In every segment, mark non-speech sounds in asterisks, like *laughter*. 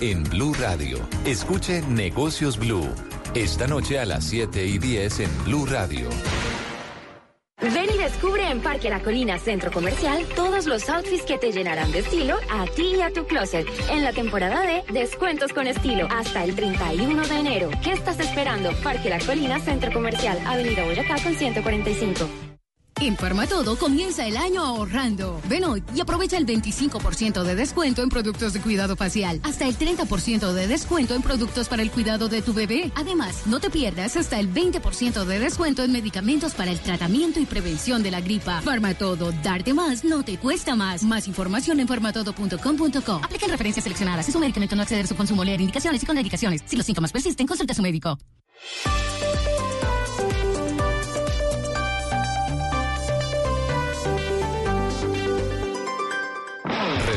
En Blue Radio, escuche Negocios Blue. Esta noche a las 7 y 10 en Blue Radio. Ven y descubre en Parque La Colina Centro Comercial todos los outfits que te llenarán de estilo a ti y a tu closet en la temporada de Descuentos con Estilo hasta el 31 de enero. ¿Qué estás esperando? Parque La Colina Centro Comercial, Avenida Boyacá con 145. En Farmatodo comienza el año ahorrando. Ven hoy y aprovecha el 25% de descuento en productos de cuidado facial, hasta el 30% de descuento en productos para el cuidado de tu bebé. Además, no te pierdas hasta el 20% de descuento en medicamentos para el tratamiento y prevención de la gripa. Farmatodo, darte más no te cuesta más. Más información en farmatodo.com.co. Aplica en referencias seleccionadas. Si su medicamento no exceder su consumo, leer indicaciones y contraindicaciones. Si los síntomas persisten, consulta a su médico.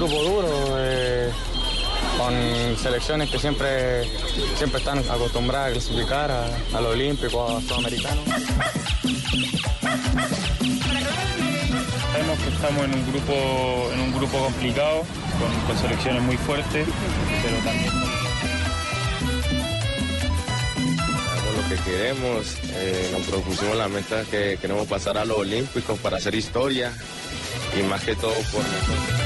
Grupo duro. eh, con selecciones que siempre, siempre están acostumbradas a clasificar a, a los olímpicos, a sudamericanos. Sabemos que estamos en un grupo, en un grupo complicado, con, con selecciones muy fuertes, pero también Sabemos lo que queremos, eh, nos propusimos la meta que queremos pasar a los Olímpicos para hacer historia y más que todo por nosotros.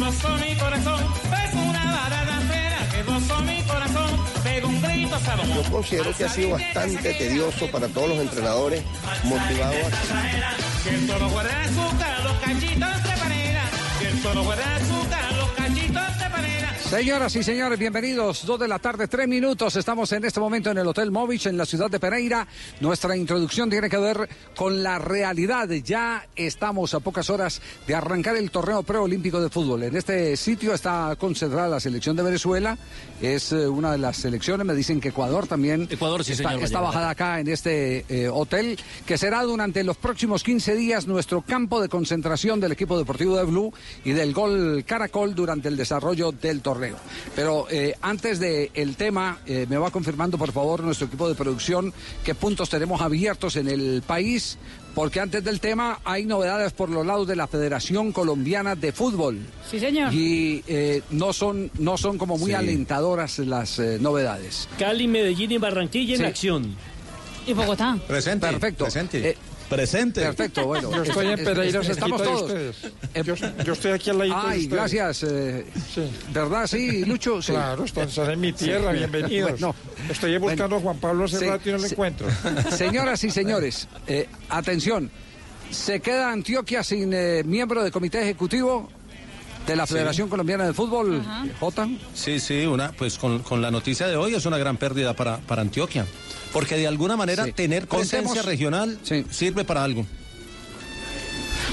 Es una balada fea que rozó mi corazón. Es una balada fea que rozó mi corazón. Pego un grito sabroso. Yo considero que ha sido bastante tedioso para todos los entrenadores, motivado a... Que el toro guarda azúcar, los cachitos de panera. Que el toro guarda azúcar, Señoras y señores, bienvenidos. Dos de la tarde, tres minutos. Estamos en este momento en el Hotel Movich, en la ciudad de Pereira. Nuestra introducción tiene que ver con la realidad. Ya estamos a pocas horas de arrancar el torneo preolímpico de fútbol. En este sitio está concentrada la selección de Venezuela. Es eh, una de las selecciones. Me dicen que Ecuador también Ecuador, sí, está, señor, bajada acá en este eh, hotel, que será durante los próximos 15 días nuestro campo de concentración del equipo deportivo de Blue y del gol Caracol durante el desarrollo del torneo. Pero eh, antes del el tema, eh, me va confirmando por favor nuestro equipo de producción qué puntos tenemos abiertos en el país, porque antes del tema hay novedades por los lados de la Federación Colombiana de Fútbol. Sí, señor. Y eh, no, son, no son como muy Sí. alentadoras las eh, novedades. Cali, Medellín y Barranquilla Sí. en acción. Y Bogotá. Presente. Perfecto. Presente. Presente. Perfecto, bueno. Yo estoy en Es- Pereira, es- cerquita estamos de todos. Yo, yo estoy aquí al ladito de Ay, gracias. eh, Sí. ¿Verdad? Sí, Lucho. Sí. Claro, están, están en mi tierra, Sí. bienvenidos. Bueno. estoy buscando a Juan Pablo hace Sí, rato y no lo sí. encuentro. *laughs* Señoras y señores, eh, atención. Se queda Antioquia sin eh, miembro de comité ejecutivo de la Federación Colombiana de Fútbol. Jota. Sí, sí, una, pues con, con la noticia de hoy es una gran pérdida para, para Antioquia. Porque de alguna manera Sí. tener presencia Contemos- regional Sí. sirve para algo.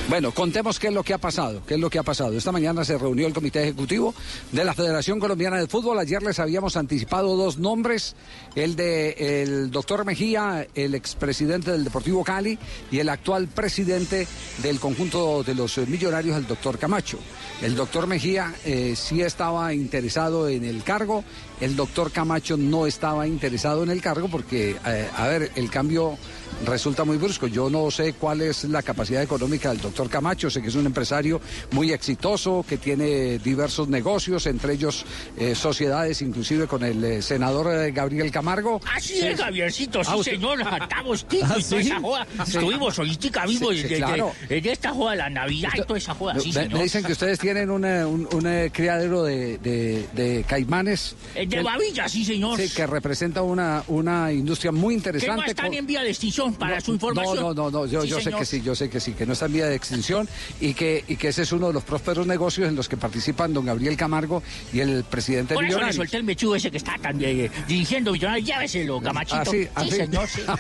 Bueno, contemos qué es lo que ha pasado, qué es lo que ha pasado. Esta mañana se reunió el Comité Ejecutivo de la Federación Colombiana de Fútbol. Ayer les habíamos anticipado dos nombres, el de el doctor Mejía, el expresidente del Deportivo Cali, y el actual presidente del conjunto de los millonarios, el doctor Camacho. El doctor Mejía eh, sí estaba interesado en el cargo, el doctor Camacho no estaba interesado en el cargo porque, eh, a ver, el cambio resulta muy brusco. Yo no sé cuál es la capacidad económica del doctor Camacho, sé que es un empresario muy exitoso, que tiene diversos negocios, entre ellos eh, sociedades, inclusive con el eh, senador Gabriel Camargo. Así es, Javiercito, sí, Ah, señor, jantamos tinto *laughs* Ah, ¿sí? esa joda. Estuvimos ahorita vivos Sí, de- de- claro. en esta joda, la Navidad y toda esa joda, sí, me, dicen que ustedes tienen una- un, un, criadero de, de- de caimanes. De Babilla, sí, señor. Sí, que representa una, una industria muy que no interesante. están con- en vía de extinción, para su información. No, no, no, yo, Sí, yo sé que sí, yo sé que sí, que no está en vía de extinción y que, y que ese es uno de los prósperos negocios en los que participan don Gabriel Camargo y el presidente Por eso le Millonarios. solté el mechudo ese que está tan eh, dirigiendo Millonarios. Lléveselo, Camachito. Así, sí, así. señor. sí. *laughs*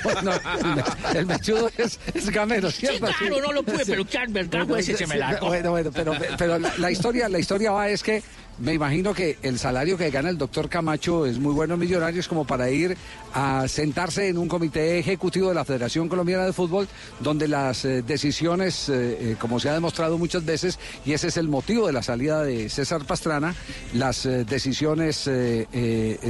Ah, el, me- el mechudo es, es gamero, Sí, ¿cierto? claro, no lo pude peluquear, el ese se me largó. Bueno, bueno, pero, pero la, la historia, la historia va es que me imagino que el salario que gana el doctor Camacho es muy bueno en Millonarios como para ir a sentarse en un comité ejecutivo de la Federación Colombiana de Fútbol, donde las eh, decisiones, eh, eh, como se ha demostrado muchas veces, y ese es el motivo de la salida de César Pastrana, las decisiones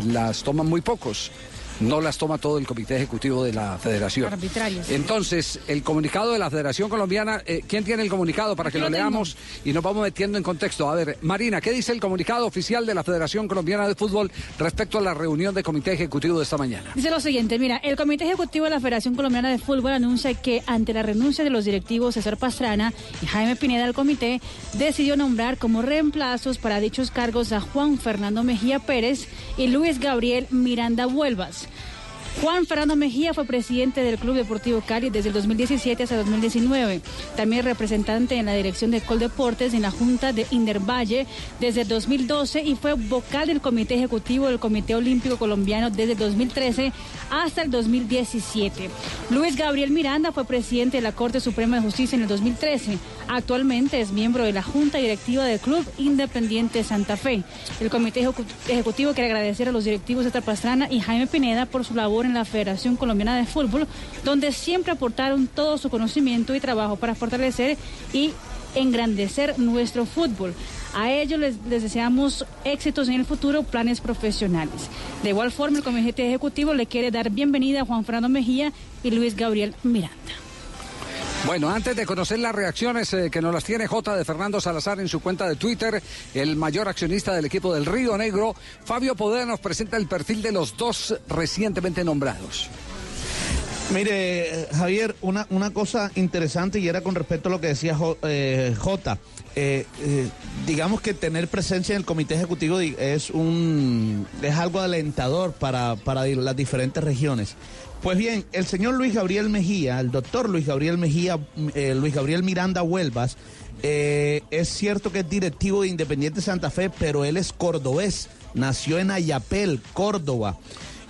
las toman muy pocos. No las toma todo el comité ejecutivo de la federación. Arbitrarios. Entonces, el comunicado de la Federación Colombiana, eh, ¿quién tiene el comunicado para que lo lo tengo. leamos y nos vamos metiendo en contexto? A ver, Marina, ¿qué dice el comunicado oficial de la Federación Colombiana de Fútbol respecto a la reunión de comité ejecutivo de esta mañana? Dice lo siguiente, mira, el Comité Ejecutivo de la Federación Colombiana de Fútbol anuncia que ante la renuncia de los directivos César Pastrana y Jaime Pineda al comité, decidió nombrar como reemplazos para dichos cargos a Juan Fernando Mejía Pérez y Luis Gabriel Miranda Huelvas. Juan Fernando Mejía fue presidente del Club Deportivo Cali desde el 2017 hasta 2019. También representante en la dirección de Coldeportes en la Junta de Indervalle desde 2012 y fue vocal del Comité Ejecutivo del Comité Olímpico Colombiano desde 2013 hasta el 2017. Luis Gabriel Miranda fue presidente de la Corte Suprema de Justicia en el 2013. Actualmente es miembro de la Junta Directiva del Club Independiente Santa Fe. El Comité Ejecu- Ejecutivo quiere agradecer a los directivos César Pastrana y Jaime Pineda por su labor en la Federación Colombiana de Fútbol, donde siempre aportaron todo su conocimiento y trabajo para fortalecer y engrandecer nuestro fútbol. A ellos les, deseamos éxitos en el futuro, planes profesionales. De igual forma, el Comité Ejecutivo le quiere dar bienvenida a Juan Fernando Mejía y Luis Gabriel Miranda. Bueno, antes de conocer las reacciones eh, que nos las tiene J de Fernando Salazar en su cuenta de Twitter, el mayor accionista del equipo del Río Negro, Fabio Poder nos presenta el perfil de los dos recientemente nombrados. Mire, Javier, una, una cosa interesante y era con respecto a lo que decía eh, Jota. Eh, digamos que tener presencia en el comité ejecutivo es un es algo alentador para, para las diferentes regiones. Pues bien, el señor Luis Gabriel Mejía, el doctor Luis Gabriel Mejía, eh, Luis Gabriel Miranda Huelvas, eh, es cierto que es directivo de Independiente Santa Fe, pero él es cordobés, nació en Ayapel, Córdoba.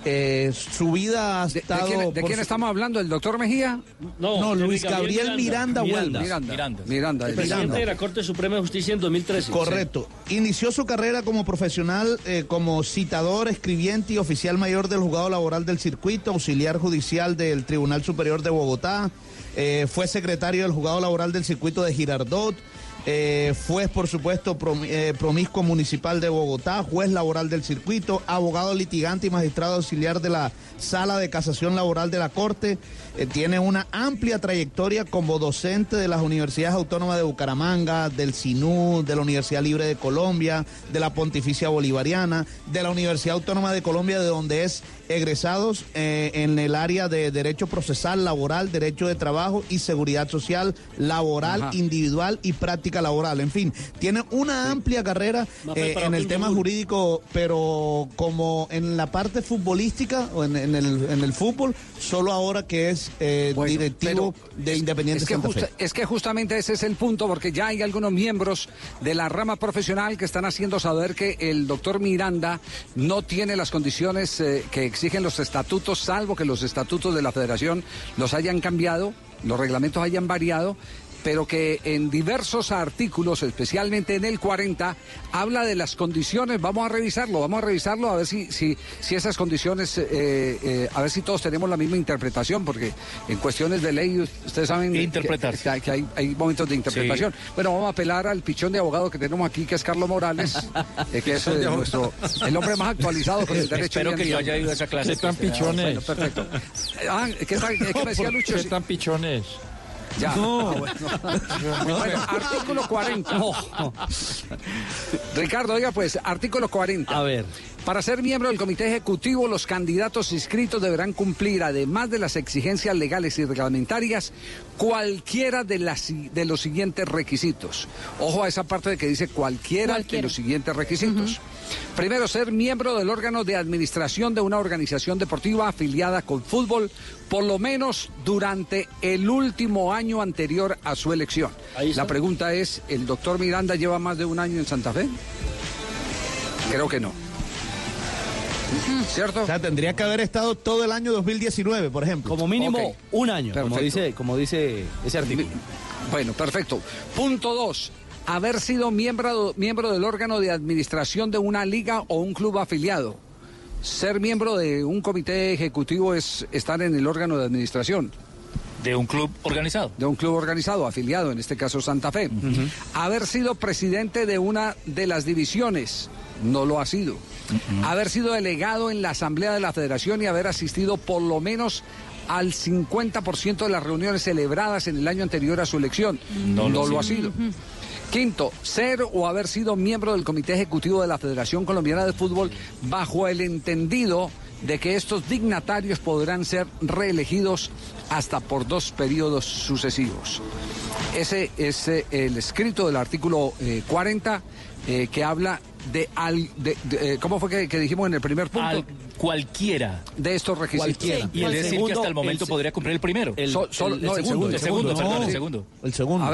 Eh, su vida ha ¿De, de estado... quién, de quién su- estamos hablando? ¿El doctor Mejía? No, Luis Gabriel Miranda Huelvas. Miranda. Miranda. Miranda. El presidente Miranda. de la Corte Suprema de Justicia en 2013. Correcto. Inició su carrera como profesional, eh, como citador, escribiente y oficial mayor del juzgado laboral del circuito, auxiliar judicial del Tribunal Superior de Bogotá. eh, fue secretario del juzgado laboral del circuito de Girardot. Eh, fue, por supuesto, eh, promiscuo municipal de Bogotá, juez laboral del circuito, abogado litigante y magistrado auxiliar de la Sala de Casación Laboral de la Corte. Eh, tiene una amplia trayectoria como docente de las universidades autónomas de Bucaramanga, del SINU, de la Universidad Libre de Colombia, de la Pontificia Bolivariana, de la Universidad Autónoma de Colombia, de donde es egresados eh, en el área de Derecho Procesal, Laboral, Derecho de Trabajo y Seguridad Social, Laboral, Ajá. Individual y Práctica Laboral. En fin, tiene una amplia carrera eh, en el tema jurídico, pero como en la parte futbolística o en, en el, en el fútbol, solo ahora que es eh, Bueno, directivo de Independiente es que, Santa justa- Fe. es que justamente ese es el punto, porque ya hay algunos miembros de la rama profesional que están haciendo saber que el doctor Miranda no tiene las condiciones eh, que exigen los estatutos, salvo que los estatutos de la federación los hayan cambiado, los reglamentos hayan variado. Pero que en diversos artículos, especialmente en el 40, habla de las condiciones. Vamos a revisarlo, vamos a revisarlo a ver si, si, si esas condiciones, eh, eh, a ver si todos tenemos la misma interpretación, porque en cuestiones de ley, ustedes saben que- Interpretar. que, que hay, hay momentos de interpretación. Bueno, vamos a apelar al pichón de abogado que tenemos aquí, que es Carlos Morales, *laughs* eh, que es eh, nuestro, el hombre más actualizado con el *laughs* derecho. Espero que yo haya ido a esa clase. ¿Qué tan pichones? Bueno, perfecto. Ah, ¿qué, tal- qué me decía Lucho? ¿Qué tan pichones? Ya. No. *laughs* Bueno. Bueno, artículo 40. Ricardo, oiga pues, artículo 40. A ver. Para ser miembro del comité ejecutivo, los candidatos inscritos deberán cumplir, además de las exigencias legales y reglamentarias, cualquiera de, las, de los siguientes requisitos. Ojo a esa parte de que dice cualquiera, de los siguientes requisitos. Primero, ser miembro del órgano de administración de una organización deportiva afiliada con fútbol, por lo menos durante el último año anterior a su elección. La pregunta es, ¿el doctor Miranda lleva más de un año en Santa Fe? Creo que no. ¿Cierto? O sea, tendría que haber estado todo el año 2019, por ejemplo. Como mínimo un año, como dice, como dice ese artículo. Bueno, perfecto. Punto dos. Haber sido miembro, miembro del órgano de administración de una liga o un club afiliado. Ser miembro de un comité ejecutivo es estar en el órgano de administración. De un club organizado. De un club organizado, afiliado, en este caso Santa Fe. Haber sido presidente de una de las divisiones. No lo ha sido. Haber sido delegado en la Asamblea de la Federación y haber asistido por lo menos al 50% de las reuniones celebradas en el año anterior a su elección. No No, lo lo ha sido. Quinto, ser o haber sido miembro del Comité Ejecutivo de la Federación Colombiana de Fútbol bajo el entendido de que estos dignatarios podrán ser reelegidos hasta por dos periodos sucesivos. Ese es eh, el escrito del artículo eh, 40 eh, que habla de, al, de- de, eh, ¿cómo fue que, que dijimos en el primer punto? Al cualquiera. de estos requisitos. Cualquiera. Y es decir que hasta el momento podría cumplir el primero. El, So- el no, el segundo, el segundo, no. el segundo. El segundo.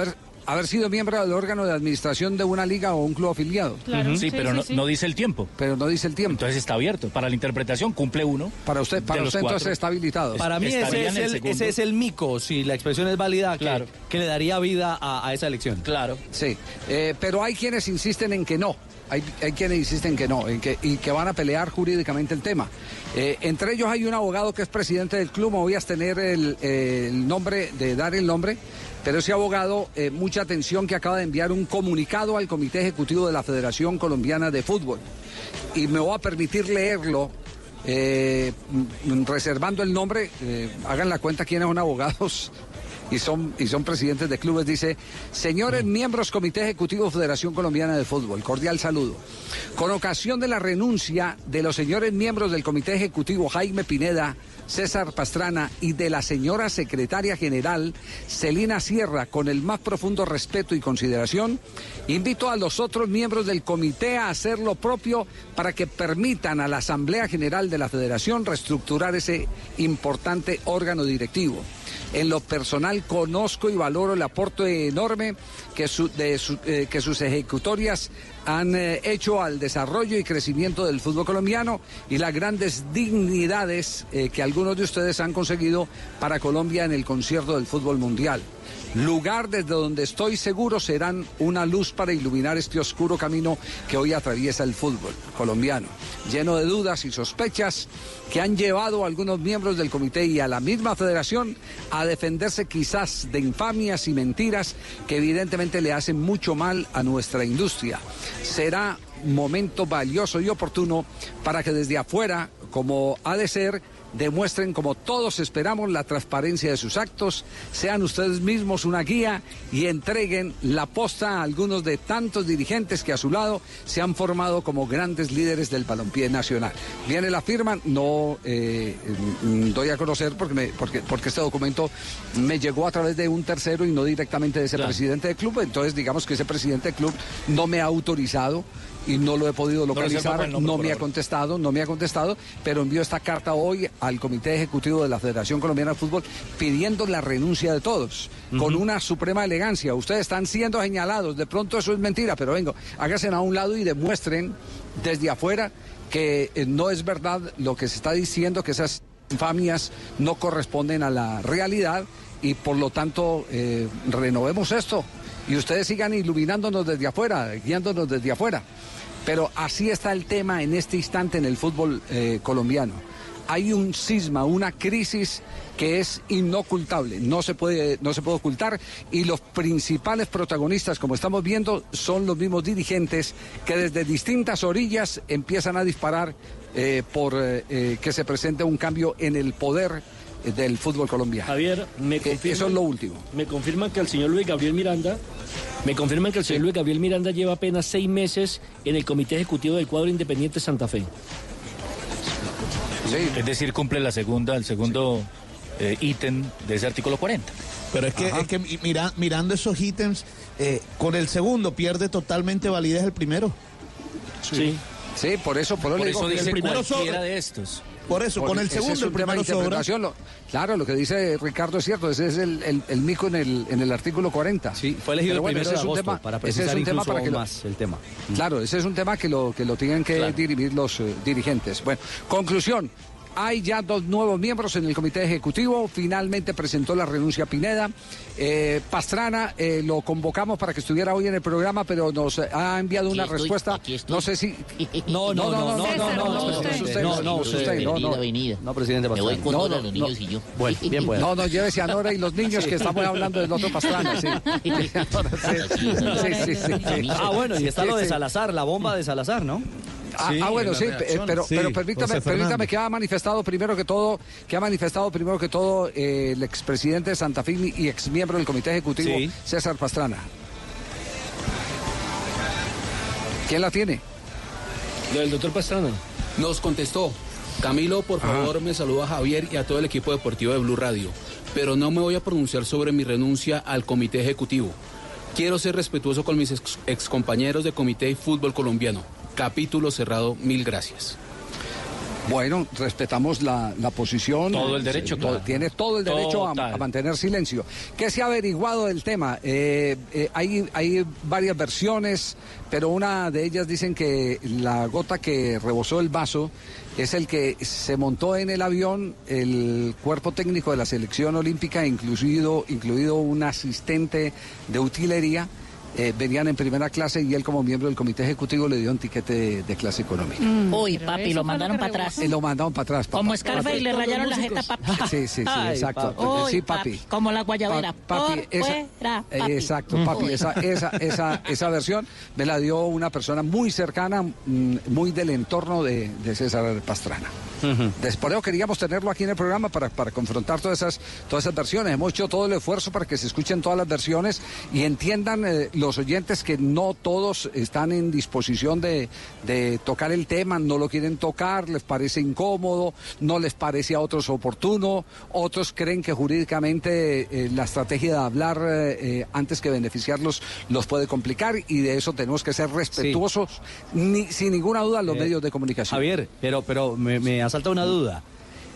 Haber, sido miembro del órgano de administración de una liga o un club afiliado. Sí, pero no, no dice el tiempo. Pero no dice el tiempo. Entonces está abierto. Para la interpretación cumple uno. Para usted, para usted entonces está habilitado. Para mí ese es, el el, segundo. ese es el mico, si la expresión es válida, que, Claro. que le daría vida a, a esa elección. Claro. Sí, eh, pero hay quienes insisten en que no. Hay, hay quienes insisten que no en que, y que van a pelear jurídicamente el tema. Eh, entre ellos hay un abogado que es presidente del club, me voy a tener el, eh, el nombre, de dar el nombre, pero ese abogado, eh, mucha atención que acaba de enviar un comunicado al Comité Ejecutivo de la Federación Colombiana de Fútbol. Y me voy a permitir leerlo. eh, reservando el nombre, eh, hagan la cuenta quiénes son abogados y son, y son presidentes de clubes, dice, señores miembros Comité Ejecutivo Federación Colombiana de Fútbol, cordial saludo. Con ocasión de la renuncia de los señores miembros del Comité Ejecutivo Jaime Pineda, César Pastrana y de la señora secretaria general Celina Sierra, con el más profundo respeto y consideración, invito a los otros miembros del comité a hacer lo propio para que permitan a la Asamblea General de la Federación reestructurar ese importante órgano directivo. En lo personal conozco y valoro el aporte enorme que, eh, que sus ejecutorias han eh, hecho al desarrollo y crecimiento del fútbol colombiano y las grandes dignidades eh, que algunos de ustedes han conseguido para Colombia en el concierto del fútbol mundial. Lugar desde donde estoy seguro serán una luz para iluminar este oscuro camino que hoy atraviesa el fútbol colombiano, lleno de dudas y sospechas que han llevado a algunos miembros del comité y a la misma federación a defenderse quizás de infamias y mentiras que evidentemente le hacen mucho mal a nuestra industria. Será momento valioso y oportuno para que desde afuera, como ha de ser, demuestren como todos esperamos la transparencia de sus actos, sean ustedes mismos una guía y entreguen la posta a algunos de tantos dirigentes que a su lado se han formado como grandes líderes del balompié nacional. Viene la firma, no eh, doy a conocer porque, me- porque, porque este documento me llegó a través de un tercero y no directamente de ese presidente del club, entonces digamos que ese presidente del club no me ha autorizado y no lo he podido localizar, nombre no me ha contestado, no me ha contestado, pero envió esta carta hoy al Comité Ejecutivo de la Federación Colombiana de Fútbol pidiendo la renuncia de todos, con una suprema elegancia. Ustedes están siendo señalados, de pronto eso es mentira, pero vengo, háganse a un lado y demuestren desde afuera que eh, no es verdad lo que se está diciendo, que esas infamias no corresponden a la realidad y por lo tanto eh, renovemos esto y ustedes sigan iluminándonos desde afuera, guiándonos desde afuera. Pero así está el tema en este instante en el fútbol eh, colombiano. Hay un cisma, una crisis que es inocultable, no se puede, no se puede ocultar y los principales protagonistas, como estamos viendo, son los mismos dirigentes que desde distintas orillas empiezan a disparar eh, por eh, que se presente un cambio en el poder del fútbol colombiano. Javier, me confirman, eso es lo último. Me confirman que el señor Luis Gabriel Miranda, me confirman que el señor Luis Gabriel Miranda lleva apenas seis meses en el Comité Ejecutivo del cuadro Independiente Santa Fe. Es decir, cumple la segunda, el segundo eh, ítem de ese artículo 40. Pero es que, es que mi- mira- mirando esos ítems, eh, con el segundo pierde totalmente validez el primero. Sí. Sí, por eso, por eso Por eso dice el primero cualquiera sobre- de estos. Por eso, con el ese segundo, es el un tema de primero sobra. interpretación. Lo- claro, lo que dice Ricardo es cierto, ese es el, el, el mico en el, en el artículo 40. Sí, fue elegido Pero el bueno, primero ese de es un agosto tema- para ese es un tema incluso para que lo- más el tema. Claro, ese es un tema que lo, que lo tienen que Claro. dirimir los eh, dirigentes. Bueno, conclusión. Hay ya dos nuevos miembros en el comité ejecutivo. Finalmente presentó la renuncia Pineda. Eh, Pastrana eh, lo convocamos para que estuviera hoy en el programa, pero nos ha enviado Aquí una estoy, respuesta. aquí estoy. No sé si. *laughs* No, no, no, no, no, no, no, no, no, no, no, presidente Me voy Pastrana. con No, todos no, los no. niños y yo. Bueno, bien pueda. No, no, llévese a Nora y los niños que estamos hablando del otro Pastrana, sí. *laughs* Sí, sí, sí, sí. Ah, bueno, y está lo de. Salazar, la bomba de Salazar, ¿no? Ah, ah, bueno, sí, pero, Sí, pero permítame, permítame que ha manifestado primero que todo, que ha manifestado primero que todo eh, el expresidente de Santa Fe y exmiembro del comité ejecutivo, Sí. César Pastrana. ¿Quién la tiene? Lo del doctor Pastrana. Nos contestó, Camilo, por favor, me saluda a Javier y a todo el equipo deportivo de Blue Radio, pero no me voy a pronunciar sobre mi renuncia al comité ejecutivo. Quiero ser respetuoso con mis ex- excompañeros de comité y fútbol colombiano. Capítulo cerrado, mil gracias. Bueno, respetamos la, la posición. Todo el derecho, claro. Tiene todo el derecho a mantener silencio. ¿Qué se ha averiguado del tema? Eh, eh, hay, hay varias versiones, pero una de ellas dicen que la gota que rebosó el vaso es el que se montó en el avión el cuerpo técnico de la selección olímpica, incluido, incluido un asistente de utilería. Eh, venían en primera clase y él como miembro del comité ejecutivo le dio un tiquete de, de clase económica. Uy, Pero papi, lo mandaron lo para atrás. Y lo mandaron para atrás. papá. Como Scarface le rayaron la jeta, papi. Sí, sí, sí, Ay, exacto. Uy, sí, papi. Como la guayabera. Pa- papi, Por esa- fuera, eh, papi. Exacto, papi. Uy. Esa, esa, esa, esa versión me la dio una persona muy cercana, mm, muy del entorno de, de César Pastrana. Por eso queríamos tenerlo aquí en el programa para, para confrontar todas esas, todas esas versiones. Hemos hecho todo el esfuerzo para que se escuchen todas las versiones y entiendan eh, los oyentes que no todos están en disposición de, de tocar el tema, no lo quieren tocar, les parece incómodo, no les parece a otros oportuno, otros creen que jurídicamente eh, la estrategia de hablar eh, eh, antes que beneficiarlos los puede complicar y de eso tenemos que ser respetuosos, ni- sin ninguna duda, los Eh, medios de comunicación. Javier, pero, pero me, me asalta una duda.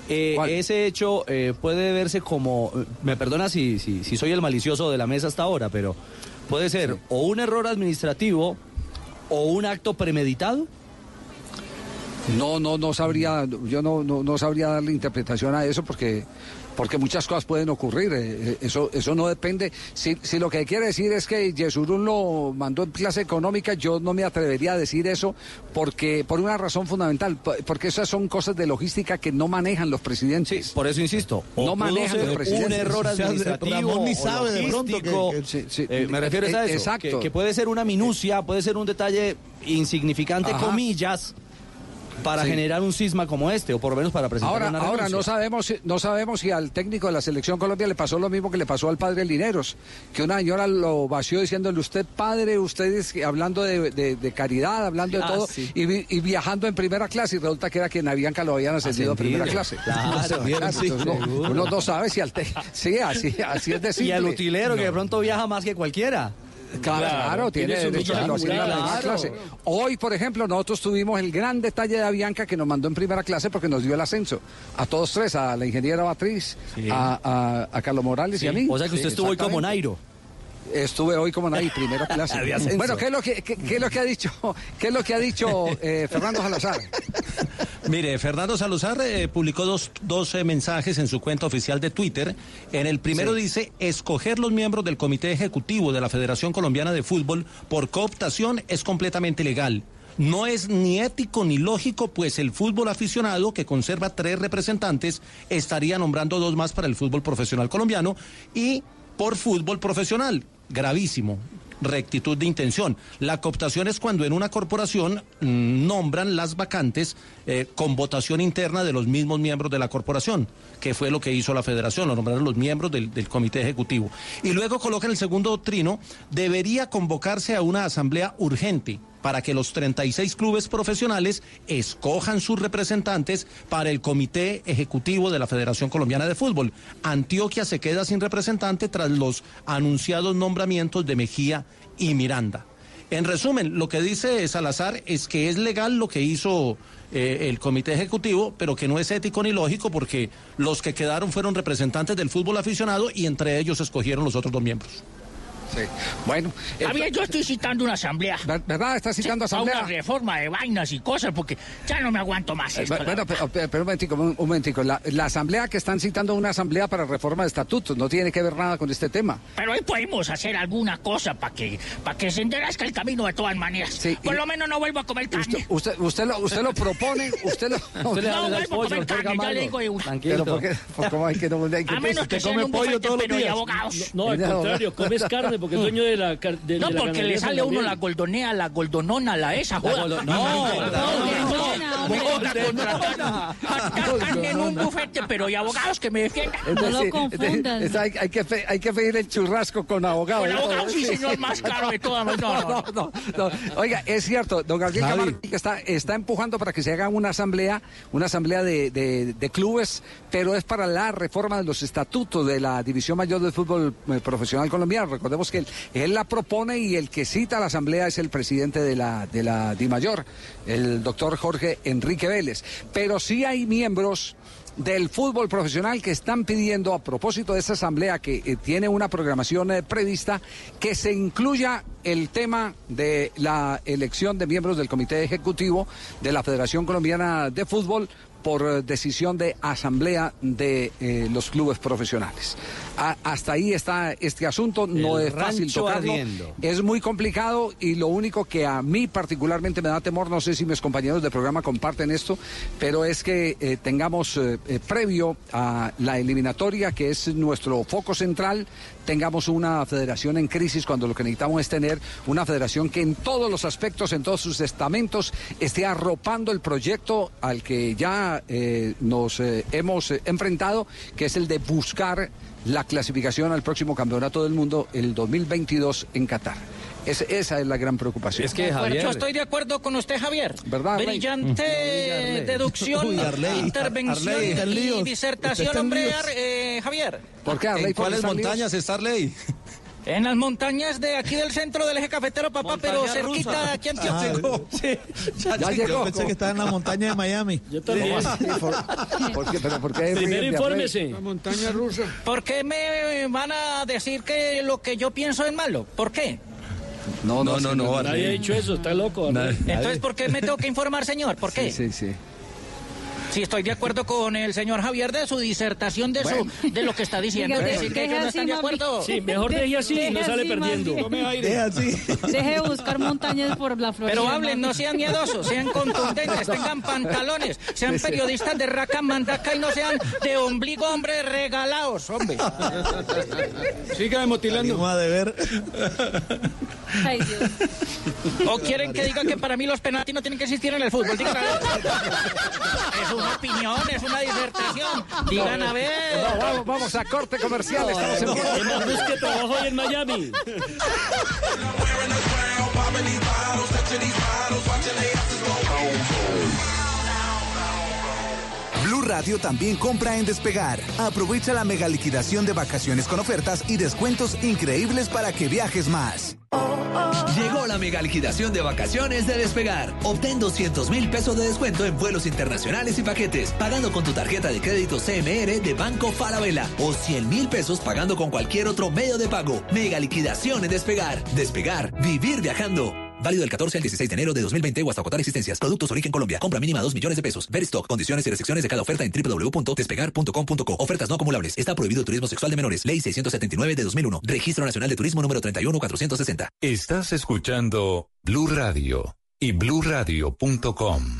Eh, ese hecho eh, puede verse como, me perdona si, si, si soy el malicioso de la mesa hasta ahora, pero puede ser o un error administrativo o un acto premeditado. No, no, no sabría, yo no, no, no sabría darle interpretación a eso porque, porque muchas cosas pueden ocurrir. eh, eh, Eso, eso no depende. Si, si lo que quiere decir es que Yesurún lo mandó en clase económica, yo no me atrevería a decir eso porque, por una razón fundamental, po- porque esas son cosas de logística que no manejan los presidentes. por eso insisto. o No manejan los presidentes. Un error administrativo. Ni o sabe de pronto que- logístico. que- sí, sí. Eh, me refiero a eso. exacto. Que, que puede ser una minucia, puede ser un detalle insignificante, Ajá. comillas, para Sí. generar un cisma como este, o por lo menos para presentar Ahora, una ahora no sabemos, no sabemos si al técnico de la selección Colombia le pasó lo mismo que le pasó al padre Lineros, que una señora lo vació diciéndole usted padre, ustedes hablando de, de- de caridad, hablando de Ah, todo, sí. y, y viajando en primera clase, y resulta que era quien Avianca lo habían ascendido a primera clase. Claro, *laughs* uno, no sabe si al te- *laughs* sí, así, así es de Y al utilero, que de pronto viaja más que cualquiera. Claro, claro, tiene, su derecho a que lo asciendan a primera Claro. clase. Hoy, por ejemplo, nosotros tuvimos el gran detalle de Avianca que nos mandó en primera clase porque nos dio el ascenso. A todos tres, a la ingeniera Batriz, Sí. a, a- a Carlos Morales y a mí. O sea que usted Sí, estuvo hoy como. Nairo. Estuve hoy como Nairo, primera *laughs* clase. Bueno, ¿qué es lo que, qué, qué es lo que ha dicho, qué es lo que ha dicho eh, Fernando Salazar? *laughs* Mire, Fernando Salazar eh, publicó dos, dos, eh, mensajes en su cuenta oficial de Twitter. En el primero Sí. dice, escoger los miembros del Comité Ejecutivo de la Federación Colombiana de Fútbol por cooptación es completamente legal. No es ni ético ni lógico, pues el fútbol aficionado, que conserva tres representantes, estaría nombrando dos más para el fútbol profesional colombiano y por fútbol profesional. Gravísimo rectitud de intención. La cooptación es cuando en una corporación mm, nombran las vacantes eh, con votación interna de los mismos miembros de la corporación, que fue lo que hizo la federación, lo nombraron los miembros del, comité ejecutivo. Y luego colocan el segundo trino, debería convocarse a una asamblea urgente para que los 36 clubes profesionales escojan sus representantes para el Comité Ejecutivo de la Federación Colombiana de Fútbol. Antioquia se queda sin representante tras los anunciados nombramientos de Mejía y Miranda. En resumen, lo que dice Salazar es que es legal lo que hizo eh, el comité ejecutivo, pero que no es ético ni lógico porque los que quedaron fueron representantes del fútbol aficionado y entre ellos escogieron los otros dos miembros. Sí. Bueno, eh, Javier, yo estoy citando una asamblea. ¿verdad? ¿Está citando Sí, a asamblea? Una reforma de vainas y cosas porque ya no me aguanto más Eh. Bueno, pero, pero- pero un momentico, un, un momentico. La, la asamblea que están citando una asamblea para reforma de estatutos no tiene que ver nada con este tema. Pero ahí podemos hacer alguna cosa para que, para que se enderezca el camino de todas maneras. Por lo menos no vuelvo a comer carne. Usted, usted, lo, usted lo propone, usted lo... Usted le No, vuelvo a comer carne, ya le digo de una. Pero ¿por qué? ¿Por cómo hay que no hay que A menos que de abogados. No, al contrario, comes carne porque es dueño de la, de, No, de la porque le sale a uno la goldonea, la goldonona, la esa, joda. No, no, no, carne en un bufete, pero y abogados que me defiendan. Decir, es- es- hay, hay que, pe- hay que pedir el churrasco con abogado. Con ¿no? abogado, sí, señor, más caro de todas. No, no, no. no, no. Oiga, es cierto, don Gabriel. Camargo está, está empujando para que se haga una asamblea, una asamblea de, de- de clubes, pero es para la reforma de los estatutos de la División Mayor del Fútbol eh, Profesional Colombiano. Recordemos que él, él la propone y el que cita a la asamblea es el presidente de la, de la DIMAYOR, el doctor Jorge Enrique Vélez. Pero sí hay miembros del fútbol profesional que están pidiendo a propósito de esa asamblea que eh, tiene una programación eh, prevista que se incluya el tema de la elección de miembros del comité ejecutivo de la Federación Colombiana de Fútbol por eh, decisión de asamblea de eh, los clubes profesionales. A- hasta ahí está este asunto, no El es fácil tocarlo. ardiendo. Es muy complicado y lo único que a mí particularmente me da temor, no sé si mis compañeros de programa comparten esto, pero es que eh, tengamos eh, previo a la eliminatoria, que es nuestro foco central, tengamos una federación en crisis cuando lo que necesitamos es tener una federación que en todos los aspectos, en todos sus estamentos, esté arropando el proyecto al que ya eh, nos eh, hemos eh, enfrentado, que es el de buscar la clasificación al próximo campeonato del mundo el 2022 en Qatar. Es- esa es la gran preocupación. Es que, Javier- yo estoy de acuerdo con usted, Javier. ¿Verdad, Arley? Brillante Arley. deducción, Uy, Arley. intervención Arley, y disertación, hombre, eh, Javier. ¿Por qué, Arley? ¿En ¿Por cuáles montañas está Arley? *laughs* En las montañas de aquí del centro del eje cafetero, papá, pero cerquita rusa. de aquí en Ah, Antioquia. *laughs* ya, llegó. Yo pensé que estaba en la montaña de Miami. *laughs* Yo ¿Cómo así? ¿Por, por qué? ¿Pero por qué Primero infórmese. La montaña rusa. ¿Por qué me van a decir que lo que yo pienso es malo? ¿Por qué? No, No, no, no, Nadie ha dicho eso, está loco. Entonces, ¿por qué me tengo que informar, señor? ¿Por qué? Sí, sí, sí. Sí, estoy de acuerdo con el señor Javier de su disertación de, Bueno. su, de lo que está diciendo. Es decir, que deje ellos no así, están de mami. acuerdo. Sí, mejor deje así y no Deje sale así, perdiendo. aire. Deja así. Deje de buscar montañas por la Florida. Pero hablen, no sean miedosos, sean contundentes, tengan pantalones, sean periodistas de raca mandaca y no sean de ombligo, hombre, regalados, hombre. Siga motilando. A deber. Ay, Dios. O quieren que diga que para mí los penaltis no tienen que existir en el fútbol. A ver. *laughs* Una opinión, es una disertación. Digan a ver. No, vamos, vamos a corte comercial. Estamos en Es más, busque trabajo hoy en Miami. Radio también compra en Despegar. Aprovecha la mega liquidación de vacaciones con ofertas y descuentos increíbles para que viajes más. Llegó la mega liquidación de vacaciones de Despegar. Obtén 200 mil pesos de descuento en vuelos internacionales y paquetes, pagando con tu tarjeta de crédito CMR de Banco Falabella o 100 mil pesos pagando con cualquier otro medio de pago. Mega liquidación en Despegar. Despegar, vivir viajando. Válido del 14 al 16 de enero de 2020 o hasta agotar existencias. Productos origen Colombia. Compra mínima 2 millones de pesos. Ver stock. Condiciones y restricciones de cada oferta en www.despegar.com.co. Ofertas no acumulables. Está prohibido turismo sexual de menores. Ley 679 de 2001. Registro Nacional de Turismo número 31460. Estás escuchando Blue Radio y bluradio.com.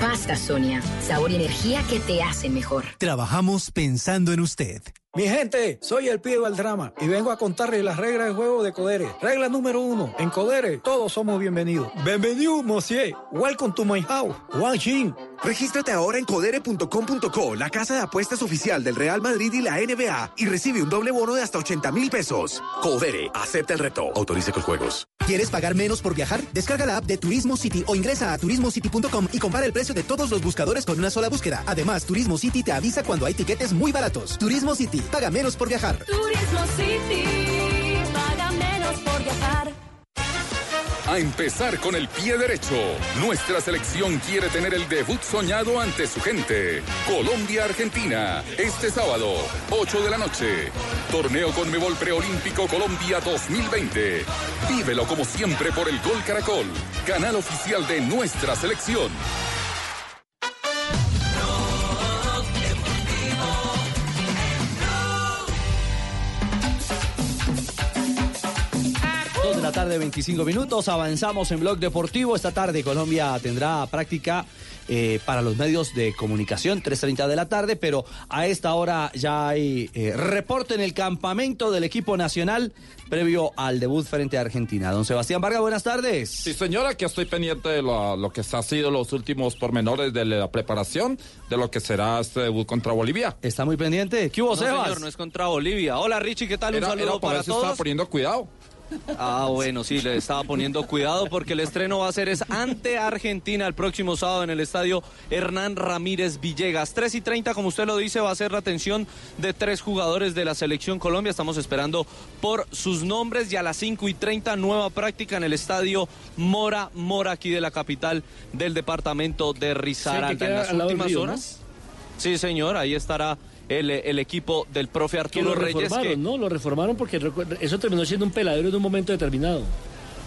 Pasta Sonia, sabor y energía que te hacen mejor. Trabajamos pensando en usted. Mi gente, soy el Pío al drama y vengo a contarles las reglas de juego de Codere. Regla número uno, en Codere todos somos bienvenidos. Bienvenido, monsieur. Welcome to my house. Wang Xin. Regístrate ahora en codere.com.co, la casa de apuestas oficial del Real Madrid y la NBA, y recibe un doble bono de hasta 80 mil pesos. Codere, acepta el reto. Autorice con juegos. ¿Quieres pagar menos por viajar? Descarga la app de Turismo City o ingresa a turismocity.com y compara el precio de todos los buscadores con una sola búsqueda. Además, Turismo City te avisa cuando hay tiquetes muy baratos. Turismo City, paga menos por viajar. Turismo City, paga menos por viajar. A empezar con el pie derecho. Nuestra selección quiere tener el debut soñado ante su gente. Colombia-Argentina. Este sábado, 8 de la noche. Torneo Conmebol Preolímpico Colombia 2020. Vívelo como siempre por el Gol Caracol. Canal oficial de nuestra selección. La tarde, 25 minutos. Avanzamos en Blog Deportivo. Esta tarde Colombia tendrá práctica eh, para los medios de comunicación, 3.30 de la tarde, pero a esta hora ya hay eh, reporte en el campamento del equipo nacional previo al debut frente a Argentina. Don Sebastián Vargas, buenas tardes. Sí, señora, que estoy pendiente de lo, lo que ha sido los últimos pormenores de la preparación de lo que será este debut contra Bolivia. ¿Está muy pendiente? ¿Qué hubo, no, Sebas? señor, no es contra Bolivia. Hola, Richie, ¿qué tal? Un saludo era para todos. poniendo cuidado. Ah, bueno, sí, le estaba poniendo cuidado porque el estreno va a ser es ante Argentina el próximo sábado en el estadio Hernán Ramírez Villegas. 3 y 30, como usted lo dice, va a ser la atención de tres jugadores de la selección Colombia. Estamos esperando por sus nombres y a las 5 y 30 nueva práctica en el estadio Mora Mora, aquí de la capital del departamento de. Sí, queda en las últimas río, ¿no? horas. Sí, señor, ahí estará el, el equipo del profe Que Arturo lo Reyes. reformaron, que- ¿no? Lo reformaron porque eso terminó siendo un peladero en un momento determinado.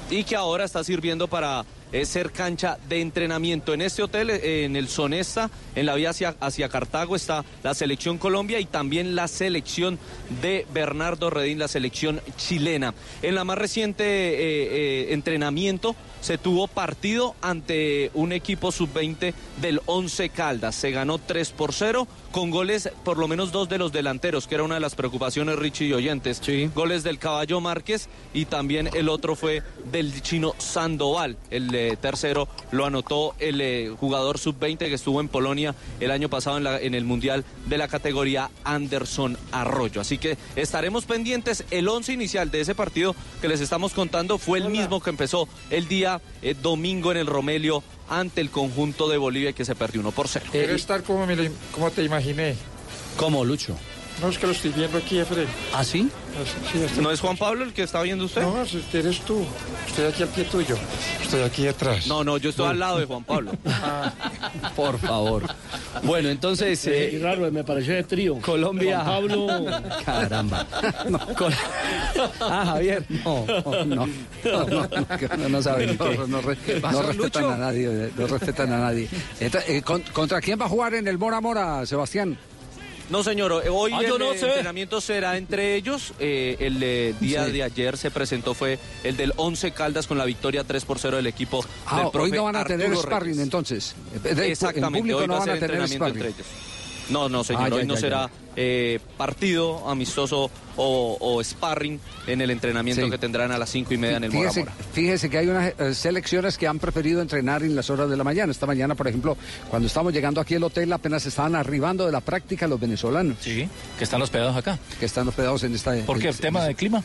y que ahora está sirviendo para eh, ser cancha de entrenamiento. En este hotel, eh, en el Sonesta, en la vía hacia, hacia Cartago, está la selección Colombia y también la selección de Bernardo Redín, la selección chilena. En la más reciente eh, eh, entrenamiento se tuvo partido ante un equipo sub-20 del 11 Caldas. Se ganó 3 por 0 con goles, por lo menos dos de los delanteros, que era una de las preocupaciones, Richie y oyentes. Goles del Caballo Márquez y también el otro fue del chino Sandoval. El eh, tercero lo anotó el eh, jugador sub-20 que estuvo en Polonia el año pasado en, la- en el Mundial de la categoría Anderson Arroyo. Así que estaremos pendientes. El 11 inicial de ese partido que les estamos contando fue el mismo que empezó el día eh, domingo en el Romelio ante el conjunto de Bolivia que se perdió 1 por 0. Quiero estar como, me como te imaginé. ¿Cómo, Lucho? No, es que lo estoy viendo aquí, Efren. ¿Ah, sí? Sí, estoy- ¿No es Juan Pablo el que está viendo usted? No, si eres tú. Estoy aquí al pie tuyo. Estoy aquí detrás. No, no, yo estoy al lado de Juan Pablo. *laughs* Por favor. Bueno, entonces. Eh, eh, raro, me pareció de trío. Colombia. Juan Pablo. *laughs* Caramba. Col- *laughs* Ah, Javier. No, no, no. No, no, no, no, no saben No, qué. no, re- ¿Qué no pasó, respetan Lucho? a nadie, no respetan a nadie. Entonces, eh, ¿con- ¿Contra quién va a jugar en el Mora Mora, Sebastián? No, señor, eh, hoy Ah, yo el no eh, sé. entrenamiento será entre ellos. Eh, el eh, día Sí. de ayer se presentó fue el del 11 Caldas con la victoria 3 por 0 del equipo Ah, del hoy profe no van a tener Arturo sparring Reyes. entonces. De- Exactamente, En público hoy no va a van ser a tener entrenamiento sparring. entre ellos. No, no, señor, Ah, ya, hoy ya, no ya. será eh, partido amistoso o, o sparring en el entrenamiento Sí. que tendrán a las 5 y media en el Mora Fíjese, Mora. fíjese que hay unas eh, selecciones que han preferido entrenar en las horas de la mañana. Esta mañana, por ejemplo, cuando estamos llegando aquí al hotel, apenas estaban arribando de la práctica los venezolanos. Sí, que están hospedados acá. Que están hospedados en esta... ¿Por qué? en- ¿Tema de clima?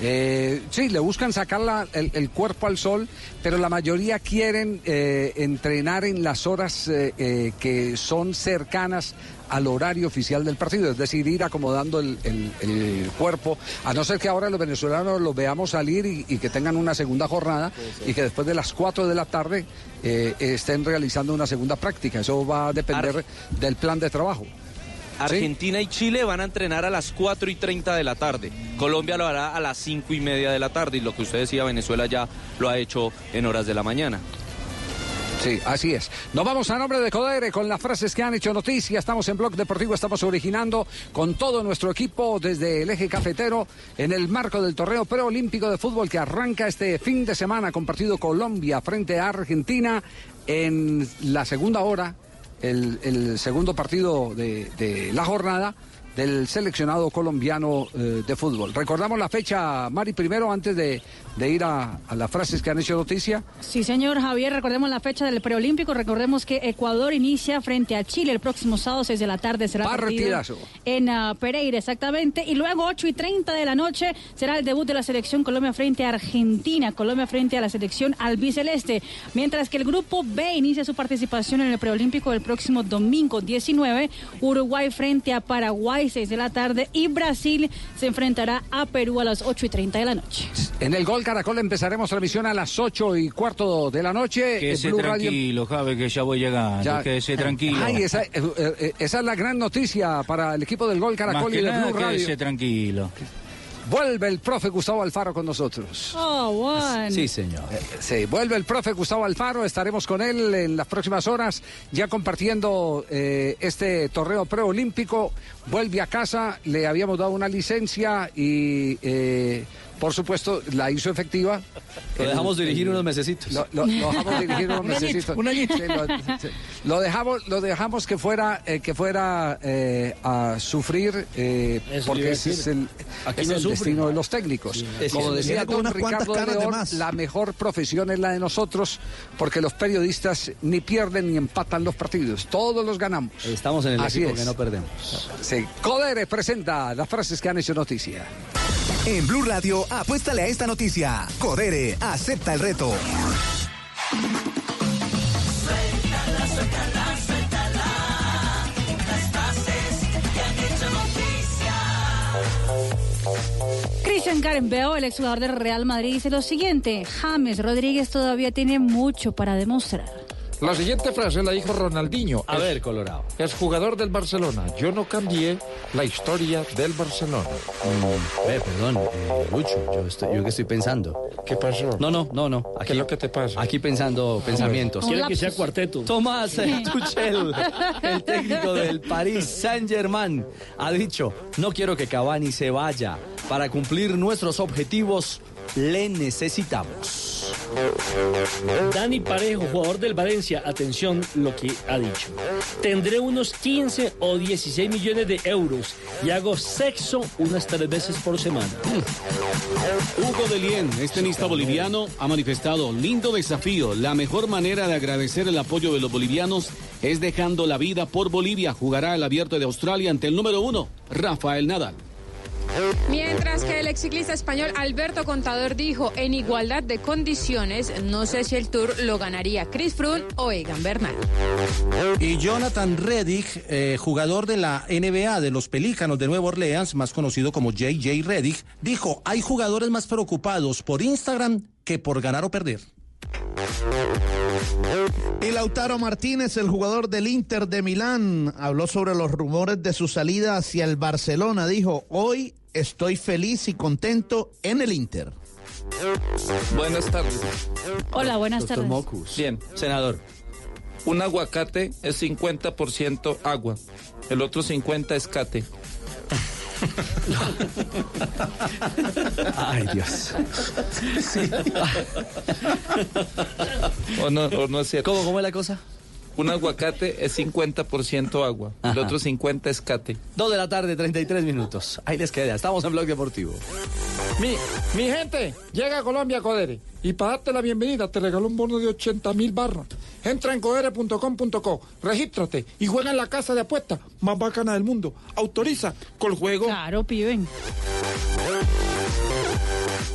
Eh, sí, le buscan sacar la- el, el cuerpo al sol, pero la mayoría quieren eh, entrenar en las horas eh, eh, que son cercanas al horario oficial del partido, es decir, ir acomodando el, el- el cuerpo, a no ser que ahora los venezolanos los veamos salir y, y que tengan una segunda jornada y que después de las 4 de la tarde eh, estén realizando una segunda práctica. Eso va a depender del plan de trabajo. Argentina y Chile van a entrenar a las 4 y 30 de la tarde. Colombia lo hará a las 5 y media de la tarde. Y lo que usted decía, Venezuela ya lo ha hecho en horas de la mañana. Sí, así es. Nos vamos a nombre de Codere con las frases que han hecho noticia. Estamos en Blog Deportivo, estamos originando con todo nuestro equipo desde el eje cafetero en el marco del torneo preolímpico de fútbol que arranca este fin de semana con partido Colombia frente a Argentina en la segunda hora, el, el segundo partido de, de la jornada del seleccionado colombiano eh, de fútbol. Recordamos la fecha, Mari, primero antes de, de ir a, a las frases que han hecho noticia. Sí, señor Javier, recordemos la fecha del preolímpico. Recordemos que Ecuador inicia frente a Chile el próximo sábado, 6 de la tarde. Será partido Partidazo. en ah, Pereira, exactamente. Y luego, 8 y 30 de la noche, será el debut de la selección Colombia frente a Argentina. Colombia frente a la selección albiceleste. Mientras que el grupo B inicia su participación en el preolímpico el próximo domingo 19. Uruguay frente a Paraguay, 6 de la tarde. Y Brasil se enfrentará a Perú a las 8 y 30 de la noche. En el Gol Caracol empezaremos transmisión a las 8 y cuarto de la noche. Eh, Quédese Blue Radio- tranquilo, Javi, que ya voy llegando. Ya- Quédese tranquilo. Ay, esa, eh, eh, esa es la gran noticia para el equipo del Gol Más Caracol que y de nada, Blue Radio. quédese tranquilo. Vuelve el profe Gustavo Alfaro con nosotros. Oh, Juan. señor. Sí, vuelve el profe Gustavo Alfaro, estaremos con él en las próximas horas, ya compartiendo eh, este torneo preolímpico. Vuelve a casa, le habíamos dado una licencia y, eh, por supuesto, la hizo efectiva. Lo dejamos El- dirigir el- unos mesecitos. Lo, lo- lo dejamos dirigir unos *laughs* mesecitos. un añito. Sí, lo, sí. Lo dejamos, lo dejamos que fuera, eh, que fuera eh, a sufrir, eh, porque ese es el, es no el sufre. destino de los técnicos. Es Como decía don Ricardo de León, más. la mejor profesión es la de nosotros, porque los periodistas ni pierden ni empatan los partidos, todos los ganamos. Estamos en el Así equipo es. que no perdemos. Sí. Codere presenta las frases que han hecho noticia. En Blue Radio, apuéstale a esta noticia. Codere, acepta el reto. Suéltala, Carembeo, el exjugador del Real Madrid, dice lo siguiente: James Rodríguez todavía tiene mucho para demostrar. La siguiente frase la dijo Ronaldinho. A ver, Colorado. Es jugador del Barcelona. Yo no cambié la historia del Barcelona. Eh, perdón, eh, Lucho, yo, estoy, yo que estoy pensando. ¿Qué pasó? No, no, no, no. Aquí, ¿Qué es lo que te pasa? Aquí pensando pensamientos. Quiere que sea cuarteto. Tomás eh, Tuchel, el técnico del Paris Saint-Germain, ha dicho, no quiero que Cavani se vaya. Para cumplir nuestros objetivos, le necesitamos. Dani Parejo, jugador del Valencia, atención lo que ha dicho. Tendré unos 15 o 16 millones de euros y hago sexo unas tres veces por semana. Hugo Delien, este tenista boliviano, ha manifestado lindo desafío. La mejor manera de agradecer el apoyo de los bolivianos es dejando la vida por Bolivia. Jugará el abierto de Australia ante el número uno, Rafael Nadal. Mientras que el ex ciclista español Alberto Contador dijo, en igualdad de condiciones, no sé si el Tour lo ganaría Chris Froome o Egan Bernal. Y Jonathan Reddick, eh, jugador de la NBA de los Pelícanos de Nueva Orleans, más conocido como JJ Reddick, dijo, hay jugadores más preocupados por Instagram que por ganar o perder. Y Lautaro Martínez, el jugador del Inter de Milán, habló sobre los rumores de su salida hacia el Barcelona. Dijo, hoy estoy feliz y contento en el Inter. Buenas tardes. Hola, buenas tardes. Bien. Senador. Un aguacate es 50% agua. El otro 50 es cate. Ay, Dios. *laughs* ¿O no, o no es cierto? ¿Cómo, ¿Cómo es la cosa? Un aguacate es 50% agua. El otro 50 es cate. Dos de la tarde, 33 minutos. Ahí les queda. Estamos en Blog Deportivo. Mi, mi gente, llega a Colombia Codere. Y para darte la bienvenida te regaló un bono de 80 mil barras. Entra en codere.com.co, regístrate y juega en la casa de apuestas más bacana del mundo. Autoriza con el juego. Claro, piben.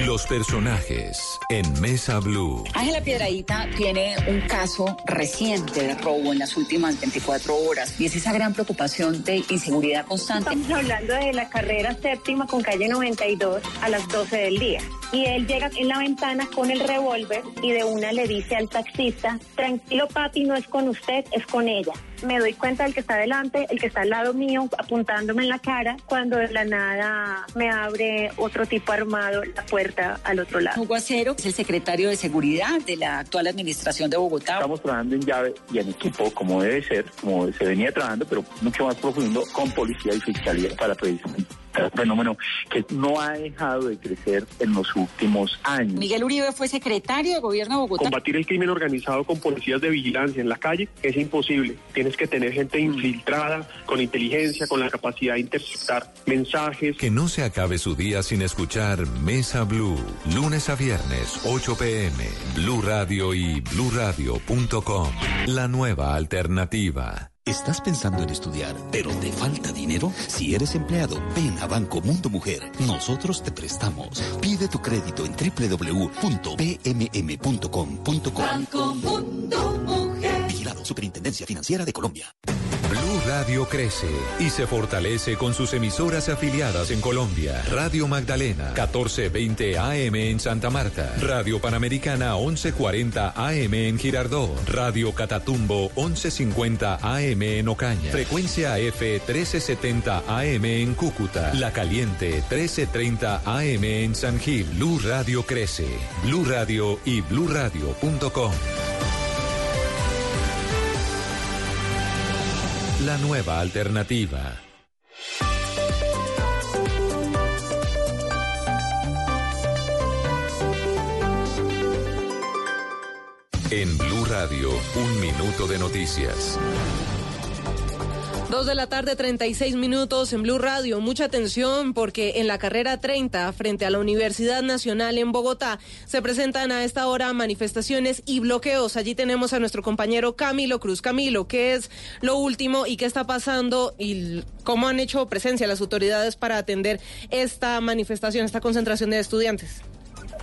Los personajes en Mesa Blue. Ángela Piedradita tiene un caso reciente de robo en las últimas 24 horas y es esa gran preocupación de inseguridad constante. Estamos hablando de la carrera séptima con calle 92 a las 12 del día. Y él llega en la ventana con el revólver y de una le dice al taxista, tranquilo papi, no es con usted, es con ella. Me doy cuenta del que está delante, el que está al lado mío, apuntándome en la cara, cuando de la nada me abre otro tipo armado la puerta al otro lado. Hugo Acero es el secretario de Seguridad de la actual administración de Bogotá. Estamos trabajando en llave y en equipo, como debe ser, como se venía trabajando, pero mucho más profundo con policía y fiscalía para precisamente un fenómeno que no ha dejado de crecer en los últimos años. Miguel Uribe fue secretario de gobierno de Bogotá. Combatir el crimen organizado con policías de vigilancia en la calle es imposible. Tienes que tener gente infiltrada, con inteligencia, con la capacidad de interceptar mensajes. Que no se acabe su día sin escuchar Mesa Blue. Lunes a viernes, 8 pm. Blue Radio y bluradio.com. La nueva alternativa. ¿Estás pensando en estudiar, pero te falta dinero? Si eres empleado, ven a Banco Mundo Mujer. Nosotros te prestamos. Pide tu crédito en www.pmm.com.co. Banco Mundo Mujer. Superintendencia Financiera de Colombia. Blue Radio crece y se fortalece con sus emisoras afiliadas en Colombia. Radio Magdalena, 1420 AM en Santa Marta. Radio Panamericana, 1140 AM en Girardot. Radio Catatumbo, 1150 AM en Ocaña. Frecuencia F, 1370 AM en Cúcuta. La Caliente, 1330 AM en San Gil. Blue Radio crece. Blue Radio y bluradio.com. La nueva alternativa. En Blue Radio, un minuto de noticias. Dos de la tarde, 36 minutos en Blue Radio. Mucha atención porque en la carrera 30, frente a la Universidad Nacional en Bogotá, se presentan a esta hora manifestaciones y bloqueos. Allí tenemos a nuestro compañero Camilo Cruz. Camilo, ¿qué es lo último y qué está pasando y cómo han hecho presencia las autoridades para atender esta manifestación, esta concentración de estudiantes?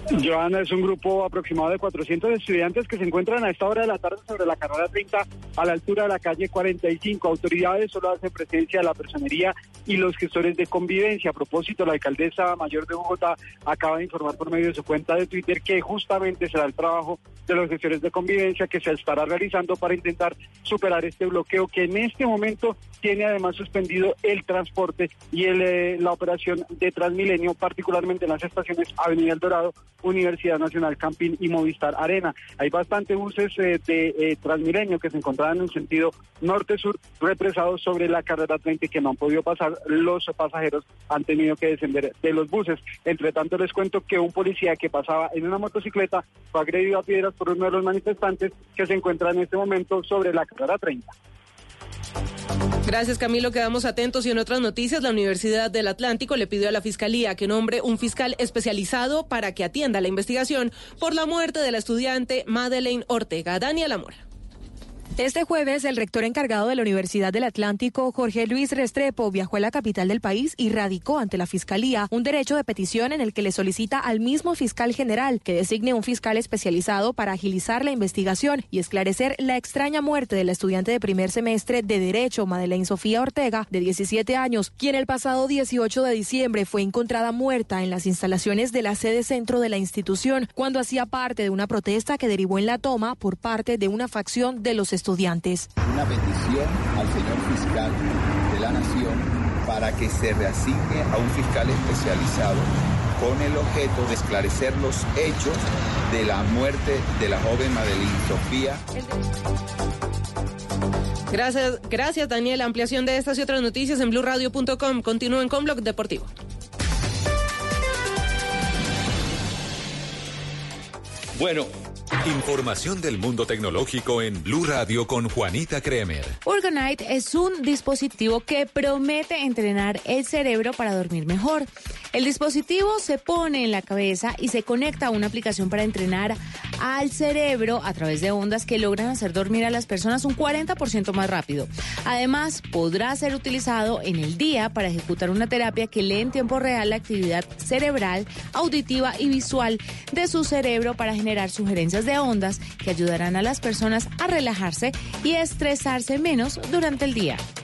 Joana es un grupo aproximado de 400 estudiantes que se encuentran a esta hora de la tarde sobre la carrera 30 a la altura de la calle 45. Autoridades solo hacen presencia de la personería y los gestores de convivencia. A propósito, la alcaldesa mayor de Bogotá acaba de informar por medio de su cuenta de Twitter que justamente será el trabajo de los gestores de convivencia que se estará realizando para intentar superar este bloqueo que en este momento tiene además suspendido el transporte y el, eh, la operación de Transmilenio, particularmente en las estaciones Avenida El Dorado, Universidad Nacional Campín y Movistar Arena. Hay bastante buses eh, de eh, Transmilenio que se encontraban en un sentido norte-sur represados sobre la carrera 30 que no han podido pasar. Los pasajeros han tenido que descender de los buses. Entre tanto, les cuento que un policía que pasaba en una motocicleta fue agredido a piedras por uno de los manifestantes que se encuentra en este momento sobre la carrera 30. Gracias Camilo, quedamos atentos y en otras noticias la Universidad del Atlántico le pidió a la Fiscalía que nombre un fiscal especializado para que atienda la investigación por la muerte de la estudiante Madeleine Ortega. Daniela Mora. Este jueves, el rector encargado de la Universidad del Atlántico, Jorge Luis Restrepo, viajó a la capital del país y radicó ante la Fiscalía un derecho de petición en el que le solicita al mismo fiscal general que designe un fiscal especializado para agilizar la investigación y esclarecer la extraña muerte de la estudiante de primer semestre de Derecho, Madeleine Sofía Ortega, de 17 años, quien el pasado 18 de diciembre fue encontrada muerta en las instalaciones de la sede centro de la institución cuando hacía parte de una protesta que derivó en la toma por parte de una facción de los estudiantes. Una petición al señor fiscal de la Nación para que se reasigne a un fiscal especializado con el objeto de esclarecer los hechos de la muerte de la joven Madeline Sofía. Gracias, gracias Daniel. Ampliación de estas y otras noticias en blueradio.com. Continúen con Blog Deportivo. Bueno, información del mundo tecnológico en Blue Radio con Juanita Kremer. Orgonite es un dispositivo que promete entrenar el cerebro para dormir mejor. El dispositivo se pone en la cabeza y se conecta a una aplicación para entrenar al cerebro a través de ondas que logran hacer dormir a las personas un 40% más rápido. Además, podrá ser utilizado en el día para ejecutar una terapia que lee en tiempo real la actividad cerebral, auditiva y visual de su cerebro para generar sugerencias de ondas que ayudarán a las personas a relajarse y estresarse menos durante el día.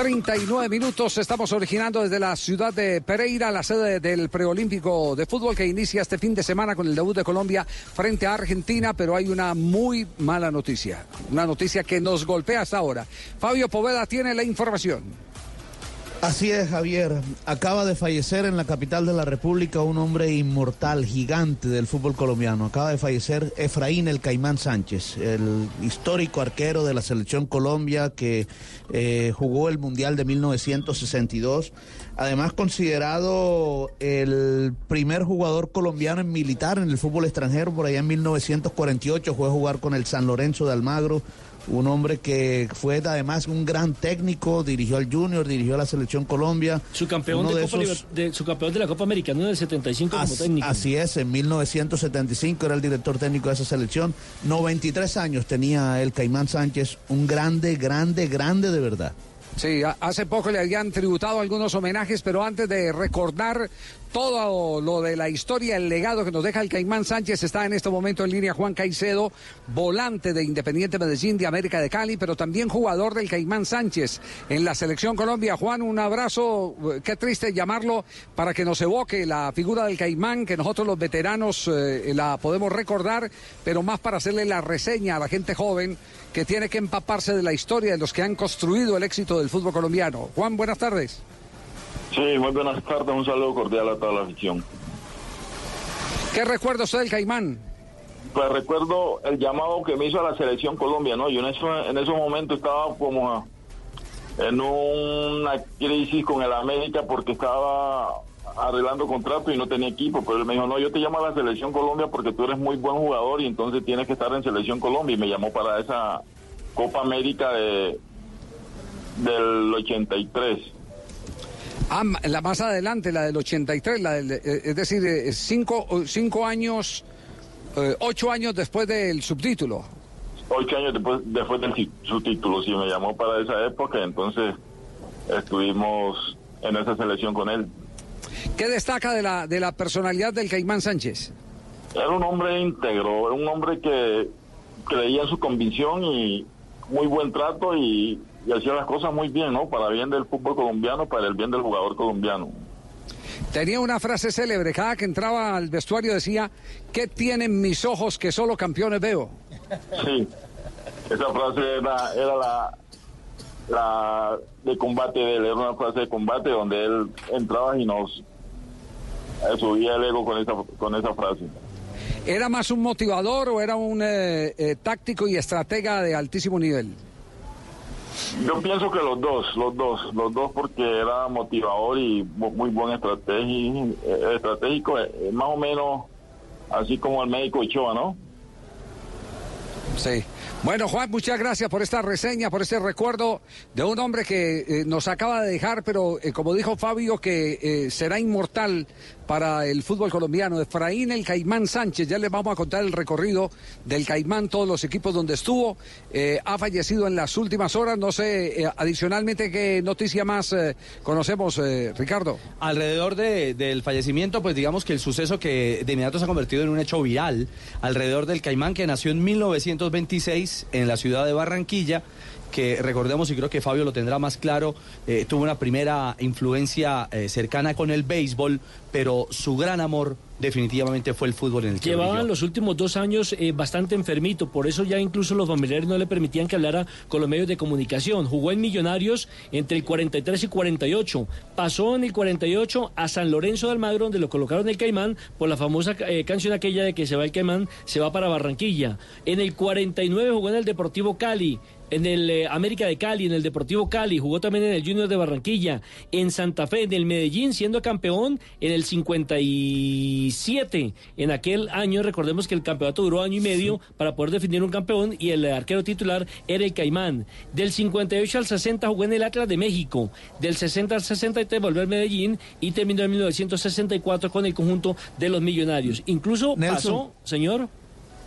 39 minutos, estamos originando desde la ciudad de Pereira, la sede del preolímpico de fútbol que inicia este fin de semana con el debut de Colombia frente a Argentina, pero hay una muy mala noticia, una noticia que nos golpea hasta ahora. Fabio Poveda tiene la información. Así es, Javier. Acaba de fallecer en la capital de la República un hombre inmortal, gigante del fútbol colombiano. Acaba de fallecer Efraín el Caimán Sánchez, el histórico arquero de la selección Colombia que eh, jugó el Mundial de 1962. Además considerado el primer jugador colombiano en militar en el fútbol extranjero. Por allá en 1948 fue a jugar con el San Lorenzo de Almagro un hombre que fue además un gran técnico, dirigió al Junior, dirigió a la Selección Colombia. Su campeón, de, de Copa esos- Liber- de- su campeón de la Copa Americana en el 75 como técnico. Así es, en 1975 era el director técnico de esa selección. 93 años tenía el Caimán Sánchez, un grande, grande, grande de verdad. Sí, hace poco le habían tributado algunos homenajes, pero antes de recordar todo lo de la historia, el legado que nos deja el Caimán Sánchez, está en este momento en línea Juan Caicedo, volante de Independiente Medellín de América de Cali, pero también jugador del Caimán Sánchez en la selección Colombia. Juan, un abrazo, eh, qué triste llamarlo, para que nos evoque la figura del Caimán, que nosotros los veteranos eh, la podemos recordar, pero más para hacerle la reseña a la gente joven que tiene que empaparse de la historia de los que han construido el éxito del fútbol colombiano. Juan, buenas tardes. Sí, muy buenas tardes, un saludo cordial a toda la afición. ¿Qué recuerda usted del Caimán? Pues recuerdo el llamado que me hizo a la selección Colombia, ¿no? Yo en, eso, en esos momentos estaba como en una crisis con el América porque estaba arreglando contrato y no tenía equipo, pero él me dijo, no, yo te llamo a la selección Colombia porque tú eres muy buen jugador y entonces tienes que estar en selección Colombia y me llamó para esa Copa América de del 83. Ah, la más adelante, la del 83, la del, eh, es decir, eh, cinco, cinco años, eh, ocho años después del subtítulo. ocho años después, después del ti- su título, sí me llamó para esa época, entonces estuvimos en esa selección con él. ¿Qué destaca de la, de la personalidad del Caimán Sánchez? Era un hombre íntegro, era un hombre que creía en su convicción y muy buen trato y, y hacía las cosas muy bien, ¿no? Para bien del fútbol colombiano, para el bien del jugador colombiano. Tenía una frase célebre, cada que entraba al vestuario decía, ¿qué tienen mis ojos que solo campeones veo? Sí, esa frase era, era la, la de combate de él, era una frase de combate donde él entraba y nos subía el ego con esa, con esa frase. ¿Era más un motivador o era un eh, eh, táctico y estratega de altísimo nivel? Yo pienso que los dos, los dos, los dos porque era motivador y mu- muy buen eh, estratégico, eh, más o menos así como el médico Ochoa, ¿no? Sí. Bueno, Juan, muchas gracias por esta reseña, por este recuerdo de un hombre que eh, nos acaba de dejar, pero eh, como dijo Fabio, que eh, será inmortal para el fútbol colombiano. Efraín el Caimán Sánchez, ya les vamos a contar el recorrido del Caimán, todos los equipos donde estuvo. Eh, ha fallecido en las últimas horas. No sé, eh, adicionalmente, qué noticia más eh, conocemos, Ricardo. Alrededor de- del fallecimiento, pues digamos que el suceso que de inmediato se ha convertido en un hecho viral, alrededor del Caimán que nació en 1926 en la ciudad de Barranquilla que recordemos y creo que Fabio lo tendrá más claro, eh, tuvo una primera influencia eh, cercana con el béisbol, pero su gran amor definitivamente fue el fútbol en el que Llevaban los últimos dos años eh, bastante enfermito, por eso ya incluso los familiares no le permitían que hablara con los medios de comunicación. Jugó en Millonarios entre el 43 y 48. Pasó en el 48 a San Lorenzo de Almagro, donde lo colocaron el Caimán por la famosa eh, canción aquella de que se va el Caimán, se va para Barranquilla. En el 49 jugó en el Deportivo Cali. En el eh, América de Cali, en el Deportivo Cali, jugó también en el Junior de Barranquilla, en Santa Fe, en el Medellín, siendo campeón en el 57. En aquel año, recordemos que el campeonato duró año y medio para poder definir un campeón y el arquero titular era el Caimán. Del 58 al 60 jugó en el Atlas de México, del 60 al 63 volvió al Medellín y terminó en 1964 con el conjunto de los Millonarios. Incluso Nelson. pasó, señor.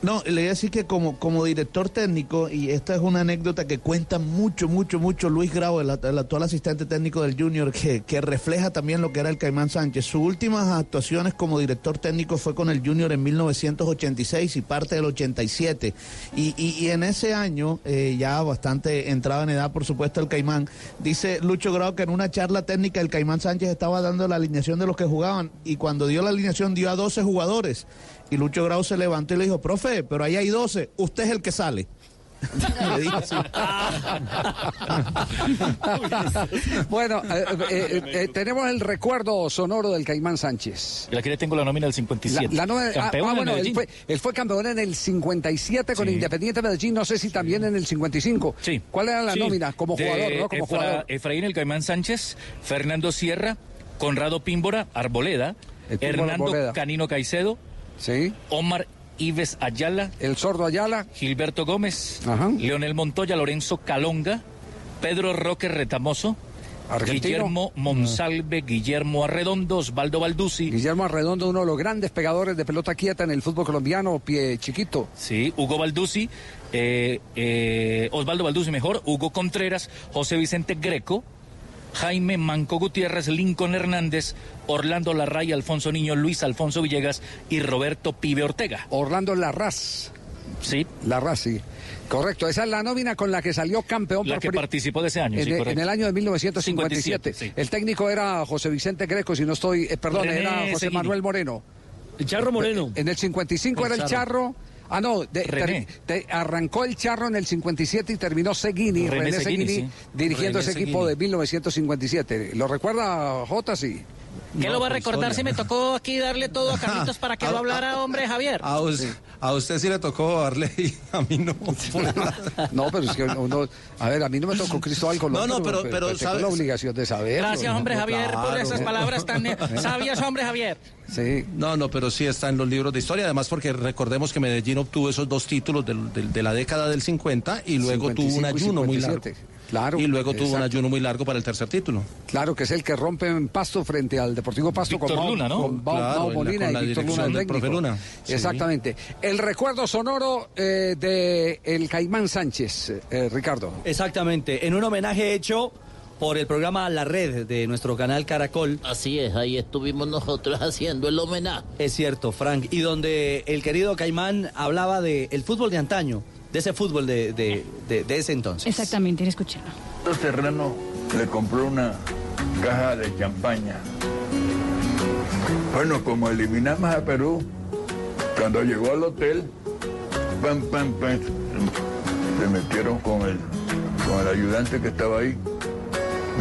No, le voy a decir que como, como director técnico, y esta es una anécdota que cuenta mucho, mucho, mucho Luis Grau, el, actual asistente técnico del Junior, que, que refleja también lo que era el Caimán Sánchez. Sus últimas actuaciones como director técnico fue con el Junior en 1986 y parte del 87. Y, y, y en ese año, eh, ya bastante entrado en edad, por supuesto, el Caimán, dice Lucho Grau que en una charla técnica el Caimán Sánchez estaba dando la alineación de los que jugaban y cuando dio la alineación dio a 12 jugadores. Y Lucho Grau se levantó y le dijo, profe, pero ahí hay 12, usted es el que sale. *laughs* Le dijo así. *laughs* bueno, eh, eh, eh, tenemos el recuerdo sonoro del Caimán Sánchez. Y aquí le tengo la nómina del 57. La, la nómina- ah, Campeón ah, en bueno, él fue, él fue campeón en el 57 con Sí. Independiente Medellín, no sé si también en el 55. Sí. ¿Cuál era la Sí. nómina como De jugador, no? Como Efra- jugador. Efraín El Caimán Sánchez, Fernando Sierra, Conrado Pímbora, Arboleda, Hernando Arboleda. Canino Caicedo, sí. Omar Ives Ayala, El sordo Ayala, Gilberto Gómez, Leonel Montoya, Lorenzo Calonga, Pedro Roque Retamoso, Argentino. Guillermo Monsalve, Guillermo Arredondo, Osvaldo Balduzzi. Guillermo Arredondo, uno de los grandes pegadores de pelota quieta en el fútbol colombiano, pie chiquito. Sí, Hugo Balduzzi, eh, eh, Osvaldo Balduzzi mejor, Hugo Contreras, José Vicente Greco, Jaime Manco Gutiérrez, Lincoln Hernández, Orlando Larray, Alfonso Niño, Luis Alfonso Villegas y Roberto Pibe Ortega. Orlando Larraz. Sí. Larraz, sí. Correcto, esa es la nómina con la que salió campeón La por que participó de ese año, en, sí, el- correcto. en el año de 1957. 57, sí. El técnico era José Vicente Greco, si no estoy, eh, perdón, René era José Seguini. Manuel Moreno. El Charro Moreno. En el 55 El era el Charro. Charro. Ah, no, de- René. ter- te- arrancó el Charro en el 57 y terminó Seguini, René René, Seguini, Seguini, sí. dirigiendo René ese equipo de 1957. ¿Lo recuerda Jota? Sí. ¿Qué lo va a recordar si me tocó aquí darle todo a Carlitos para que *laughs* lo hablara, hombre, Javier? A, a usted sí le tocó darle y a mí no. *laughs* No, pero es que uno, a ver, a mí no me tocó Cristóbal Colón. No, no, pero- pero, tengo ¿sabes? la obligación de saber. Gracias, hombre, Javier, por esas palabras tan eh, *laughs* sabias, hombre, Javier. Sí. No, no, pero sí está en los libros de historia. Además, porque recordemos que Medellín obtuvo esos dos títulos de, la década del 50 y luego tuvo un 55 y ayuno muy largo. 57. Claro. Y luego tuvo un ayuno muy largo para el tercer título. Claro, que es el que rompe en Pasto frente al Deportivo Pasto Víctor con, Luna, ¿no? con Claro, la- Molina la y Víctor Luna, dirección el técnico. Luna. Sí. Exactamente. El recuerdo sonoro eh, de el Caimán Sánchez, eh, Ricardo. Exactamente, en un homenaje hecho por el programa La Red de nuestro canal Caracol. Así es, ahí estuvimos nosotros *laughs* haciendo el homenaje. Es cierto, Frank, y donde el querido Caimán hablaba del el fútbol de antaño, de ese fútbol de, de- de- de ese entonces. Exactamente, escuchando. Serrano le compró una caja de champaña. Bueno, como eliminamos a Perú, cuando llegó al hotel, pam, pam, pam, se metieron con el, con el ayudante que estaba ahí,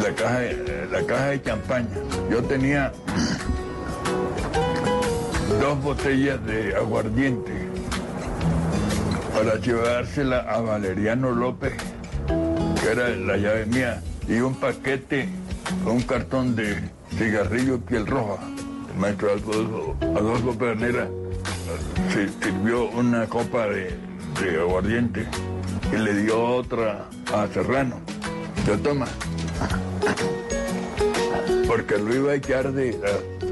la caja, de- la caja de champaña. Yo tenía dos botellas de aguardiente para llevársela a Valeriano López que era la llave mía, y un paquete, un cartón de cigarrillos piel roja. El maestro Adolfo, Adolfo Pernera se sirvió una copa de, de aguardiente y le dio otra a Serrano. Yo toma. Porque lo iba a echar de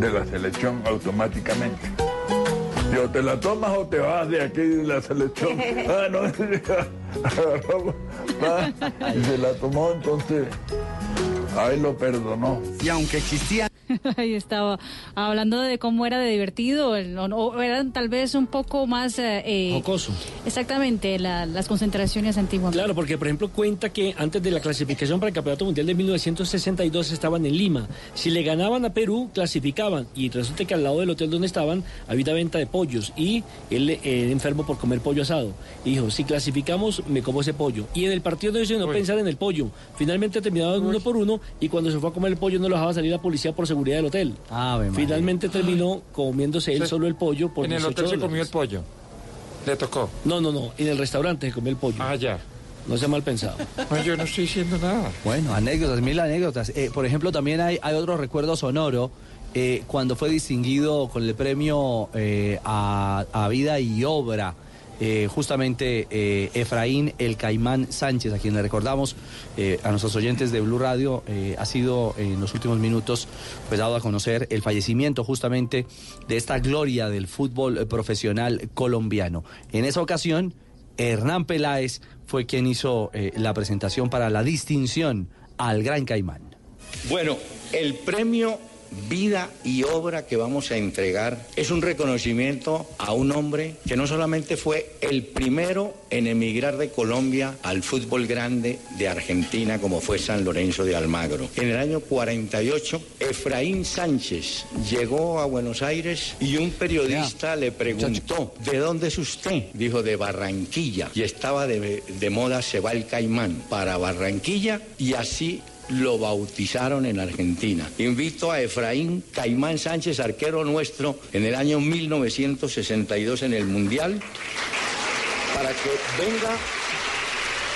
de la selección automáticamente. Yo, ¿te la tomas o te vas de aquí de la selección? *laughs* Ah, no, *laughs* y se la tomó, entonces Ahí lo perdonó. Y aunque existía *laughs* Ahí estaba hablando de cómo era de divertido, o, o eran tal vez un poco más... eh, eh, Jocoso. Exactamente, la- las concentraciones antiguas. Claro, porque por ejemplo cuenta que antes de la clasificación para el Campeonato Mundial de 1962 estaban en Lima. Si le ganaban a Perú, clasificaban. Y resulta que al lado del hotel donde estaban había una venta de pollos. Y él eh, enfermo por comer pollo asado. Y dijo, si clasificamos, me como ese pollo. Y en el partido no hizo no pensar en el pollo. Finalmente terminaron uno por uno y cuando se fue a comer el pollo no lo dejaba salir la policía por seguridad del hotel. María. Finalmente terminó comiéndose él Sí. solo el pollo por En el 18 hotel se dólares. comió el pollo. Le tocó. No, no, no. En el restaurante se comió el pollo. Ah, ya. No sea mal pensado. *laughs* No, yo no estoy diciendo nada. Bueno, anécdotas, mil anécdotas. Eh, por ejemplo, también hay, hay otro recuerdo sonoro eh, cuando fue distinguido con el premio eh, a, a vida y obra. Eh, justamente eh, Efraín El Caimán Sánchez, a quien le recordamos eh, a nuestros oyentes de Blue Radio, ha sido en los últimos minutos pues dado a conocer el fallecimiento justamente de esta gloria del fútbol profesional colombiano. En esa ocasión, Hernán Peláez fue quien hizo la presentación para la distinción al Gran Caimán. Bueno, el premio Vida y Obra que vamos a entregar es un reconocimiento a un hombre que no solamente fue el primero en emigrar de Colombia al fútbol grande de Argentina como fue San Lorenzo de Almagro. En el año 48, Efraín Sánchez llegó a Buenos Aires y un periodista le preguntó, ¿de dónde es usted? Dijo, de Barranquilla. Y estaba de, de moda Se va el Caimán para Barranquilla y así lo bautizaron en Argentina. Invito a Efraín Caimán Sánchez, arquero nuestro, en el año 1962 en el Mundial, para que venga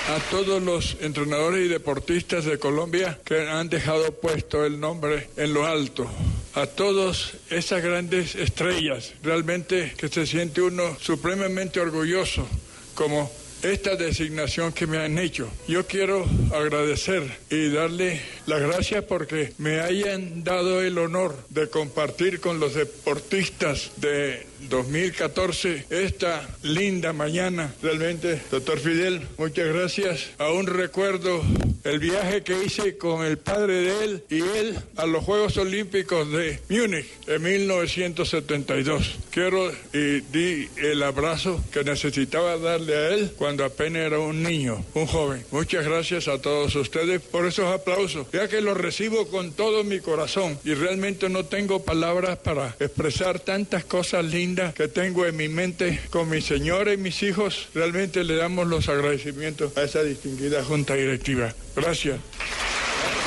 a todos los entrenadores y deportistas de Colombia que han dejado puesto el nombre en lo alto. A todas esas grandes estrellas, realmente que se siente uno supremamente orgulloso como esta designación que me han hecho. Yo quiero agradecer y darle las gracias porque me hayan dado el honor de compartir con los deportistas de 2014 esta linda mañana. Realmente, doctor Fidel, muchas gracias. Aún recuerdo el viaje que hice con el padre de él y él a los Juegos Olímpicos de Múnich en 1972. Quiero y di el abrazo que necesitaba darle a él cuando apenas era un niño, un joven. Muchas gracias a todos ustedes por esos aplausos, ya que los recibo con todo mi corazón y realmente no tengo palabras para expresar tantas cosas lindas que tengo en mi mente con mi señora y mis hijos. Realmente le damos los agradecimientos a esa distinguida junta directiva. Gracias.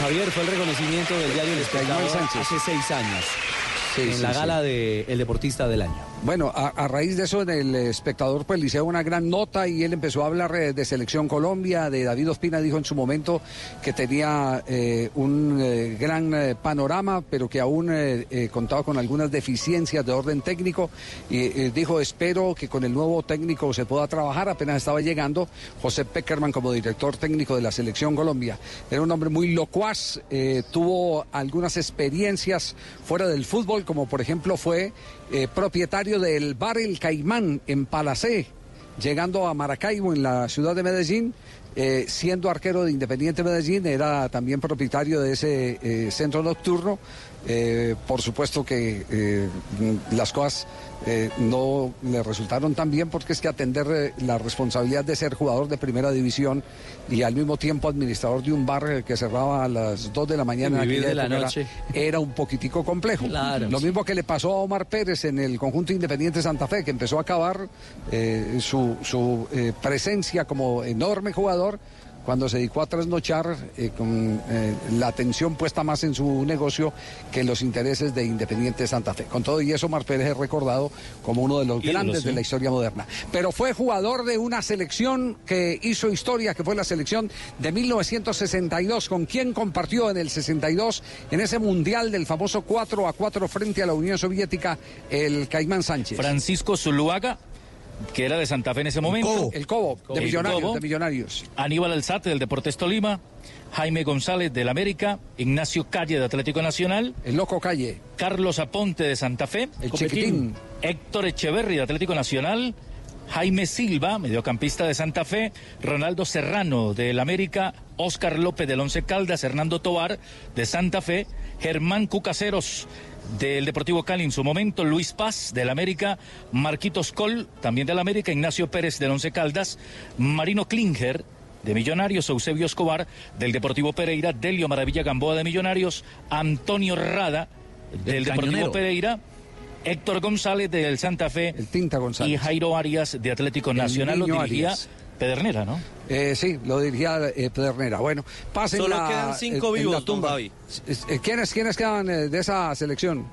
Javier, fue el reconocimiento del diario El Espectador Sánchez. hace seis años. Sí, en sí, la sí. gala de El Deportista del Año. Bueno, a, raíz de eso, en el espectador, pues le hicieron una gran nota y él empezó a hablar eh, de Selección Colombia, de David Ospina, dijo en su momento que tenía eh, un eh, gran panorama, pero que aún contaba con algunas deficiencias de orden técnico. Y dijo, espero que con el nuevo técnico se pueda trabajar. Apenas estaba llegando José Peckerman como director técnico de la Selección Colombia. Era un hombre muy locuaz, tuvo algunas experiencias fuera del fútbol, como por ejemplo fue eh, propietario del bar El Caimán en Palacé, llegando a Maracaibo en la ciudad de Medellín. eh, siendo arquero de Independiente Medellín, era también propietario de ese eh, centro nocturno. Eh, por supuesto que eh, las cosas eh, no le resultaron tan bien porque es que atender la responsabilidad de ser jugador de primera división y al mismo tiempo administrador de un bar que cerraba a las 2 de la mañana en de la noche. era un poquitico complejo. Claro. Lo mismo que le pasó a Omar Pérez en el conjunto Independiente Santa Fe, que empezó a acabar su, su, presencia como enorme jugador cuando se dedicó a trasnochar eh, con eh, la atención puesta más en su negocio que en los intereses de Independiente Santa Fe. Con todo y eso, Omar Pérez es recordado como uno de los Ídolo, grandes sí. de la historia moderna. Pero fue jugador de una selección que hizo historia, que fue la selección de 1962, con quien compartió en el 62, en ese mundial del famoso 4 a 4 frente a la Unión Soviética, el Caimán Sánchez. Francisco Zuluaga, que era de Santa Fe en ese momento. El Cobo, de El Millonarios, Cobo. de Millonarios. Aníbal Alzate del Deportes Tolima, Jaime González del América, Ignacio Calle de Atlético Nacional, el Loco Calle, Carlos Aponte de Santa Fe, El Copetín, Chiquitín. Héctor Echeverri de Atlético Nacional, Jaime Silva, mediocampista de Santa Fe, Ronaldo Serrano del América, Oscar López del Once Caldas, Hernando Tobar de Santa Fe, Germán Cucaseros del Deportivo Cali en su momento, Luis Paz del América, Marquitos Col también del América, Ignacio Pérez del Once Caldas, Marino Klinger de Millonarios, Eusebio Escobar del Deportivo Pereira, Delio Maravilla Gamboa de Millonarios, Antonio Rada del Deportivo. Pereira, Héctor González del Santa Fe González. y Jairo Arias de Atlético Nacional lo dirigía Arias. Pedernera, ¿no? Eh, sí, lo dirigía eh, Pedernera. Bueno, pasen Solo la- quedan cinco vivos, la don tumba. Gaby. Eh, ¿Quiénes, ¿Quiénes quedan eh, de esa selección?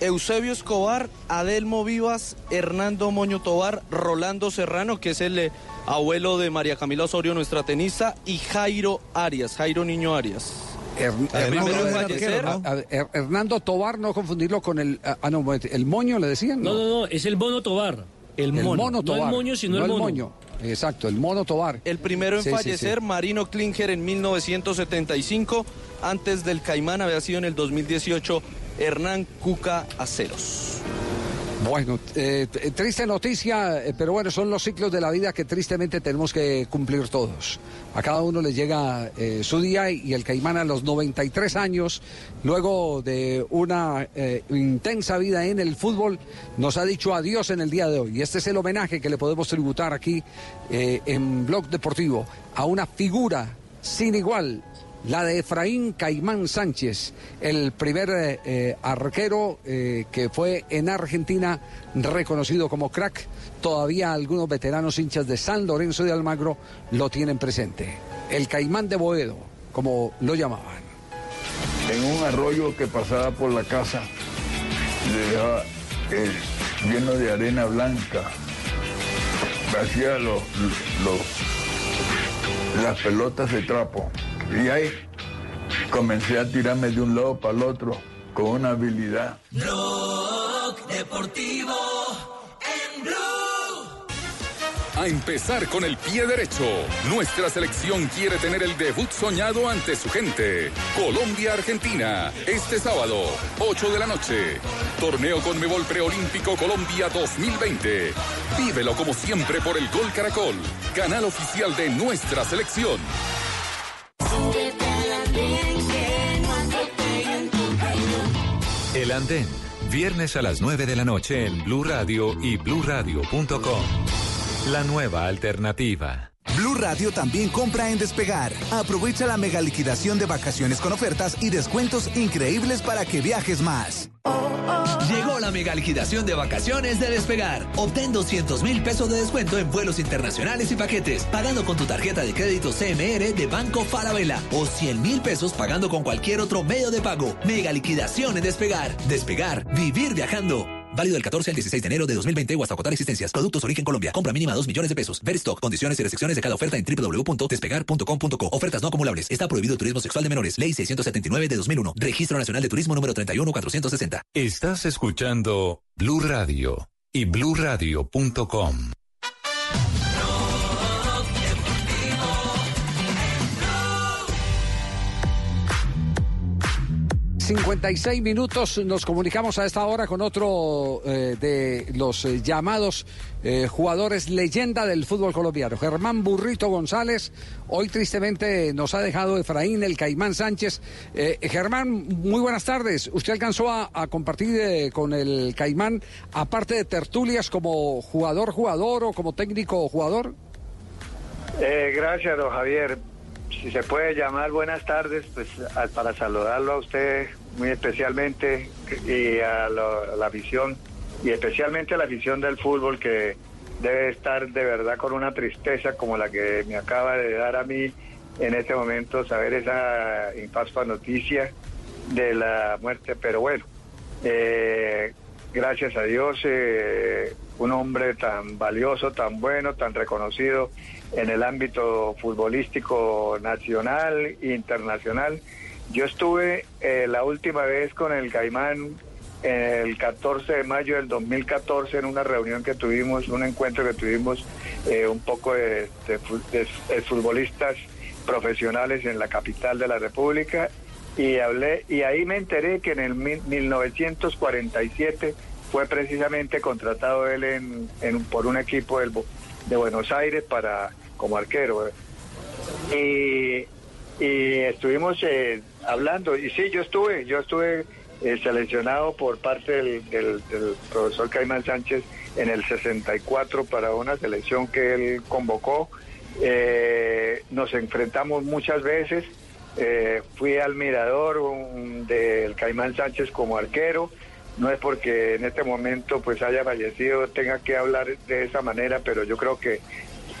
Eusebio Escobar, Adelmo Vivas, Hernando Moño Tobar, Rolando Serrano, que es el eh, abuelo de María Camila Osorio, nuestra tenista, y Jairo Arias, Jairo Niño Arias. Er- El primero en fallecer. A- a- Er- Hernando Tobar, no confundirlo con el. ah, Ah, no, el moño le decían. No, no, no, es el mono Tobar. El mono. No Tobar. el moño, sino no el mono. moño. Exacto, el mono Tobar. El primero en Sí, sí, fallecer, sí. Marino Klinger en 1975. Antes del Caimán había sido en el 2018 Hernán Cuca Aceros. Bueno, eh, t- triste noticia, eh, pero bueno, son los ciclos de la vida que tristemente tenemos que cumplir todos. A cada uno le llega eh, su día y el Caimán a los 93 años, luego de una eh, intensa vida en el fútbol, nos ha dicho adiós en el día de hoy. Y este es el homenaje que le podemos tributar aquí eh, en Blog Deportivo a una figura sin igual la de Efraín Caimán Sánchez, el primer eh, eh, arquero eh, que fue en Argentina reconocido como crack. Todavía algunos veteranos hinchas de San Lorenzo de Almagro lo tienen presente. El Caimán de Boedo, como lo llamaban. En un arroyo que pasaba por la casa, dejaba lleno de arena blanca. Hacía las pelotas de trapo. Y ahí comencé a tirarme de un lado para el otro con una habilidad. Blog Deportivo en Blue. A empezar con el pie derecho. Nuestra selección quiere tener el debut soñado ante su gente. Colombia-Argentina. Este sábado, 8 de la noche. Torneo Conmebol Preolímpico Colombia 2020. Vívelo como siempre por el Gol Caracol. Canal oficial de nuestra selección. El Andén, viernes a las 9 de la noche en Blue Radio y bluradio.com. La nueva alternativa. Blue Radio también compra en Despegar. Aprovecha la mega liquidación de vacaciones con ofertas y descuentos increíbles para que viajes más. Llegó la mega liquidación de vacaciones de Despegar. Obtén 200 mil pesos de descuento en vuelos internacionales y paquetes, pagando con tu tarjeta de crédito CMR de Banco Falabella o 100 mil pesos pagando con cualquier otro medio de pago. Mega liquidación en Despegar. Despegar, vivir viajando. Válido del 14 al 16 de enero de 2020 o hasta agotar existencias. Productos origen Colombia. Compra mínima 2 millones de pesos. Ver stock, condiciones y restricciones de cada oferta en www.despegar.com.co. Ofertas no acumulables. Está prohibido el turismo sexual de menores. Ley 679 de 2001. Registro Nacional de Turismo número 31460. Estás escuchando Blue Radio y bluradio.com. 56 minutos, nos comunicamos a esta hora con otro eh, de los eh, llamados eh, jugadores leyenda del fútbol colombiano, Germán Burrito González. Hoy tristemente nos ha dejado Efraín el Caimán Sánchez. Germán, muy buenas tardes. ¿Usted alcanzó a, compartir con el Caimán, aparte de tertulias, como jugador, jugador o como técnico jugador? Eh, gracias, Javier. Si se puede llamar buenas tardes, pues a- para saludarlo a usted muy especialmente y a, lo- la afición, y especialmente a la afición del fútbol que debe estar de verdad con una tristeza como la que me acaba de dar a mí en este momento saber esa infaspa noticia de la muerte. Pero bueno, eh, gracias a Dios, eh, un hombre tan valioso, tan bueno, tan reconocido en el ámbito futbolístico nacional e internacional. Yo estuve eh, la última vez con el Caimán el 14 de mayo del 2014 en una reunión que tuvimos, un encuentro que tuvimos eh, un poco de, de fu- de- de futbolistas profesionales en la capital de la República y hablé y ahí me enteré que en el mil- 1947 fue precisamente contratado él en, por un equipo de Buenos Aires para como arquero. Y, estuvimos eh, hablando, y sí, yo estuve, yo estuve eh, seleccionado por parte del, del- del profesor Caimán Sánchez en el 64 para una selección que él convocó. Eh, nos enfrentamos muchas veces. Eh, fui al mirador un- del Caimán Sánchez como arquero. No es porque en este momento pues haya fallecido, tenga que hablar de esa manera, pero yo creo que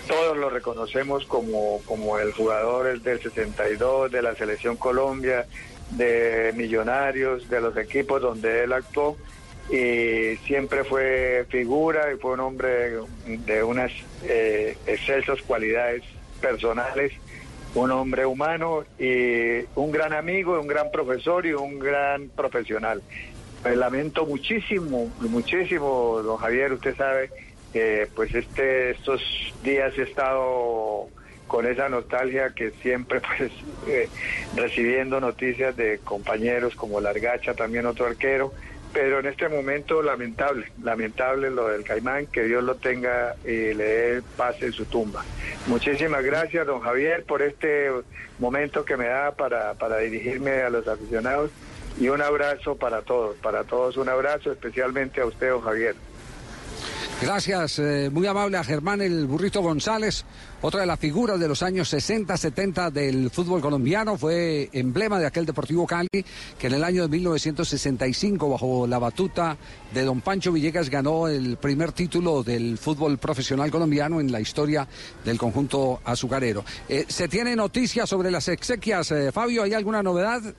todos lo reconocemos como, como el jugador del 62, de la selección Colombia, de Millonarios, de los equipos donde él actuó y siempre fue figura y fue un hombre de unas eh, excelsas cualidades personales, un hombre humano y un gran amigo, un gran profesor y un gran profesional. Pues lamento muchísimo, muchísimo, don Javier, usted sabe, pues este estos días he estado con esa nostalgia que siempre *laughs* pues eh, recibiendo noticias de compañeros como Largacha, también otro arquero, pero en este momento lamentable, lamentable lo del Caimán, que Dios lo tenga y le dé paz en su tumba. Muchísimas gracias, don Javier, por este momento que me da para, para dirigirme a los aficionados y un abrazo para todos, para todos un abrazo, especialmente a usted, don Javier. Gracias, eh, muy amable a Germán el Burrito González, otra de las figuras de los años 60, 70 del fútbol colombiano, fue emblema de aquel Deportivo Cali que en el año de 1965, bajo la batuta de don Pancho Villegas, ganó el primer título del fútbol profesional colombiano en la historia del conjunto azucarero. Eh, ¿Se tiene noticias sobre las exequias, eh, Fabio? ¿Hay alguna novedad?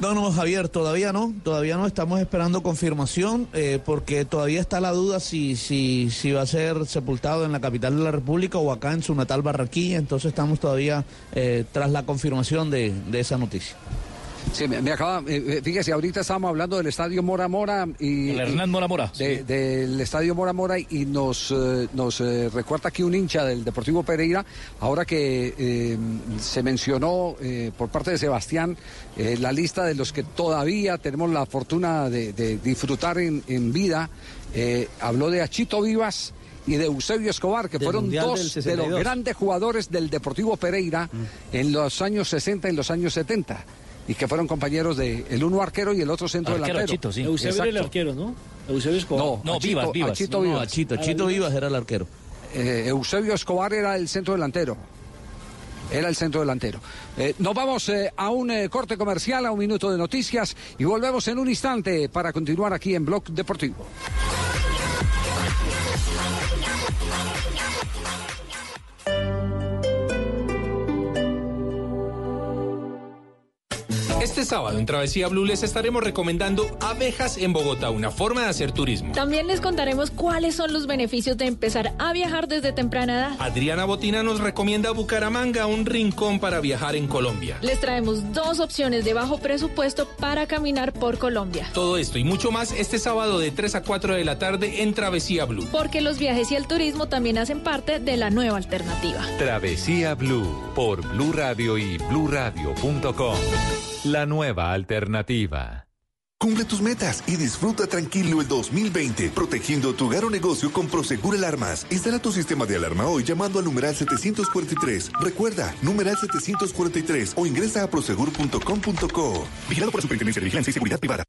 No, no, Javier, todavía no, todavía no estamos esperando confirmación eh, porque todavía está la duda si, si, si va a ser sepultado en la capital de la República o acá en su natal Barranquilla, entonces estamos todavía eh, tras la confirmación de, de esa noticia. Sí, me, me acaba, eh, fíjese, ahorita estábamos hablando del estadio Mora Mora y... El Hernán Mora Mora, de- sí. Del estadio Mora Mora y nos, eh, nos eh, recuerda aquí un hincha del Deportivo Pereira, ahora que eh, se mencionó eh, por parte de Sebastián eh, la lista de los que todavía tenemos la fortuna de, de disfrutar en, en vida, eh, habló de Achito Vivas y de Eusebio Escobar, que Del fueron dos de 62. los grandes jugadores del Deportivo Pereira en los años 60 y los años 70. Y que fueron compañeros de el uno arquero y el otro centro Arquero, delantero. Sí. Eusebio era el arquero, ¿no? Eusebio Escobar. No, No, Achito- Vivas, Vivas. No, Vivas. Ah, Chito Vivas. Vivas era el arquero. Eh, Eusebio Escobar era el centro delantero. Era el centro delantero. Eh, nos vamos eh, a un eh, corte comercial, a un minuto de noticias y volvemos en un instante para continuar aquí en Blog Deportivo. Este sábado en Travesía Blue les estaremos recomendando Abejas en Bogotá, una forma de hacer turismo. También les contaremos cuáles son los beneficios de empezar a viajar desde temprana edad. Adriana Botina nos recomienda Bucaramanga, un rincón para viajar en Colombia. Les traemos dos opciones de bajo presupuesto para caminar por Colombia. Todo esto y mucho más este sábado de 3 a 4 de la tarde en Travesía Blue. Porque los viajes y el turismo también hacen parte de la nueva alternativa. Travesía Blue por Blue Radio y bluradio.com. La nueva alternativa. Cumple tus metas y disfruta tranquilo el 2020, protegiendo tu hogar o negocio con Prosegur Alarmas. Instala tu sistema de alarma hoy llamando al numeral 743. Recuerda, numeral 743 o ingresa a prosegur.com.co. Vigilado por la Superintendencia de Vigilancia y Seguridad Privada.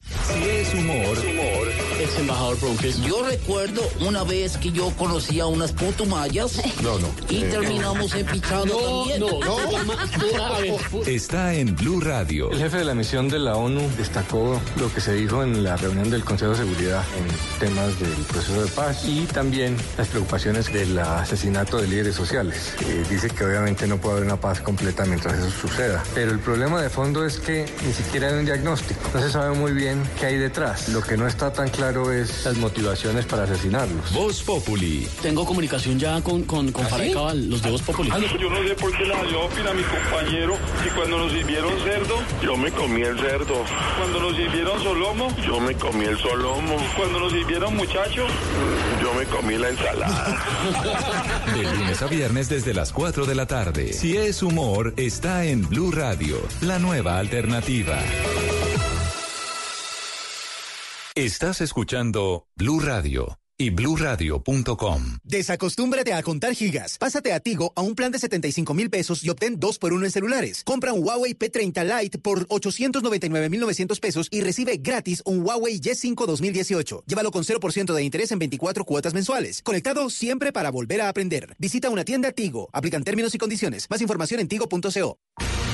Si es humor, Ex embajador Yo recuerdo una vez que yo conocí a unas putumayas. No, no. Y Eh, terminamos empichados también. *laughs* está en Blue Radio. El jefe de la misión de la ONU destacó lo que se dijo en la reunión del Consejo de Seguridad en temas del proceso de paz y también las preocupaciones del asesinato de líderes sociales. Eh, dice que obviamente no puede haber una paz completa mientras eso suceda. Pero el problema de fondo es que ni siquiera hay un diagnóstico. No se sabe muy bien qué hay detrás. Lo que no está tan claro es las motivaciones para asesinarlos. Voz Populi. Tengo comunicación ya con, con, con Cabal, los de Voz Populi. Yo no sé por qué le salió opina a mi compañero y cuando nos sirvieron cerdo, yo me comí el cerdo. Cuando nos sirvieron solomo, yo me comí el solomo. Cuando nos sirvieron muchacho, yo me comí la ensalada. *laughs* De lunes a viernes desde las 4 de la tarde. Si es humor, está en Blue Radio, la nueva alternativa. Estás escuchando Blue Radio y bluradio.com. Desacostúmbrate a contar gigas. Pásate a Tigo a un plan de 75 mil pesos y obtén 2 por 1 en celulares. Compra un Huawei P30 Lite por 899,900 pesos y recibe gratis un Huawei Y5 2018. Llévalo con 0% de interés en 24 cuotas mensuales. Conectado siempre para volver a aprender. Visita una tienda Tigo. Aplican términos y condiciones. Más información en tigo.co.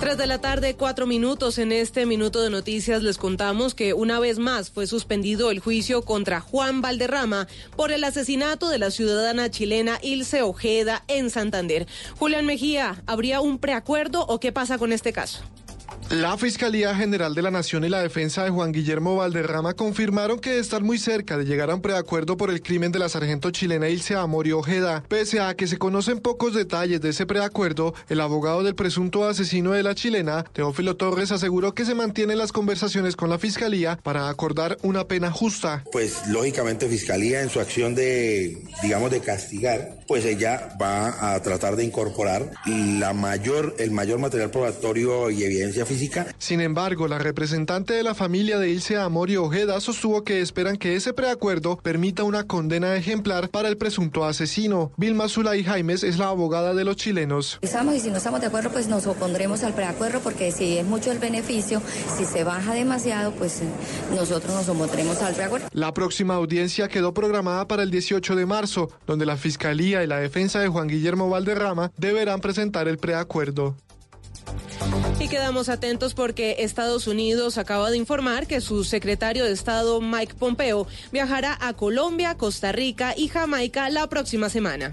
Tres de la tarde, cuatro minutos. En este minuto de noticias les contamos que una vez más fue suspendido el juicio contra Juan Valderrama por el asesinato de la ciudadana chilena Ilse Ojeda en Santander. Julián Mejía, ¿habría un preacuerdo o qué pasa con este caso? La Fiscalía General de la Nación y la defensa de Juan Guillermo Valderrama confirmaron que están muy cerca de llegar a un preacuerdo por el crimen de la sargento chilena Ilse Amorio Ojeda. Pese a que se conocen pocos detalles de ese preacuerdo, el abogado del presunto asesino de la chilena, Teófilo Torres, aseguró que se mantienen las conversaciones con la Fiscalía para acordar una pena justa. Pues lógicamente Fiscalía en su acción de, digamos, de castigar, pues ella va a tratar de incorporar la mayor, el mayor material probatorio y evidencia física sin embargo, la representante de la familia de Ilse Amorio Ojeda sostuvo que esperan que ese preacuerdo permita una condena ejemplar para el presunto asesino. Vilma Zulay Jaimes es la abogada de los chilenos. Estamos y si no estamos de acuerdo, pues nos opondremos al preacuerdo porque si es mucho el beneficio, si se baja demasiado, pues nosotros nos opondremos al preacuerdo. La próxima audiencia quedó programada para el 18 de marzo, donde la Fiscalía y la defensa de Juan Guillermo Valderrama deberán presentar el preacuerdo. Y quedamos atentos porque Estados Unidos acaba de informar que su secretario de Estado Mike Pompeo viajará a Colombia, Costa Rica y Jamaica la próxima semana.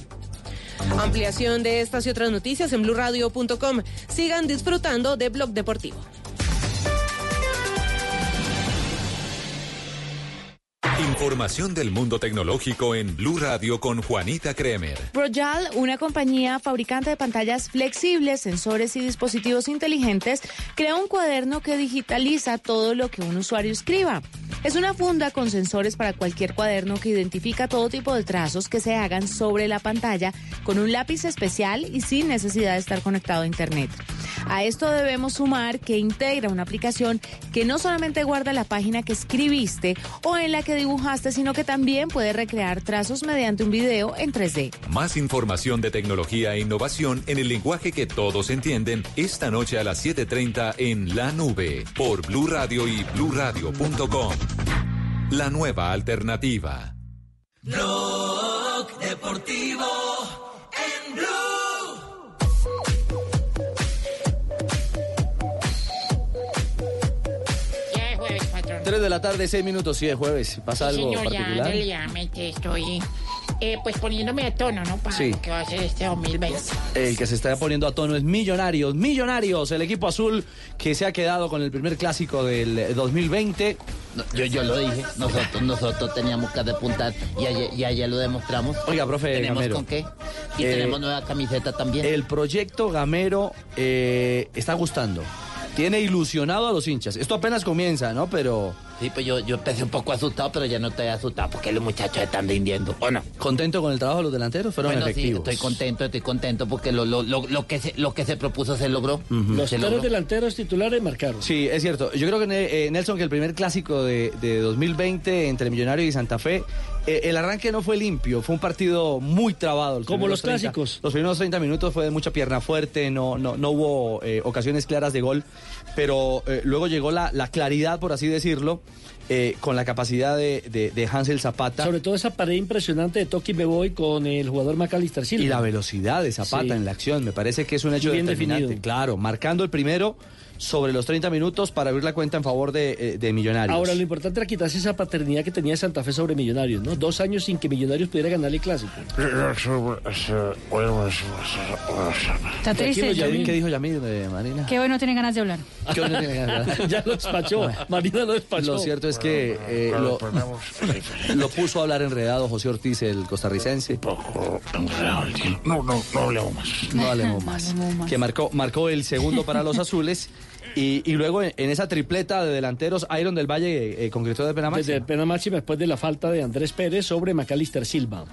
Ampliación de estas y otras noticias en blurradio.com. Sigan disfrutando de Blog Deportivo. Información del mundo tecnológico en Blue Radio con Juanita Kremer. Royal, una compañía fabricante de pantallas flexibles, sensores y dispositivos inteligentes, crea un cuaderno que digitaliza todo lo que un usuario escriba. Es una funda con sensores para cualquier cuaderno que identifica todo tipo de trazos que se hagan sobre la pantalla con un lápiz especial y sin necesidad de estar conectado a Internet. A esto debemos sumar que integra una aplicación que no solamente guarda la página que escribiste o en la que dibujaste, sino que también puede recrear trazos mediante un video en 3D. Más información de tecnología e innovación en el lenguaje que todos entienden esta noche a las 7:30 en La Nube por Blue Radio y bluradio.com. La nueva alternativa. Blog deportivo en Blue. 3 de la tarde, 6 minutos, sí, es jueves. ¿Pasa Sí, algo señor, ya particular? realmente estoy eh, pues poniéndome a tono, ¿no? Para Sí. lo que va a ser este 2020. El que se está poniendo a tono es Millonarios. Millonarios, el equipo azul que se ha quedado con el primer clásico del 2020. Yo, yo lo dije, nosotros, nosotros teníamos que despuntar y ayer, y ayer lo demostramos. Oiga, profe ¿Tenemos Gamero. con qué? Y Eh, tenemos nueva camiseta también. El proyecto Gamero eh, está gustando. Tiene ilusionado a los hinchas. Esto apenas comienza, ¿no? Pero. Sí, pues yo, yo empecé un poco asustado, pero ya no estoy asustado porque los muchachos están rindiendo. ¿O no? ¿Contento con el trabajo de los delanteros? Fueron Bueno, sí, efectivos. estoy contento, estoy contento porque lo, lo, lo, lo que, se, lo que se propuso se logró. Los Se tres logró. delanteros titulares marcaron. Sí, es cierto. Yo creo que eh, Nelson, que el primer clásico de, de 2020 entre Millonarios y Santa Fe, el arranque no fue limpio, fue un partido muy trabado. Como los 30 clásicos. Los primeros 30 minutos fue de mucha pierna fuerte, no, no, no hubo eh, ocasiones claras de gol, pero eh, luego llegó la, la claridad, por así decirlo, eh, con la capacidad de, de- de Hansel Zapata. Sobre todo esa pared impresionante de Toki Beboy con el jugador Macalister Silva. Y la velocidad de Zapata Sí. en la acción, me parece que es un hecho Bien determinante. definido. Claro, marcando el primero sobre los 30 minutos para abrir la cuenta en favor de, eh, de Millonarios. Ahora, lo importante era quitarse esa paternidad que tenía Santa Fe sobre Millonarios, ¿no? Dos años sin que Millonarios pudiera ganar el clásico. Está triste. Tranquilo, Yamil. ¿Qué dijo Yamil, eh, Marina? Qué bueno tiene ganas de hablar. ¿Qué bueno tiene ganas? *laughs* ya lo despachó. Marina lo despachó. Lo cierto es que eh, lo, *laughs* lo puso a hablar enredado José Ortiz, el costarricense. No, no, no hablemos más. No hablemos más. Que marcó, marcó el segundo para los azules. Y, y luego en, en esa tripleta de delanteros, Iron del Valle eh, concretó de pena máxima. Desde pena máxima después de la falta de Andrés Pérez sobre Macalister Silva.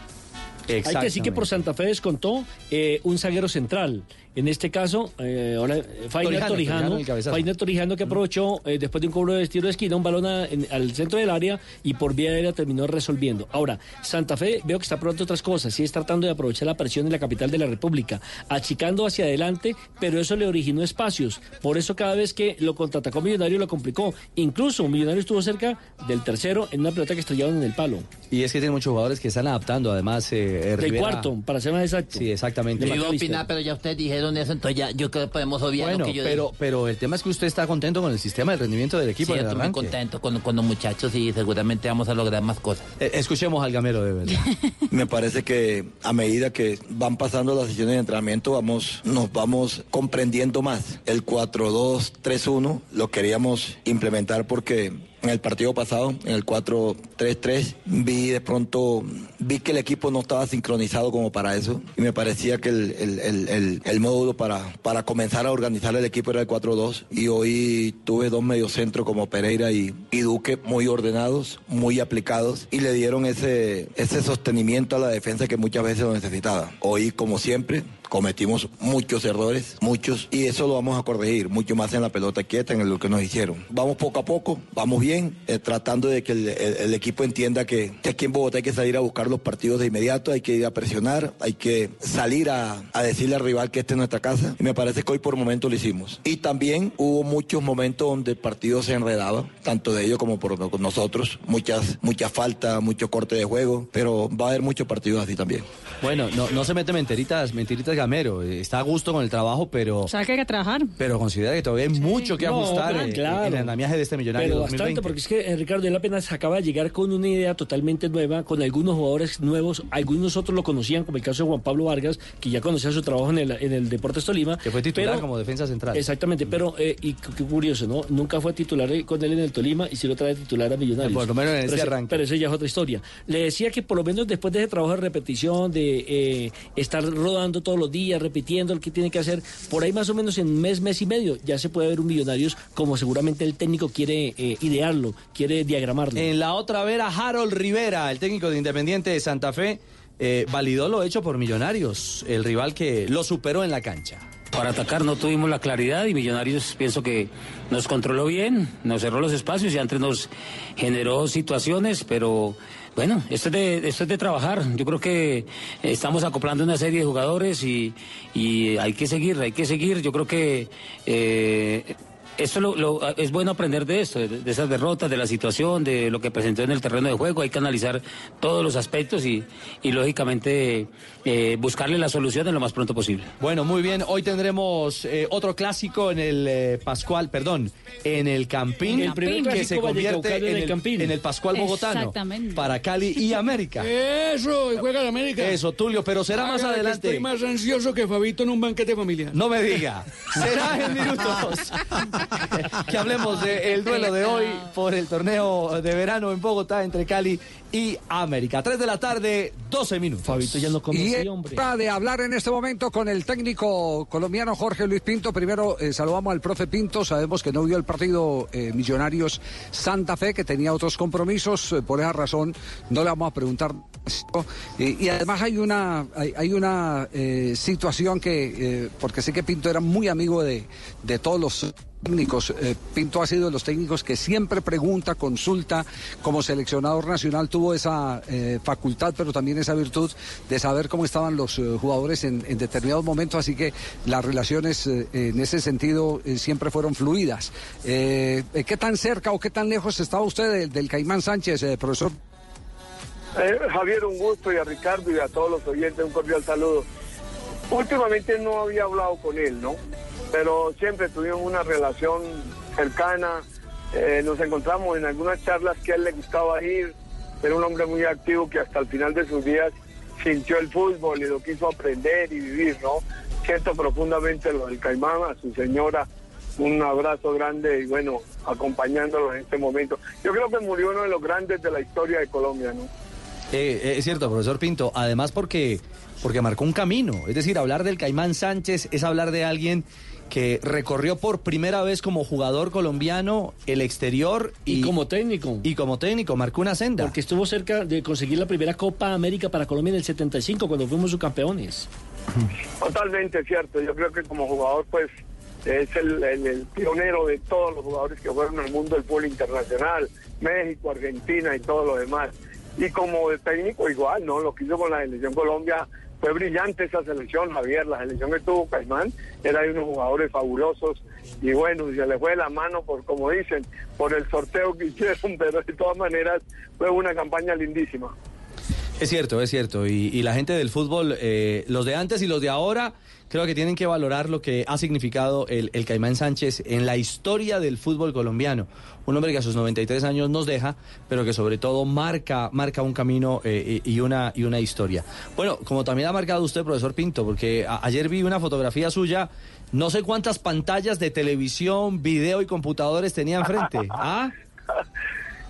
Hay que decir que por Santa Fe descontó eh, un zaguero central. En este caso, eh, ahora, eh, Fainer Torijano, Torijano, Torijano, que aprovechó eh, después de un cobro de tiro de esquina un balón a- en- al centro del área y por vía aérea terminó resolviendo. Ahora, Santa Fe veo que está probando otras cosas, sí es tratando de aprovechar la presión en la capital de la República, achicando hacia adelante, pero eso le originó espacios. Por eso cada vez que lo contraatacó Millonario lo complicó. Incluso Millonario estuvo cerca del tercero en una pelota que estrellaron en el palo. Y es que tiene muchos jugadores que están adaptando, además. Eh, eh, Del Rivera- cuarto, para ser más exacto. Sí, exactamente. Yo iba a opinar, pero ya ustedes dijeron eso, entonces ya yo creo que podemos obviar Bueno, lo que yo pero, dije. pero el tema es que usted está contento con el sistema de rendimiento del equipo Sí, el estoy muy contento con, con los muchachos y seguramente vamos a lograr más cosas. Eh, escuchemos al gamero de verdad. *laughs* Me parece que a medida que van pasando las sesiones de entrenamiento vamos, nos vamos comprendiendo más. El 4-2-3-1 lo queríamos implementar porque en el partido pasado, en el 4-3-3, vi de pronto, vi que el equipo no estaba sincronizado como para eso y me parecía que el, el- el- el- módulo para, para comenzar a organizar el equipo era el 4-2 y hoy tuve dos mediocentros como Pereira y, y Duque muy ordenados, muy aplicados y le dieron ese, ese sostenimiento a la defensa que muchas veces lo necesitaba. Hoy, como siempre, cometimos muchos errores, muchos, y eso lo vamos a corregir, mucho más en la pelota quieta, en lo que nos hicieron. Vamos poco a poco, vamos bien, eh, tratando de que el, equipo entienda que, que aquí en Bogotá hay que salir a buscar los partidos de inmediato, hay que ir a presionar, hay que salir a, a decirle al rival que esta es nuestra casa, y me parece que hoy por momento lo hicimos. Y también hubo muchos momentos donde el partido se enredaba, tanto de ellos como por nosotros, muchas, muchas faltas, mucho corte de juego, pero va a haber muchos partidos así también. Bueno, no, no se mete mentiritas, mentiritas gamero. Está a gusto con el trabajo, pero, ¿Sabes que hay que trabajar? pero considera que todavía hay mucho que No, ajustar claro, eh, claro. en el andamiaje de este millonario Pero bastante, 2020. porque es que eh, Ricardo, él apenas acaba de llegar con una idea totalmente nueva, con algunos jugadores nuevos, algunos otros lo conocían, como el caso de Juan Pablo Vargas, que ya conocía su trabajo en el, en el Deportes Tolima. Que fue titular pero- como defensa central. Exactamente, pero, eh, y qué curioso, ¿no? Nunca fue titular eh, con él en el Tolima y sí lo trae titular a Millonarios. Por lo menos en ese arranque. Pero eso ya es otra historia. Le decía que por lo menos después de ese trabajo de repetición, de eh, estar rodando todos los días, repitiendo lo que tiene que hacer, por ahí más o menos en mes, mes y medio, ya se puede ver un Millonarios como seguramente el técnico quiere eh, idearlo, quiere diagramarlo. En la otra vera, Harold Rivera, el técnico de Independiente de Santa Fe, eh, validó lo hecho por Millonarios, el rival que lo superó en la cancha. Para atacar no tuvimos la claridad y Millonarios pienso que nos controló bien, nos cerró los espacios y antes nos generó situaciones, pero bueno, esto es de, esto es de trabajar. Yo creo que estamos acoplando una serie de jugadores y, y hay que seguir, hay que seguir. Yo creo que eh, esto lo- lo- es bueno aprender de esto, de, de esas derrotas, de la situación, de lo que presentó en el terreno de juego. Hay que analizar todos los aspectos y, y lógicamente eh, buscarle la solución en lo más pronto posible. Bueno, muy bien. Hoy tendremos eh, otro clásico en el eh, Pascual, perdón, en el Campín, El primer que se convierte en el el, Campín. en el Pascual bogotano Exactamente. para Cali y América. Eso, y juega la América. Eso, Tulio, pero será más adelante. Estoy más ansioso que Fabito en un banquete familiar. No me diga. Será en minutos *laughs* que hablemos del duelo de hoy por el torneo de verano en Bogotá entre Cali y América. 3 de la tarde, 12 minutos. Fabito ya no Y es hora de hablar en este momento con el técnico colombiano Jorge Luis Pinto. Primero eh, saludamos al profe Pinto. Sabemos que no vio el partido eh, Millonarios Santa Fe, que tenía otros compromisos. Eh, por esa razón no le vamos a preguntar. Y, y además hay una, hay, hay una eh, situación que, eh, porque sé que Pinto era muy amigo de, de todos los técnicos. Eh, Pinto ha sido de los técnicos que siempre pregunta, consulta. Como seleccionador nacional tuvo esa eh, facultad, pero también esa virtud de saber cómo estaban los eh, jugadores en, determinados momentos. Así que las relaciones en ese sentido siempre fueron fluidas. ¿Qué tan cerca o qué tan lejos estaba usted del, Caimán Sánchez, profesor? Javier, un gusto y a Ricardo y a todos los oyentes un cordial saludo. Últimamente no había hablado con él, ¿no? Pero siempre tuvimos una relación cercana, eh, nos encontramos en algunas charlas que a él le gustaba ir, era un hombre muy activo que hasta el final de sus días sintió el fútbol y lo quiso aprender y vivir, ¿no? Siento profundamente lo del Caimán, a su señora, un abrazo grande y bueno, acompañándolo en este momento. Yo creo que murió uno de los grandes de la historia de Colombia, ¿no? Eh, eh, es cierto, profesor Pinto. Además porque, porque marcó un camino. Es decir, hablar del Caimán Sánchez es hablar de alguien que recorrió por primera vez como jugador colombiano el exterior y, como técnico. Y como técnico, marcó una senda. Porque estuvo cerca de conseguir la primera Copa América para Colombia en el 75, cuando fuimos subcampeones. Totalmente cierto. Yo creo que como jugador, pues, es el, el- el pionero de todos los jugadores que fueron al mundo del fútbol internacional, México, Argentina y todo lo demás. Y como técnico igual, ¿no? Lo que hizo con la selección Colombia fue brillante esa selección, Javier. La selección que tuvo Caimán era de unos jugadores fabulosos y bueno, se le fue la mano por, como dicen, por el sorteo que *laughs* hicieron, pero de todas maneras fue una campaña lindísima. Es cierto, es cierto. Y, y la gente del fútbol, eh, los de antes y los de ahora, creo que tienen que valorar lo que ha significado el, el Caimán Sánchez en la historia del fútbol colombiano. Un hombre que a sus 93 años nos deja, pero que sobre todo marca, marca un camino eh, y, una, y una historia. Bueno, como también ha marcado usted, profesor Pinto, porque a- ayer vi una fotografía suya, no sé cuántas pantallas de televisión, video y computadores tenía enfrente. *laughs* ¿Ah?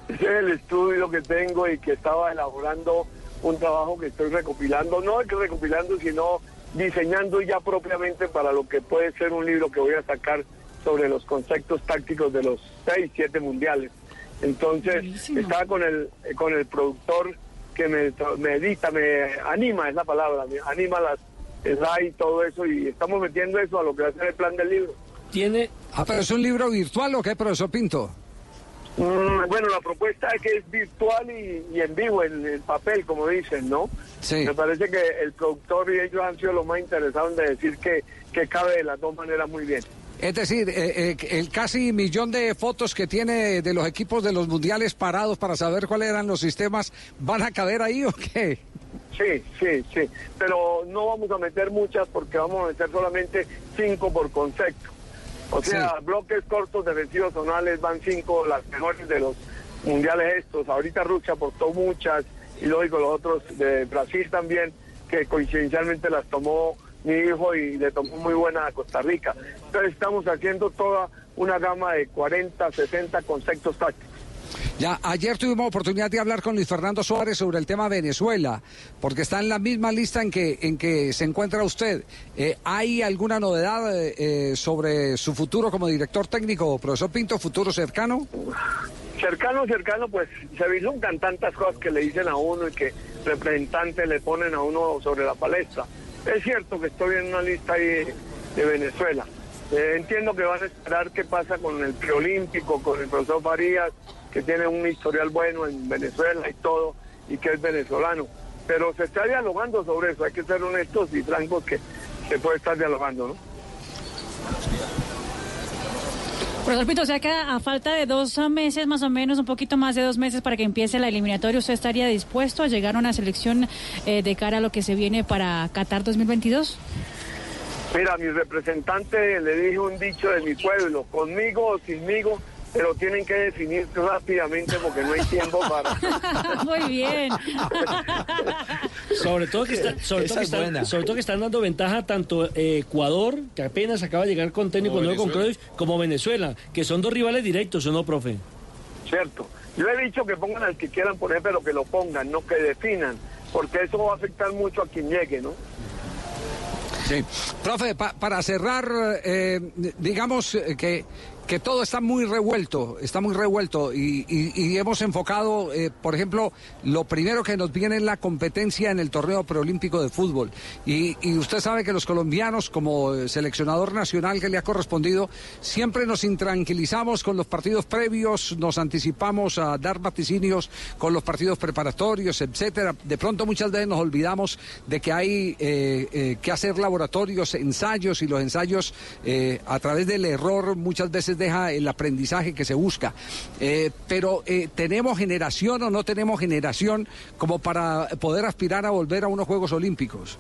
Es el estudio que tengo y que estaba elaborando un trabajo que estoy recopilando, no que recopilando, sino diseñando ya propiamente para lo que puede ser un libro que voy a sacar sobre los conceptos tácticos de los seis, siete mundiales. Entonces, Buenísimo. estaba con el, con el productor que me, me edita, me anima, es la palabra, me anima las slides y todo eso, y estamos metiendo eso a lo que va a ser el plan del libro. Tiene. Ah, pero es un libro virtual o qué, profesor Pinto? Mm, bueno, la propuesta es que es virtual y, y en vivo, en el papel, como dicen, ¿no? Sí. Me parece que el productor y ellos han sido los más interesados en decir que, que cabe de las dos maneras muy bien. Es decir, eh, eh, el casi millón de fotos que tiene de los equipos de los mundiales parados para saber cuáles eran los sistemas, ¿van a caber ahí o qué? Sí, sí, sí. Pero no vamos a meter muchas porque vamos a meter solamente cinco por concepto. O sea, bloques cortos defensivos zonales van cinco, las mejores de los mundiales estos. Ahorita Rusia aportó muchas y lógico los otros de Brasil también, que coincidencialmente las tomó mi hijo y le tomó muy buena a Costa Rica. Entonces estamos haciendo toda una gama de 40, 60 conceptos tácticos. Ya, ayer tuvimos oportunidad de hablar con Luis Fernando Suárez sobre el tema Venezuela, porque está en la misma lista en que, en que se encuentra usted. Eh, ¿Hay alguna novedad eh, eh, sobre su futuro como director técnico, profesor Pinto, futuro cercano? Cercano, cercano, pues se vislumbran tantas cosas que le dicen a uno y que representantes le ponen a uno sobre la palestra. Es cierto que estoy en una lista ahí de Venezuela. Eh, entiendo que van a esperar qué pasa con el preolímpico, con el profesor Farías, que tiene un historial bueno en Venezuela y todo, y que es venezolano. Pero se está dialogando sobre eso, hay que ser honestos y francos que se puede estar dialogando, ¿no? Profesor Pinto, o sea que a falta de dos meses, más o menos, un poquito más de dos meses para que empiece la eliminatoria, ¿usted estaría dispuesto a llegar a una selección eh, de cara a lo que se viene para Qatar 2022? Mira, mi representante le dije un dicho de mi pueblo, conmigo o sinmigo, pero tienen que definir rápidamente porque no hay tiempo para... *laughs* Muy bien. Sobre todo que, está- sobre todo que es están, buena. sobre todo que están dando ventaja tanto eh, Ecuador, que apenas acaba de llegar con técnico nuevo con. Cruyff, como Venezuela, que son dos rivales directos, ¿o no, profe? Cierto. Yo he dicho que pongan al que quieran poner, pero que lo pongan, no que definan, porque eso va a afectar mucho a quien llegue, ¿no? Sí. Profe, pa- para cerrar, eh, digamos eh, que, que todo está muy revuelto, está muy revuelto y, hemos enfocado, eh, por ejemplo, lo primero que nos viene es la competencia en el torneo preolímpico de fútbol. Y, usted sabe que los colombianos, como eh, seleccionador nacional que le ha correspondido, siempre nos intranquilizamos con los partidos previos, nos anticipamos a dar vaticinios con los partidos preparatorios, etcétera. De pronto muchas veces nos olvidamos de que hay eh, que hacer laboratorios, ensayos y los ensayos a través del error muchas veces deja el aprendizaje que se busca. Eh, pero eh, tenemos generación o no tenemos generación como para poder aspirar a volver a unos Juegos Olímpicos.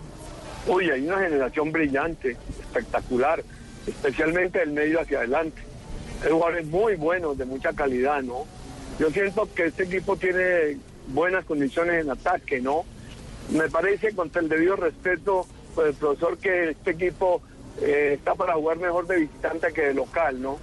Uy, hay una generación brillante, espectacular. especialmente del medio hacia adelante. Hay jugadores muy buenos, de mucha calidad, ¿no? Yo siento que este equipo tiene buenas condiciones en ataque, ¿no? Me parece, con el debido respeto, pues el profesor, que este equipo eh, está para jugar mejor de visitante que de local, ¿no?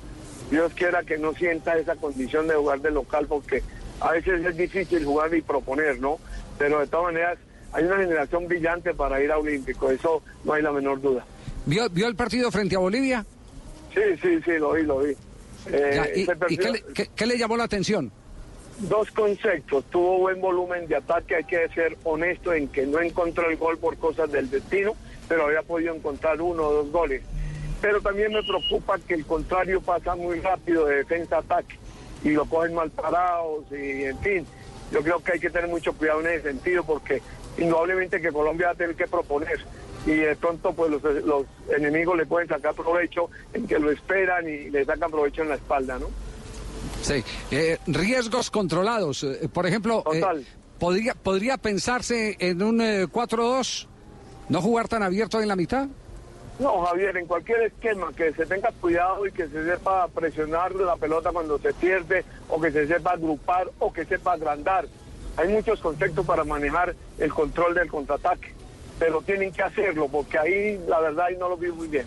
Dios quiera que no sienta esa condición de jugar de local porque a veces es difícil jugar y proponer, ¿no? Pero de todas maneras hay una generación brillante para ir a Olímpico, eso no hay la menor duda. ¿Vio, vio el partido frente a Bolivia? Sí, sí, sí, lo vi, lo vi. Eh, Ya, ¿Y, ese y partido- qué, le, qué- qué le llamó la atención? Dos conceptos. Tuvo buen volumen de ataque, hay que ser honesto en que no encontró el gol por cosas del destino, pero había podido encontrar uno o dos goles. Pero también me preocupa que el contrario pasa muy rápido de defensa a ataque y lo cogen mal parados y en fin. Yo creo que hay que tener mucho cuidado en ese sentido porque indudablemente que Colombia va a tener que proponer y de pronto pues los, los enemigos le pueden sacar provecho en que lo esperan y le sacan provecho en la espalda, ¿no? Sí. Eh, riesgos controlados. Eh, por ejemplo, eh, ¿podría, ¿podría pensarse en un eh, 4-2? ¿No jugar tan abierto en la mitad? No, Javier, en cualquier esquema que se tenga cuidado y que se sepa presionar la pelota cuando se pierde, o que se sepa agrupar, o que sepa agrandar. Hay muchos conceptos para manejar el control del contraataque, pero tienen que hacerlo, porque ahí la verdad no lo vi muy bien.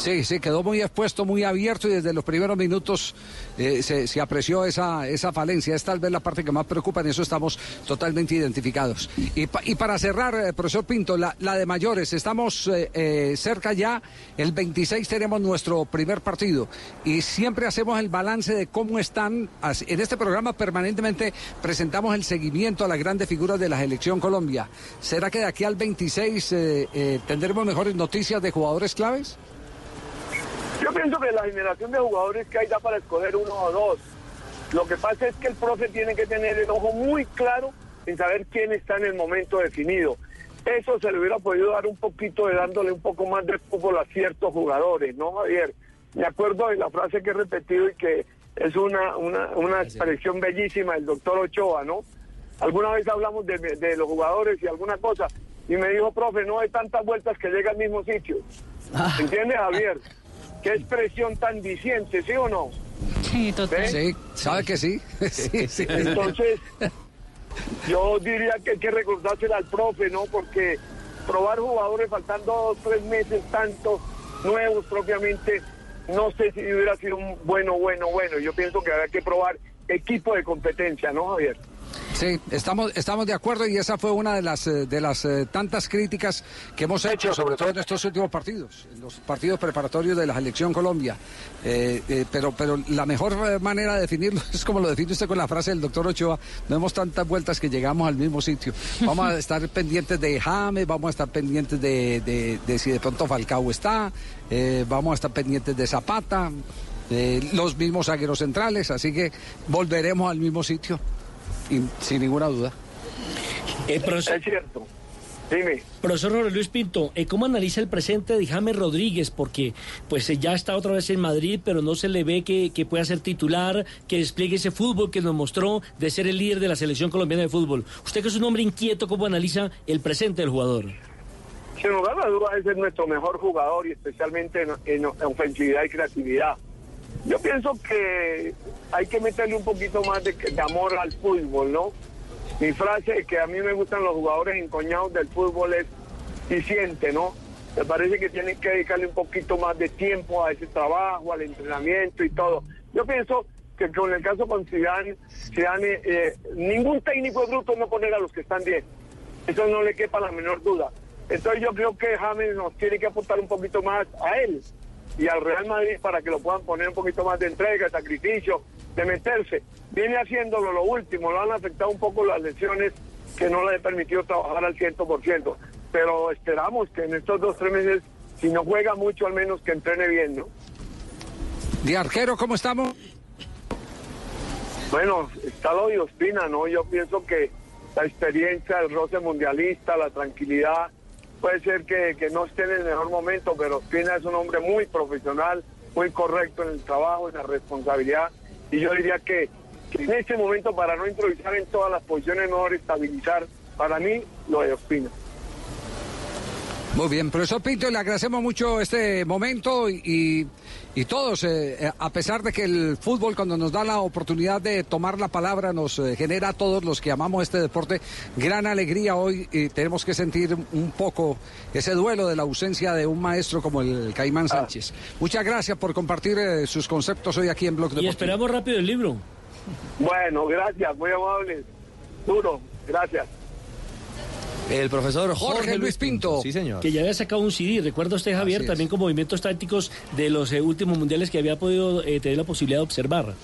Sí, sí, quedó muy expuesto, muy abierto y desde los primeros minutos eh, se, apreció esa, esa falencia. Es tal vez la parte que más preocupa, en eso estamos totalmente identificados. Y, pa- y para cerrar, eh, profesor Pinto, la, de mayores, estamos eh, cerca ya, el 26 tenemos nuestro primer partido y siempre hacemos el balance de cómo están. En este programa permanentemente presentamos el seguimiento a las grandes figuras de la selección Colombia. ¿Será que de aquí al 26 eh, eh, tendremos mejores noticias de jugadores claves? Yo pienso que la generación de jugadores que hay da para escoger uno o dos. Lo que pasa es que el profe tiene que tener el ojo muy claro en saber quién está en el momento definido. Eso se le hubiera podido dar un poquito de dándole un poco más de fútbol a ciertos jugadores, ¿no, Javier? Me acuerdo de la frase que he repetido y que es una, una, una expresión bellísima del doctor Ochoa, ¿no? Alguna vez hablamos de, de los jugadores y alguna cosa, y me dijo, profe, no hay tantas vueltas que llega al mismo sitio. ¿Entiendes, Javier? *laughs* Qué expresión tan diciente, ¿sí o no? Sí, total. Sí, sabe que sí. *laughs* sí, sí. *laughs* Entonces, yo diría que hay que recordársela al profe, ¿no? Porque probar jugadores faltando dos, tres meses, tantos nuevos propiamente, no sé si hubiera sido un bueno, bueno, bueno. Yo pienso que había que probar equipo de competencia, ¿no, Javier? Sí, estamos, estamos de acuerdo y esa fue una de las, eh, de las eh, tantas críticas que hemos hecho, sobre todo en estos últimos partidos, en los partidos preparatorios de la selección Colombia. Eh, eh, pero, pero la mejor manera de definirlo *laughs* es como lo define usted con la frase del doctor Ochoa, no demos tantas vueltas que llegamos al mismo sitio. Vamos a *laughs* estar pendientes de James, vamos a estar pendientes de, de- de si de pronto Falcao está, vamos a estar pendientes de Zapata. los mismos zagueros centrales, así que volveremos al mismo sitio. Y- sin ninguna duda. Eh, Es cierto. Dime. Profesor Jorge Luis Pinto, eh, ¿cómo analiza el presente de James Rodríguez? Porque pues eh, ya está otra vez en Madrid, pero no se le ve que, que pueda ser titular, que despliegue ese fútbol que nos mostró de ser el líder de la selección colombiana de fútbol. Usted que es un hombre inquieto, ¿cómo analiza el presente del jugador? Sin lugar a dudas, es nuestro mejor jugador y especialmente en, en ofensividad y creatividad. Yo pienso que hay que meterle un poquito más de, amor al fútbol, ¿no? Mi frase que a mí me gustan los jugadores encoñados del fútbol es eficiente, ¿no? Me parece que tienen que dedicarle un poquito más de tiempo a ese trabajo, al entrenamiento y todo. Yo pienso que con el caso con Zidane, Zidane, eh, ningún técnico es bruto no poner a los que están bien. Eso no le quepa la menor duda. Entonces yo creo que James nos tiene que aportar un poquito más a él y al Real Madrid para que lo puedan poner un poquito más de entrega, de sacrificio, de meterse. Viene haciéndolo lo último, lo han afectado un poco las lesiones que no le han permitido trabajar al 100%. Pero esperamos que en estos dos, tres meses, si no juega mucho, al menos que entrene bien, ¿no? De arquero, ¿cómo estamos? Bueno, está lo de Ospina, ¿no? Yo pienso que la experiencia, el roce mundialista, la tranquilidad, puede ser que, que no esté en el mejor momento, pero Ospina es un hombre muy profesional, muy correcto en el trabajo, en la responsabilidad, y yo diría que, en este momento, para no improvisar en todas las posiciones, mejor estabilizar, para mí, lo de Ospina. Muy bien, profesor Pinto, le agradecemos mucho este momento y, y todos, eh, eh, a pesar de que el fútbol cuando nos da la oportunidad de tomar la palabra nos eh, genera a todos los que amamos este deporte gran alegría hoy y tenemos que sentir un poco ese duelo de la ausencia de un maestro como el Caimán Ah. Sánchez. Muchas gracias por compartir eh, sus conceptos hoy aquí en Blog Y Deportivo. esperamos rápido el libro. Bueno, gracias, muy amables. Duro, gracias. El profesor Jorge, Jorge Luis Pinto. Sí, señor. Que ya había sacado un CD, recuerda usted Javier, también con movimientos tácticos de los eh, últimos mundiales que había podido eh, tener la posibilidad de observar.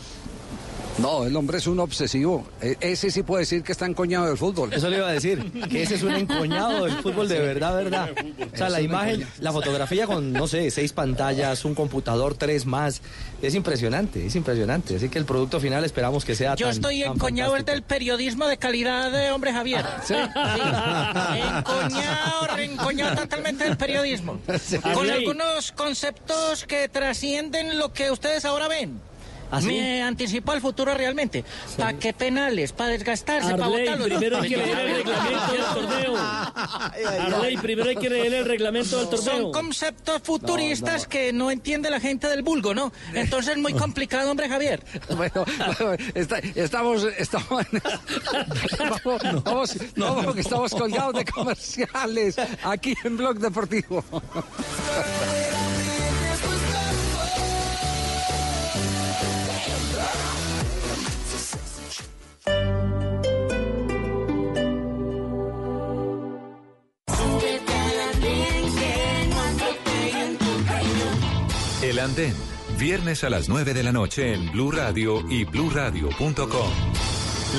No, el hombre es un obsesivo. E- ese sí puede decir que está encoñado del fútbol. Eso le iba a decir, que ese es un encoñado del fútbol de verdad, verdad. O sea, la imagen, encoñado. la fotografía con, no sé, seis pantallas, un computador, tres más. Es impresionante, es impresionante. Así que el producto final esperamos que sea Yo tan- estoy tan encoñado el del periodismo de calidad de hombre Javier. Sí. *laughs* Encoñado, reencoñado totalmente del periodismo. *laughs* Con algunos conceptos que trascienden lo que ustedes ahora ven. ¿Ah, sí? Me anticipó al futuro realmente. ¿Para qué penales? ¿Para desgastarse? ¿Para botarlos? primero hay que leer el reglamento del torneo. Arley, primero hay que leer el reglamento del Son torneo. conceptos futuristas que no entiende la gente del vulgo, ¿no? Entonces es muy *laughs* complicado, hombre Javier. Bueno, bueno, está- estamos, estamos, *laughs* vamos, vamos, vamos, que estamos colgados de comerciales aquí en Blog Deportivo. *laughs* El Andén, viernes a las 9 de la noche en Blue Radio y bluradio.com.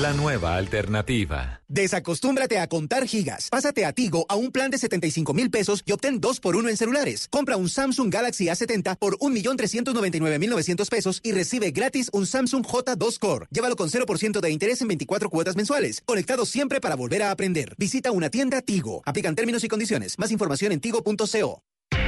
La nueva alternativa. Desacostúmbrate a contar gigas. Pásate a Tigo a un plan de 75 mil pesos y obtén dos por uno en celulares. Compra un Samsung Galaxy A70 por 1.399.900 pesos y recibe gratis un Samsung J2 Core. Llévalo con 0% de interés en 24 cuotas mensuales. Conectado siempre para volver a aprender. Visita una tienda Tigo. Aplican términos y condiciones. Más información en tigo.co.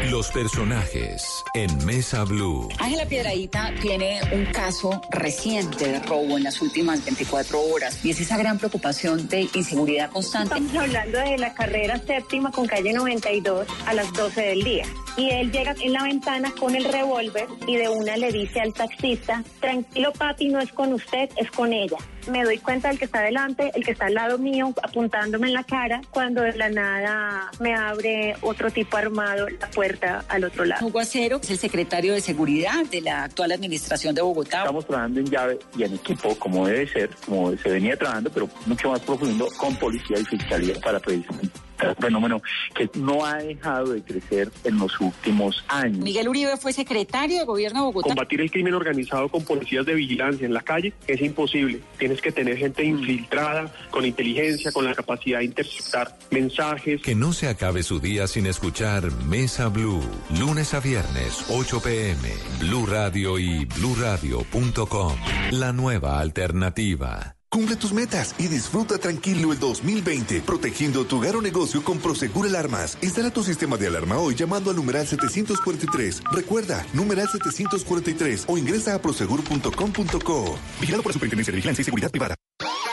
Los personajes en Mesa Blue. Ángela Piedradita tiene un caso reciente de robo en las últimas 24 horas y es esa gran preocupación de inseguridad constante. Estamos hablando de la carrera séptima con calle 92 a las 12 del día. Y él llega en la ventana con el revólver y de una le dice al taxista, tranquilo papi, no es con usted, es con ella. Me doy cuenta del que está delante, el que está al lado mío, apuntándome en la cara, cuando de la nada me abre otro tipo armado la puerta al otro lado. Hugo Acero es el secretario de Seguridad de la actual administración de Bogotá. Estamos trabajando en llave y en equipo, como debe ser, como se venía trabajando, pero mucho más profundo con policía y fiscalía para precisamente fenómeno que no ha dejado de crecer en los últimos años. Miguel Uribe fue secretario de Gobierno de Bogotá. Combatir el crimen organizado con policías de vigilancia en la calle es imposible. Tienes que tener gente infiltrada, con inteligencia, con la capacidad de interceptar mensajes. Que no se acabe su día sin escuchar Mesa Blue. Lunes a viernes, 8 pm. Blue Radio y bluradio.com. La nueva alternativa. Cumple tus metas y disfruta tranquilo el 2020, protegiendo tu hogar o negocio con Prosegur Alarmas. Instala tu sistema de alarma hoy llamando al numeral 743. Recuerda, numeral 743 o ingresa a prosegur.com.co. Vigilado por la Superintendencia de Vigilancia y Seguridad Privada.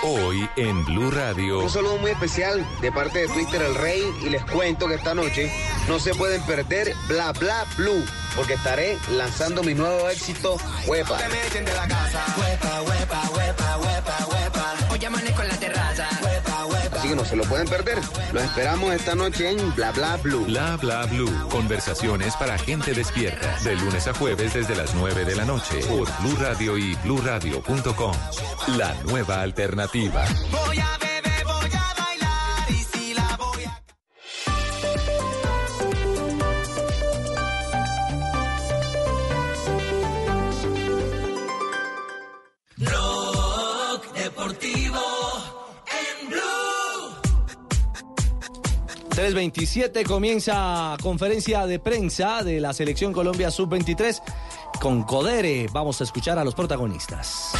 Hoy en Blue Radio. Un saludo muy especial de parte de Twitter El Rey y les cuento que esta noche no se pueden perder Bla Bla Blue porque estaré lanzando mi nuevo éxito Huepa. Hoy que no se lo pueden perder. Los esperamos esta noche en Bla Bla Blue. Bla bla blue. Conversaciones para gente despierta. De lunes a jueves desde las 9 de la noche. Por Blue Radio y bluradio.com. La nueva alternativa. Voy a beber, 327 comienza conferencia de prensa de la selección Colombia Sub-23 con Codere. Vamos a escuchar a los protagonistas.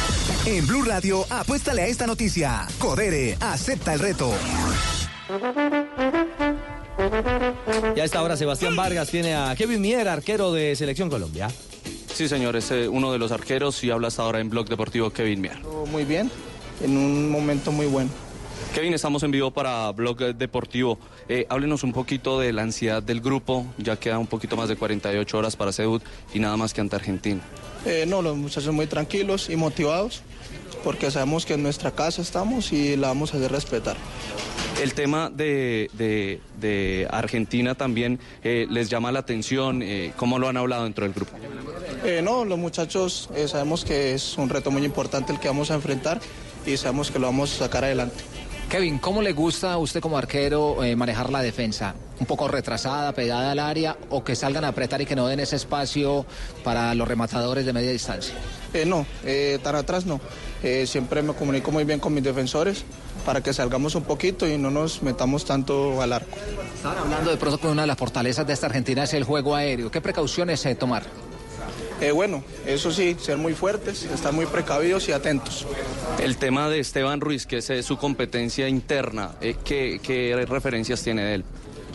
En Blue Radio, apuéstale a esta noticia. Codere, acepta el reto. Ya a esta hora Sebastián Vargas tiene a Kevin Mier, arquero de Selección Colombia. Sí, señor, es eh, uno de los arqueros y habla hasta ahora en Blog Deportivo Kevin Mier. Muy bien, en un momento muy bueno. Kevin, estamos en vivo para Blog Deportivo. Eh, háblenos un poquito de la ansiedad del grupo, ya queda un poquito más de 48 horas para Seúl y nada más que ante Argentina. Eh, no, los muchachos muy tranquilos y motivados porque sabemos que en nuestra casa estamos y la vamos a hacer respetar. El tema de, de- de Argentina también eh, les llama la atención, eh, ¿cómo lo han hablado dentro del grupo? No, los muchachos sabemos que es un reto muy importante el que vamos a enfrentar y sabemos que lo vamos a sacar adelante. Kevin, ¿cómo le gusta a usted como arquero eh, manejar la defensa? ¿Un poco retrasada, pegada al área o que salgan a apretar y que no den ese espacio para los rematadores de media distancia? Eh, no, eh, tan atrás no. Eh, siempre me comunico muy bien con mis defensores para que salgamos un poquito y no nos metamos tanto al arco. Estaban hablando de pronto que una de las fortalezas de esta Argentina es el juego aéreo. ¿Qué precauciones tomar? Eh, bueno, eso sí, ser muy fuertes, estar muy precavidos y atentos. El tema de Esteban Ruiz, que es su competencia interna, eh, ¿qué, qué referencias tiene de él?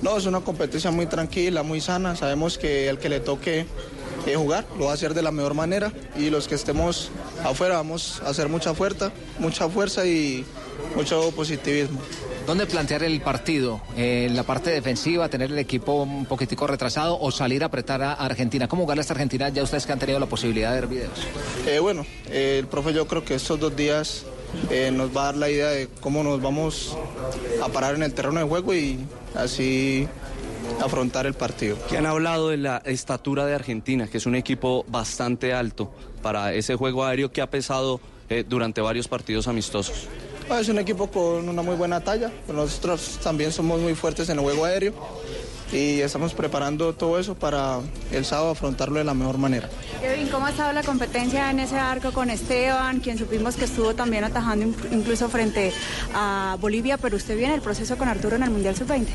No, es una competencia muy tranquila, muy sana. Sabemos que el que le toque eh, jugar lo va a hacer de la mejor manera y los que estemos afuera vamos a hacer mucha fuerza, mucha fuerza y mucho positivismo. ¿Dónde plantear el partido? Eh, ¿En la parte defensiva, tener el equipo un poquitico retrasado o salir a apretar a Argentina? ¿Cómo jugar a esta Argentina ya ustedes que han tenido la posibilidad de ver videos? Eh, bueno, eh, el profe yo creo que estos dos días eh, nos va a dar la idea de cómo nos vamos a parar en el terreno de juego y así afrontar el partido. Que han hablado de la estatura de Argentina, que es un equipo bastante alto para ese juego aéreo que ha pesado eh, durante varios partidos amistosos. Ah, Es un equipo con una muy buena talla, pero nosotros también somos muy fuertes en el juego aéreo y estamos preparando todo eso para el sábado afrontarlo de la mejor manera. Kevin, ¿cómo ha estado la competencia en ese arco con Esteban, quien supimos que estuvo también atajando in- incluso frente a Bolivia, pero usted viene el proceso con Arturo en el Mundial Sub-20?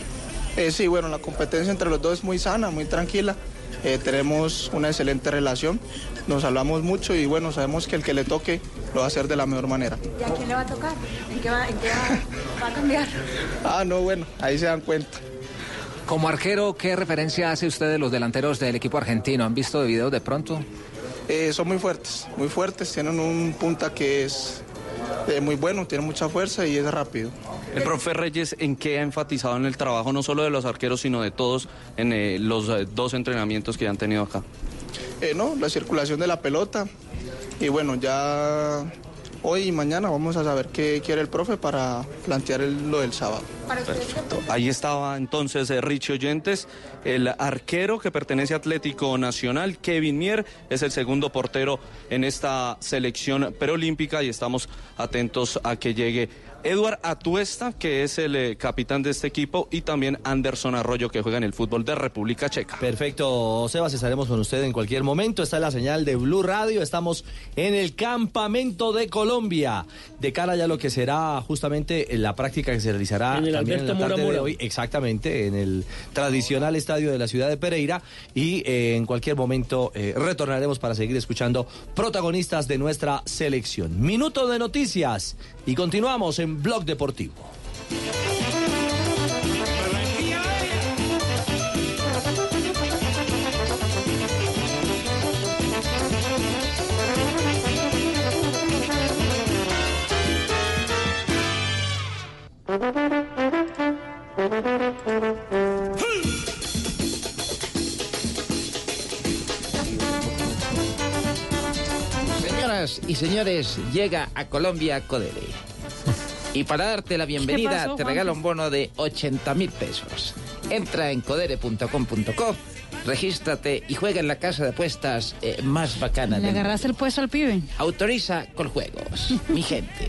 Eh, sí, bueno, la competencia entre los dos es muy sana, muy tranquila. Eh, tenemos una excelente relación, nos hablamos mucho y bueno, sabemos que el que le toque lo va a hacer de la mejor manera. ¿Y a quién le va a tocar? ¿En qué va, en qué va, va a cambiar? Ah, no, bueno, ahí se dan cuenta. Como arquero, ¿qué referencia hace usted de los delanteros del equipo argentino? ¿Han visto videos de pronto? Eh, son muy fuertes, muy fuertes, tienen un punta que es eh, muy bueno, tiene mucha fuerza y es rápido. El profe Reyes, ¿en qué ha enfatizado en el trabajo no solo de los arqueros, sino de todos en eh, los eh, dos entrenamientos que han tenido acá? Eh, no, la circulación de la pelota y bueno, ya hoy y mañana vamos a saber qué quiere el profe para plantear el- lo del sábado. Perfecto. Ahí estaba entonces eh, Richie Oyentes, el arquero que pertenece a Atlético Nacional. Kevin Mier es el segundo portero en esta selección preolímpica y estamos atentos a que llegue Eduard Atuesta, que es el eh, capitán de este equipo, y también Anderson Arroyo, que juega en el fútbol de República Checa. Perfecto, Sebas, estaremos con usted en cualquier momento. Está la señal de Blue Radio. Estamos en el campamento de Colombia. De cara ya a lo que será justamente la práctica que se realizará En el también en la Alberto tarde de hoy, exactamente, en el tradicional estadio de la ciudad de Pereira. Y eh, en cualquier momento eh, retornaremos para seguir escuchando protagonistas de nuestra selección. Minuto de noticias y continuamos en Blog Deportivo. Señoras y señores, llega a Colombia Codere. Y para darte la bienvenida, pasó, te regalo un bono de 80 mil pesos. Entra en codere.com.co, regístrate y juega en la casa de apuestas eh, más bacana ¿Le del agarraste el puesto al pibe? Autoriza con juegos. Mi gente.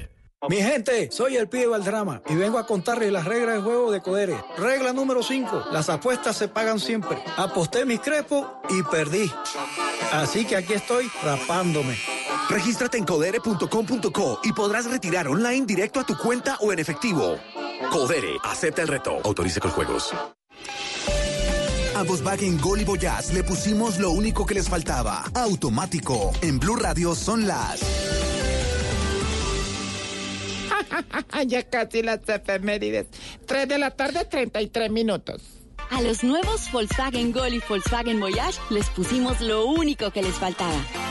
Mi gente, soy el pibe Valdrama y vengo a contarles las reglas de juego de Codere. Regla número 5, las apuestas se pagan siempre. Aposté mis crepos y perdí. Así que aquí estoy rapándome. Regístrate en codere.com.co y podrás retirar online directo a tu cuenta o en efectivo. Codere, acepta el reto. Autorice con juegos. A Volkswagen Gol y Voyage le pusimos lo único que les faltaba. Automático. En Blue Radio son las... *laughs* ya casi las efemérides. 3 de la tarde, 33 minutos. A los nuevos Volkswagen Gol y Volkswagen Voyage les pusimos lo único que les faltaba.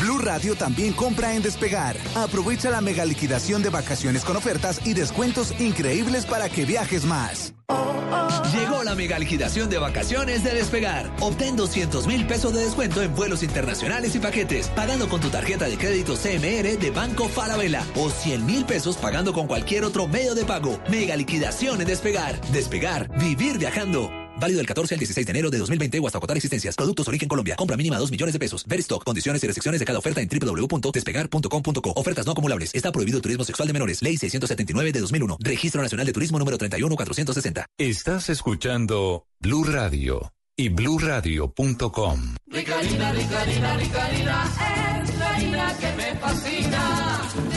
Blue Radio también compra en Despegar. Aprovecha la mega liquidación de vacaciones con ofertas y descuentos increíbles para que viajes más. Llegó la mega liquidación de vacaciones de Despegar. Obtén 200 mil pesos de descuento en vuelos internacionales y paquetes, pagando con tu tarjeta de crédito CMR de Banco Falabella o 100 mil pesos pagando con cualquier otro medio de pago. Mega liquidación en Despegar. Despegar, vivir viajando. Válido del 14 al 16 de enero de 2020 o hasta agotar existencias. Productos origen Colombia. Compra mínima 2 millones de pesos. Ver stock. Condiciones y restricciones de cada oferta en www.despegar.com.co. Ofertas no acumulables. Está prohibido el turismo sexual de menores. Ley 679 de 2001. Registro Nacional de Turismo número 31460. Estás escuchando Blue Radio y bluradio.com. Rica harina, rica harina, rica harina, es la harina que me fascina.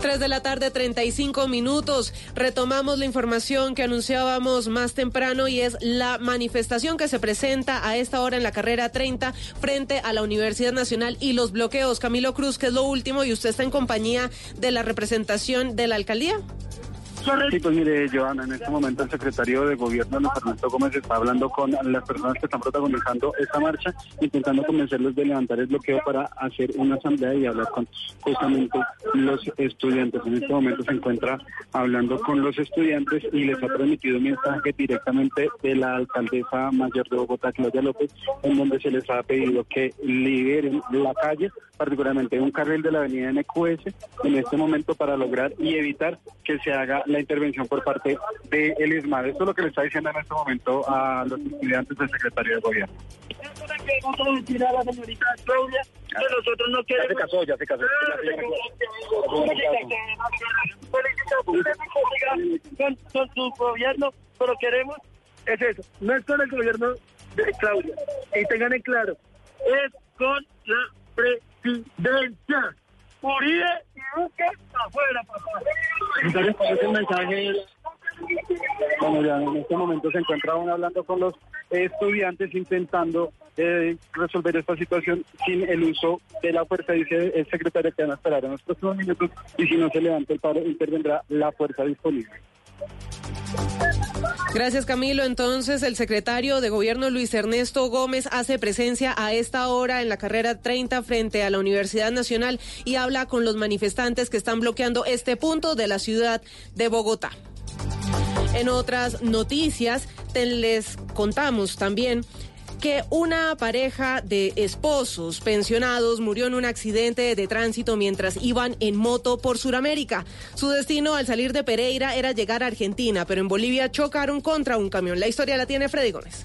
3 de la tarde, 35 minutos. Retomamos la información que anunciábamos más temprano y es la manifestación que se presenta a esta hora en la carrera 30 frente a la Universidad Nacional y los bloqueos. Camilo Cruz, que es lo último, y usted está en compañía de la representación de la alcaldía. Sí, pues mire, Joana, en este momento el secretario de Gobierno, Luis Ernesto Gómez, está hablando con las personas que están protagonizando esta marcha, intentando convencerlos de levantar el bloqueo para hacer una asamblea y hablar con justamente los estudiantes. En este momento se encuentra hablando con los estudiantes y les ha transmitido un mensaje directamente de la alcaldesa mayor de Bogotá, Claudia López, en donde se les ha pedido que liberen la calle, particularmente un carril de la avenida NQS, en este momento para lograr y evitar que se haga la intervención por parte del el ESMAD. Esto es lo que le está diciendo en este momento a los estudiantes del secretario de gobierno. Nosotros decir a la señorita Claudia que nosotros no queremos. Ya se casó, ya se casó. Con, con su gobierno, pero queremos es eso, no es con el gobierno de Claudia. Y tengan en claro, es con la presidencia. Uribe y Duque afuera, papá. Entonces, ¿cuál es el mensaje? Bueno, ya en este momento se encuentra aún hablando con los estudiantes intentando eh, resolver esta situación sin el uso de la fuerza. Dice el secretario que van a esperar en los próximos minutos y si no se levanta el paro intervendrá la fuerza disponible. Gracias Camilo. Entonces el secretario de gobierno Luis Ernesto Gómez hace presencia a esta hora en la carrera 30 frente a la Universidad Nacional y habla con los manifestantes que están bloqueando este punto de la ciudad de Bogotá. En otras noticias, te les contamos también que una pareja de esposos pensionados murió en un accidente de tránsito mientras iban en moto por Sudamérica. Su destino al salir de Pereira era llegar a Argentina, pero en Bolivia chocaron contra un camión. La historia la tiene Freddy Gómez.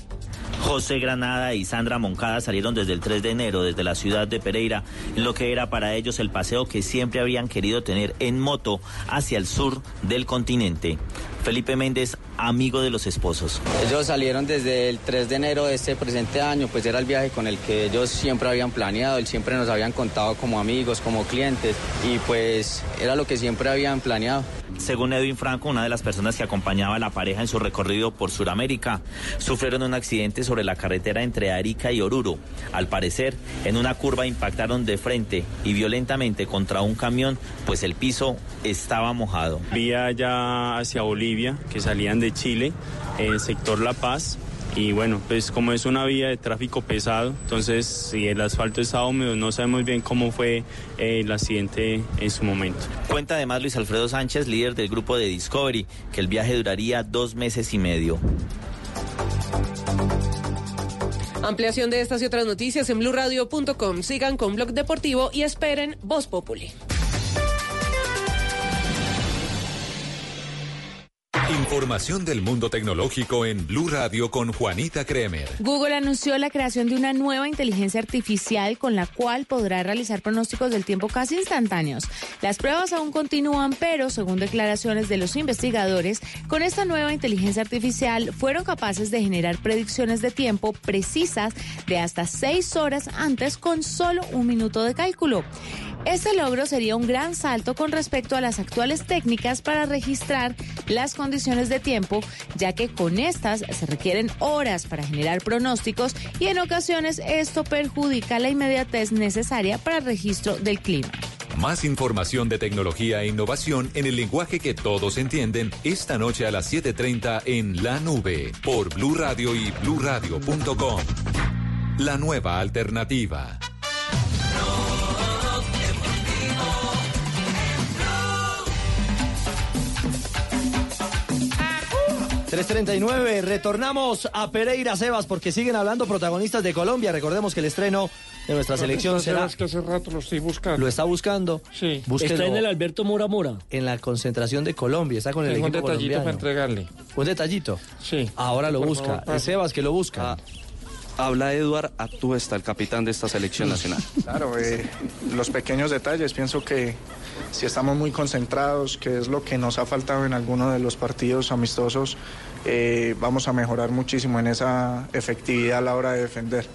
José Granada y Sandra Moncada salieron desde el 3 de enero desde la ciudad de Pereira, lo que era para ellos el paseo que siempre habían querido tener en moto hacia el sur del continente. Felipe Méndez, amigo de los esposos. Ellos salieron desde el 3 de enero de este presente año, pues era el viaje con el que ellos siempre habían planeado, y siempre nos habían contado como amigos, como clientes, y pues era lo que siempre habían planeado. Según Edwin Franco, una de las personas que acompañaba a la pareja en su recorrido por Sudamérica, sufrieron un accidente sobre la carretera entre Arica y Oruro. Al parecer, en una curva impactaron de frente y violentamente contra un camión, pues el piso estaba mojado. Vía ya hacia Bolivia, que salían de Chile, en el sector La Paz, y bueno, pues como es una vía de tráfico pesado, entonces si el asfalto está húmedo, no sabemos bien cómo fue eh, el accidente en su momento. Cuenta además Luis Alfredo Sánchez, líder del grupo de Discovery, que el viaje duraría dos meses y medio. Ampliación de estas y otras noticias en blurradio.com. Sigan con Blog Deportivo y esperen Voz Populi. Información del mundo tecnológico en Blue Radio con Juanita Kremer. Google anunció la creación de una nueva inteligencia artificial con la cual podrá realizar pronósticos del tiempo casi instantáneos. Las pruebas aún continúan, pero según declaraciones de los investigadores, con esta nueva inteligencia artificial fueron capaces de generar predicciones de tiempo precisas de hasta seis horas antes con solo un minuto de cálculo. Este logro sería un gran salto con respecto a las actuales técnicas para registrar las condiciones de tiempo, ya que con estas se requieren horas para generar pronósticos y en ocasiones esto perjudica la inmediatez necesaria para el registro del clima. Más información de tecnología e innovación en el lenguaje que todos entienden esta noche a las 7:30 en La Nube por Blue Radio y bluradio.com. La nueva alternativa. 339, retornamos a Pereira Sebas porque siguen hablando protagonistas de Colombia. Recordemos que el estreno de nuestra selección será... que hace rato lo estoy buscando. Lo está buscando. Sí. Está en el Alberto Mora Mora. En la concentración de Colombia, está con el Tengo equipo un detallito colombiano. para entregarle. Un detallito. Sí. Ahora lo Por busca. favor, Sebas que lo busca. Habla Eduard Atuesta, el capitán de esta selección nacional. Claro, eh, los pequeños detalles, pienso que si estamos muy concentrados, que es lo que nos ha faltado en alguno de los partidos amistosos, eh, vamos a mejorar muchísimo en esa efectividad a la hora de defender.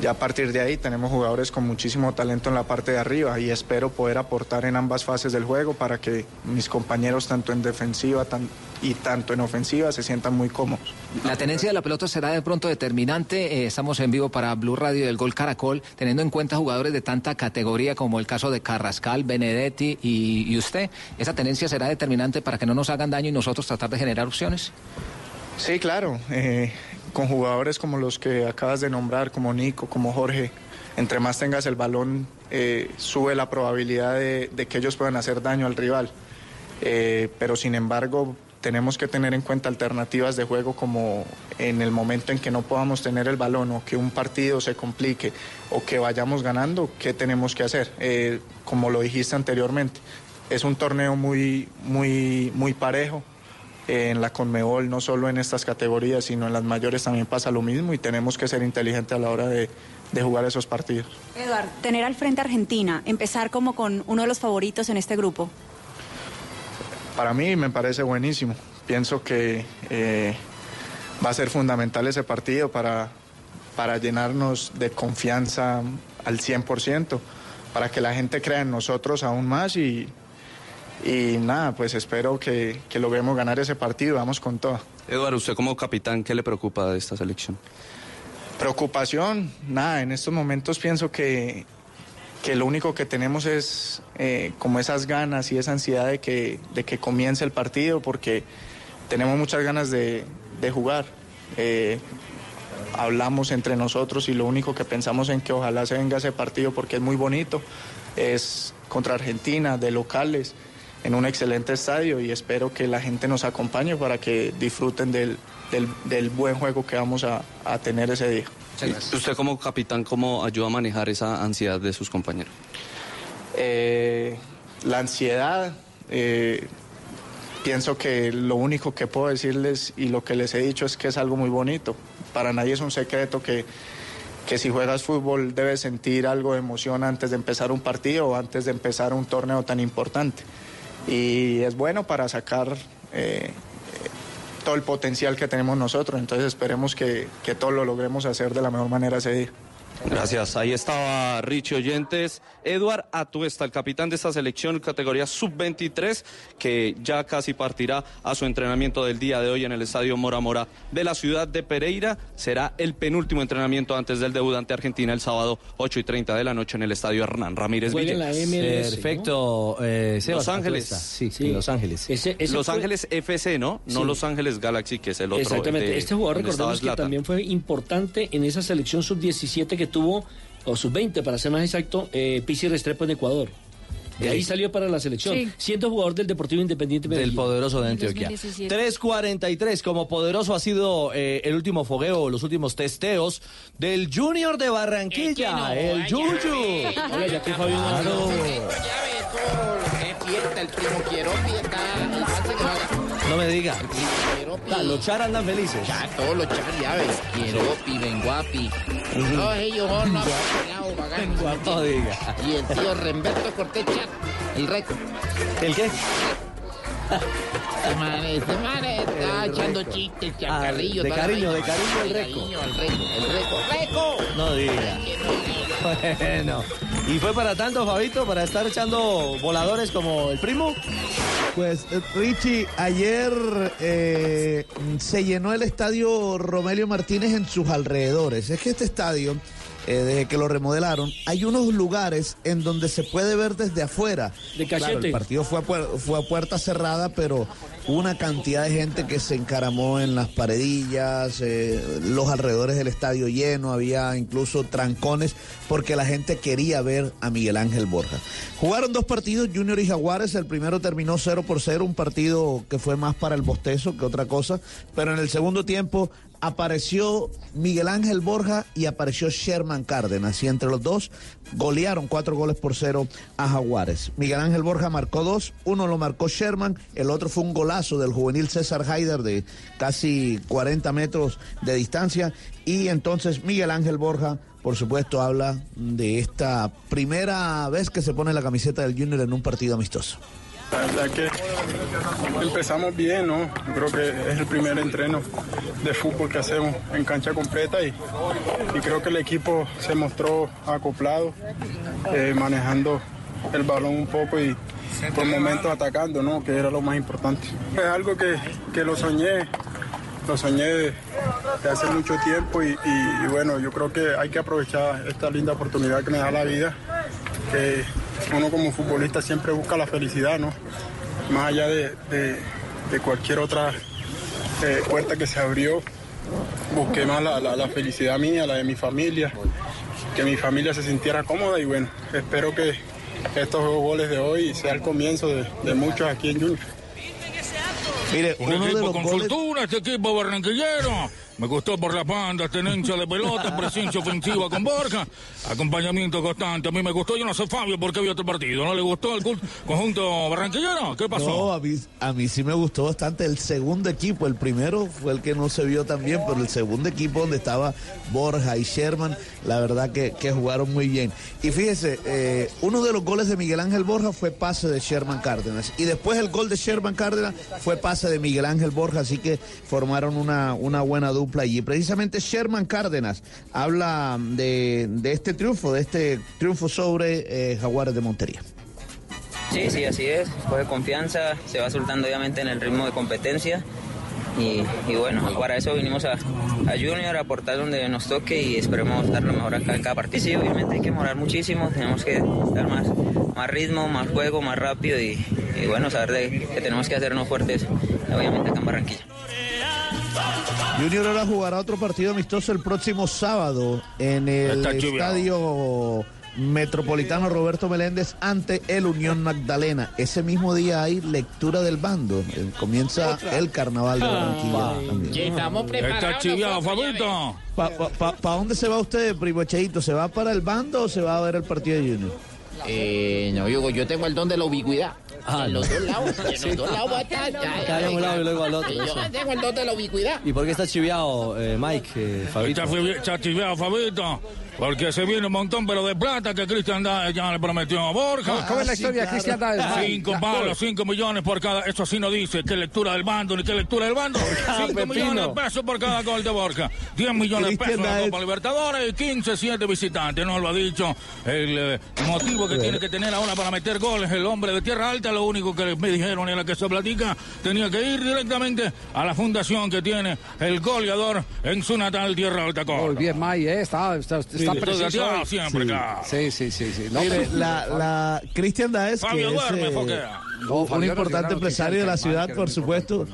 Ya a partir de ahí tenemos jugadores con muchísimo talento en la parte de arriba y espero poder aportar en ambas fases del juego para que mis compañeros tanto en defensiva tan- y tanto en ofensiva se sientan muy cómodos. La tenencia de la pelota será de pronto determinante. Eh, estamos en vivo para Blue Radio del Gol Caracol, teniendo en cuenta jugadores de tanta categoría como el caso de Carrascal, Benedetti y, y usted. ¿Esa tenencia será determinante para que no nos hagan daño y nosotros tratar de generar opciones? Sí, claro. eh, con jugadores como los que acabas de nombrar, como Nico, como Jorge, entre más tengas el balón, eh, sube la probabilidad de, que ellos puedan hacer daño al rival. Eh, pero sin embargo, tenemos que tener en cuenta alternativas de juego como en el momento en que no podamos tener el balón o que un partido se complique o que vayamos ganando, ¿qué tenemos que hacer? Eh, como lo dijiste anteriormente, es un torneo muy, muy, muy parejo en la Conmebol, no solo en estas categorías, sino en las mayores también pasa lo mismo y tenemos que ser inteligentes a la hora de, de jugar esos partidos. Eduard, tener al frente a Argentina, empezar como con uno de los favoritos en este grupo. Para mí me parece buenísimo. Pienso que eh, va a ser fundamental ese partido para, para llenarnos de confianza al 100%, para que la gente crea en nosotros aún más y, y nada, pues espero que, que logremos ganar ese partido, vamos con todo. Eduardo, usted como capitán, ¿qué le preocupa de esta selección? Preocupación, nada, en estos momentos pienso que, que lo único que tenemos es eh, como esas ganas y esa ansiedad de que, de que comience el partido porque tenemos muchas ganas de, de jugar. Eh, hablamos entre nosotros y lo único que pensamos en que ojalá se venga ese partido porque es muy bonito, es contra Argentina, de locales. En un excelente estadio y espero que la gente nos acompañe para que disfruten del, del- del buen juego que vamos a, a tener ese día. Usted como capitán, ¿cómo ayuda a manejar esa ansiedad de sus compañeros? Eh, la ansiedad, eh, pienso que lo único que puedo decirles y lo que les he dicho es que es algo muy bonito. Para nadie es un secreto que, que si juegas fútbol debes sentir algo de emoción antes de empezar un partido o antes de empezar un torneo tan importante. Y es bueno para sacar eh, todo el potencial que tenemos nosotros. Entonces esperemos que, que todos lo logremos hacer de la mejor manera ese día. Gracias. Ahí estaba Richie Oyentes. Eduard Atuesta, el capitán de esta selección categoría sub-23, que ya casi partirá a su entrenamiento del día de hoy en el Estadio Mora Mora de la ciudad de Pereira. Será el penúltimo entrenamiento antes del debut ante Argentina el sábado 8 y 30 de la noche en el Estadio Hernán Ramírez Villegas. MLS, Perfecto, eh, Sebas, Los Ángeles. Sí, en Los Ángeles. Ese- ese Los fue- Ángeles FC, ¿no? No Sí. Los Ángeles Galaxy, que es el otro. Exactamente. de- este jugador recordemos que también fue importante en esa selección sub-17 que tuvo, o sub-20 para ser más exacto, eh, Pizzi Restrepo en Ecuador. De ahí salió para la selección, Sí. siendo jugador del Deportivo Independiente Del poderoso de Antioquia. 3.43, como poderoso ha sido eh, el último fogueo, los últimos testeos del Junior de Barranquilla, el Yuyu. Hola, ya que Fabio no- Claro. Qué fiesta, el primo Quieropi está. No me diga. Los char andan felices. Ya, todos los char, ya ves. Quieropi, Benguapi. Todos ellos baganos. No diga. Y el tío Remberto Cortés el récord. ¿El qué? Este man, este man está echando chistes, chacarrillos. de cariño, de cariño al reco. cariño al reco, el reco. ¡Reco! No diga. Bueno, ¿y fue para tanto, Fabito, para estar echando voladores como el primo? Pues eh, Richie, ayer eh, se llenó el estadio Romelio Martínez en sus alrededores. Es que este estadio, eh, desde que lo remodelaron, hay unos lugares en donde se puede ver desde afuera. De Claro, el partido fue a, puer- fue a puerta cerrada, pero hubo una cantidad de gente que se encaramó en las paredillas, eh, los alrededores del estadio lleno, había incluso trancones porque la gente quería ver a Miguel Ángel Borja. Jugaron dos partidos, Junior y Jaguares, el primero terminó 0 por 0, un partido que fue más para el bostezo que otra cosa, pero en el segundo tiempo apareció Miguel Ángel Borja y apareció Sherman Cárdenas y entre los dos golearon cuatro goles por cero a Jaguares. Miguel Ángel Borja marcó dos, uno lo marcó Sherman, el otro fue un golazo del juvenil César Haider de casi 40 metros de distancia y entonces Miguel Ángel Borja por supuesto habla de esta primera vez que se pone la camiseta del Junior en un partido amistoso. La verdad que empezamos bien, ¿no? Creo que es el primer entreno de fútbol que hacemos en cancha completa y, y creo que el equipo se mostró acoplado, eh, manejando el balón un poco y por momentos atacando, ¿no? Que era lo más importante. Es algo que, que lo soñé, lo soñé de, hace mucho tiempo y, y- y bueno, yo creo que hay que aprovechar esta linda oportunidad que me da la vida, que uno como futbolista siempre busca la felicidad, ¿no? Más allá de, de- de cualquier otra eh, puerta que se abrió, busqué más la, la- la felicidad mía, la de mi familia, que mi familia se sintiera cómoda y bueno, espero que estos dos goles de hoy sea el comienzo de, de muchos aquí en Junior. Mire, Un equipo con soltura, este equipo barranquillero. Me gustó por las bandas, tenencia de pelota, *laughs* presencia ofensiva con Borja, acompañamiento constante. A mí me gustó, yo no sé Fabio por qué vio otro partido. ¿No le gustó el conjunto barranquillero? ¿Qué pasó? No, a mí, a mí sí me gustó bastante el segundo equipo. El primero fue el que no se vio tan bien, pero el segundo equipo donde estaba Borja y Sherman, la verdad que, que jugaron muy bien. Y fíjese, eh, uno de los goles de Miguel Ángel Borja fue pase de Sherman Cárdenas. Y después el gol de Sherman Cárdenas fue pase de Miguel Ángel Borja, así que formaron una, una buena dupla allí. Precisamente Sherman Cárdenas habla de, de este triunfo, de este triunfo sobre eh, Jaguares de Montería. Sí, sí, así es. Coge confianza, se va soltando obviamente en el ritmo de competencia. Y, bueno, para eso vinimos a, a Junior a aportar donde nos toque y esperemos dar lo mejor acá en cada partido. Sí, obviamente hay que mejorar muchísimo, tenemos que dar más, más ritmo, más juego, más rápido y, y bueno, saber de, que tenemos que hacernos fuertes, obviamente acá en Barranquilla. Junior ahora jugará otro partido amistoso el próximo sábado en el estadio Metropolitano Roberto Meléndez ante el Unión Magdalena. Ese mismo día hay lectura del bando. Eh, Comienza el carnaval de Barranquilla. también. Estamos preparados. Está chiviado, Fabito. ¿Pa, pa, pa- pa dónde se va usted, primo Cheito? ¿Se va para el bando o se va a ver el partido de Junior? Eh, no, Hugo, yo tengo el don de la ubicuidad. Ah, en los dos lados, en *laughs* los dos lados va a estar. ya, un lado y luego al otro, Yo eso. tengo el don de la ubicuidad. ¿Y por qué está chiviado, eh, Mike, eh, Fabito? Está chiviado, Fabito. Porque se viene un montón, pero de plata que Cristian Dáez ya le prometió a Borja. ¿Cómo- cómo es la historia de Cristian Dáez? Cinco La- palos, cinco millones por cada. Eso sí no dice qué lectura del bando ni qué lectura del bando. cada *laughs* Cinco pepino. millones de pesos por cada gol de Borja. Diez millones de pesos en la Dáez. Copa Libertadores y 15, 7 visitantes. No lo ha dicho. El eh, motivo que tiene que tener ahora para meter goles el hombre de Tierra Alta, lo único que me dijeron era que se platica, tenía que ir directamente a la fundación que tiene el goleador en su natal Tierra Alta. Córdoba. Muy bien, May, eh, está, está, está Gateado hoy. siempre, sí. acá. sí, sí, sí, sí. No, Mire, la, la Cristian Daes, que Fabio es duerme, eh. No, un Fabio, importante empresario de la ciudad, por supuesto,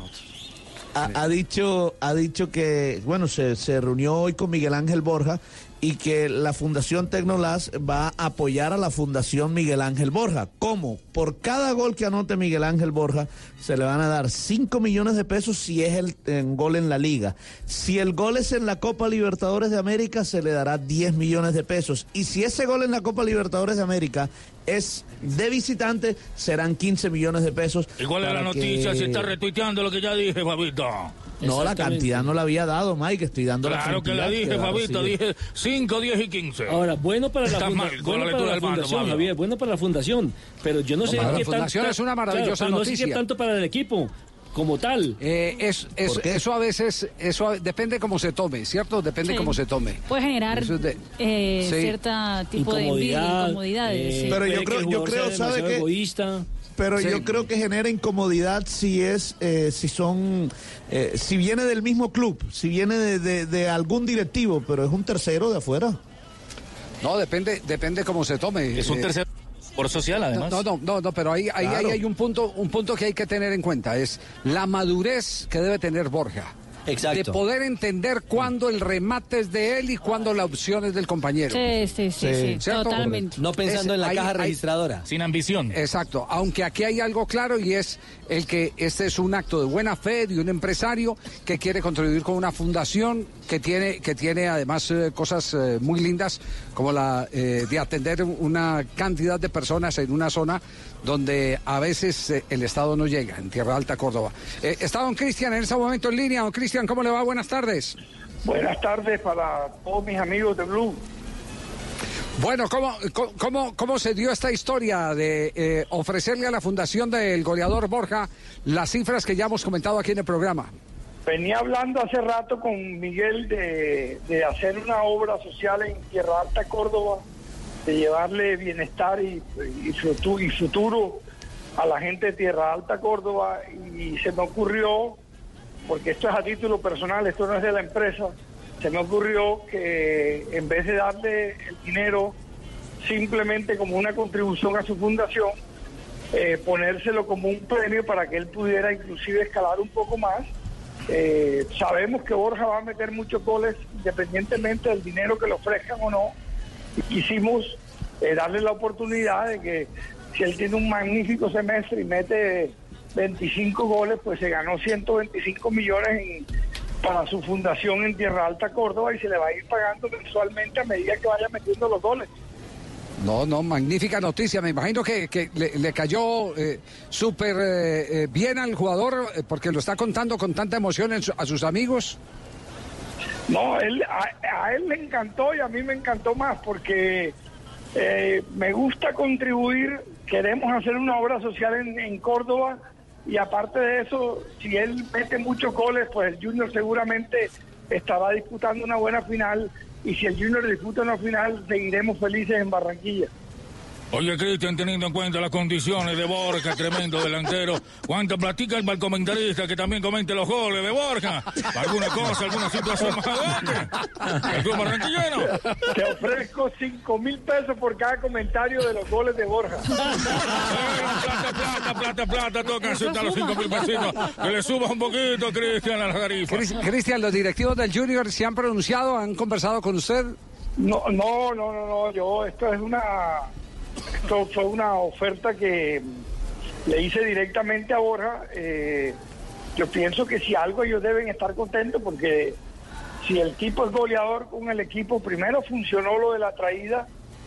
ha, ha dicho, ha dicho que, bueno, se, se reunió hoy con Miguel Ángel Borja y que la Fundación Tecnolas va a apoyar a la Fundación Miguel Ángel Borja. ¿Cómo? Por cada gol que anote Miguel Ángel Borja, se le van a dar 5 millones de pesos si es el en gol en la liga. Si el gol es en la Copa Libertadores de América, se le dará 10 millones de pesos. Y si ese gol en la Copa Libertadores de América es de visitante, serán 15 millones de pesos. Igual es la noticia, que- se está retuiteando lo que ya dije, Fabito. No, la cantidad no la había dado, Mike, estoy dando la Claro que cantidad. la dije, Fabito, dije 5, 10 y 15. Ahora, bueno para la, funda- mal con bueno la para lectura la fundación. Javier, bueno para la fundación, pero yo no sé Para la qué fundación tanto- es una maravillosa claro, pero no sé qué tanto para el equipo como tal. Eh, es, eso a veces, eso a- depende cómo se tome, ¿cierto? Depende Sí. cómo se tome. Puede generar es de- eh, Sí. cierto tipo de incomodidades. eh, sí. Pero yo creo- yo creo, ¿sabe qué? egoísta. Pero Sí. yo creo que genera incomodidad si es, eh, si son, eh, si viene del mismo club, si viene de, de- de algún directivo, pero es un tercero de afuera. No, depende, depende cómo se tome. Es un Eh, tercer por social, además. no, no, no, no, pero ahí, ahí, Claro. ahí hay un punto, un punto que hay que tener en cuenta, es la madurez que debe tener Borja. Exacto. De poder entender cuándo el remate es de él y cuándo la opción es del compañero. Sí, sí, sí, sí, totalmente. No pensando Es- en la hay- caja hay- registradora. Sin ambición. Exacto, aunque aquí hay algo claro y es el que este es un acto de buena fe de un empresario que quiere contribuir con una fundación que tiene que tiene además eh, cosas eh, muy lindas como la eh, de atender una cantidad de personas en una zona donde a veces eh, el Estado no llega, en Tierra Alta, Córdoba. Eh, está don Cristian en ese momento en línea. Don Cristian, ¿cómo le va? Buenas tardes. Buenas tardes para todos mis amigos de Blue. Bueno, ¿cómo, cómo- cómo, se dio esta historia de eh, ofrecerle a la fundación del goleador Borja las cifras que ya hemos comentado aquí en el programa? Venía hablando hace rato con Miguel de, de hacer una obra social en Tierra Alta, Córdoba, de llevarle bienestar y, y, futu- y futuro a la gente de Tierra Alta, Córdoba, y se me ocurrió, porque esto es a título personal, esto no es de la empresa, se me ocurrió que en vez de darle el dinero simplemente como una contribución a su fundación, eh, ponérselo como un premio para que él pudiera inclusive escalar un poco más. Eh, sabemos que Borja va a meter muchos goles independientemente del dinero que le ofrezcan o no. Y quisimos eh, darle la oportunidad de que si él tiene un magnífico semestre y mete 25 goles, pues se ganó 125 millones en- para su fundación en Tierra Alta, Córdoba, y se le va a ir pagando mensualmente a medida que vaya metiendo los goles. No, no, magnífica noticia. Me imagino que, que le, cayó eh, súper eh, eh, bien al jugador eh, porque lo está contando con tanta emoción su- a sus amigos. No, él, a, él le encantó y a mí me encantó más porque eh, me gusta contribuir, queremos hacer una obra social en, en Córdoba y aparte de eso, si él mete muchos goles, pues el Junior seguramente estará disputando una buena final y si el Junior disputa una final, seguiremos felices en Barranquilla. Oye, Cristian, teniendo en cuenta las condiciones de Borja, tremendo delantero, ¿cuánto platica el comentarista que también comente los goles de Borja? ¿Alguna cosa, alguna situación más adelante? ¿El club barranquillero? Te ofrezco 5 mil pesos por cada comentario de los goles de Borja. Plata, plata, plata, plata, toca aceptar los cinco mil pesitos. Que le subas un poquito, Cristian, a la tarifa. Cris- Cristian, los directivos del Junior se han pronunciado, han conversado con usted. No, no, no, no, no, yo, esto es una, esto fue una oferta que le hice directamente a Borja. eh, yo pienso que si algo ellos deben estar contentos porque si el tipo es goleador con el equipo, primero funcionó lo de la traída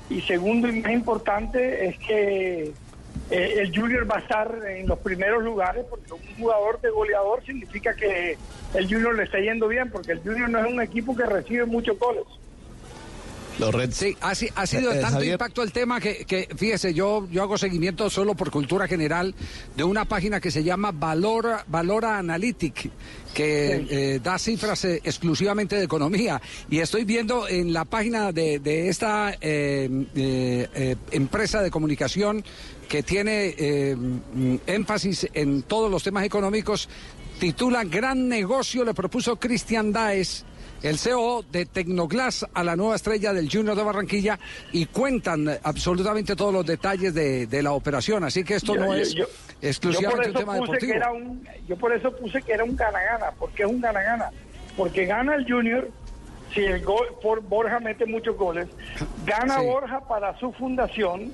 y segundo y más importante es que eh, el Junior va a estar en los primeros lugares porque un jugador de goleador significa que el Junior le está yendo bien porque el Junior no es un equipo que recibe muchos goles. Sí, ha, ha sido Eh, de eh, tanto Javier. impacto el tema que, que, fíjese, yo, yo hago seguimiento solo por cultura general de una página que se llama Valora, Valora Analytic, que eh, da cifras eh, exclusivamente de economía. Y estoy viendo en la página de, de esta eh, eh, eh, empresa de comunicación que tiene eh, mm, énfasis en todos los temas económicos, titula Gran negocio le propuso Cristian Daes el CEO de Tecnoglass a la nueva estrella del Junior de Barranquilla y cuentan absolutamente todos los detalles de, de la operación. Así que esto Yo- no yo- es yo- exclusivamente yo un por tema eso puse deportivo. que era un, yo por eso puse que era un gana-gana. ¿Por qué es un gana-gana? Porque gana el Junior, si el gol, por Borja mete muchos goles, gana Sí. Borja para su fundación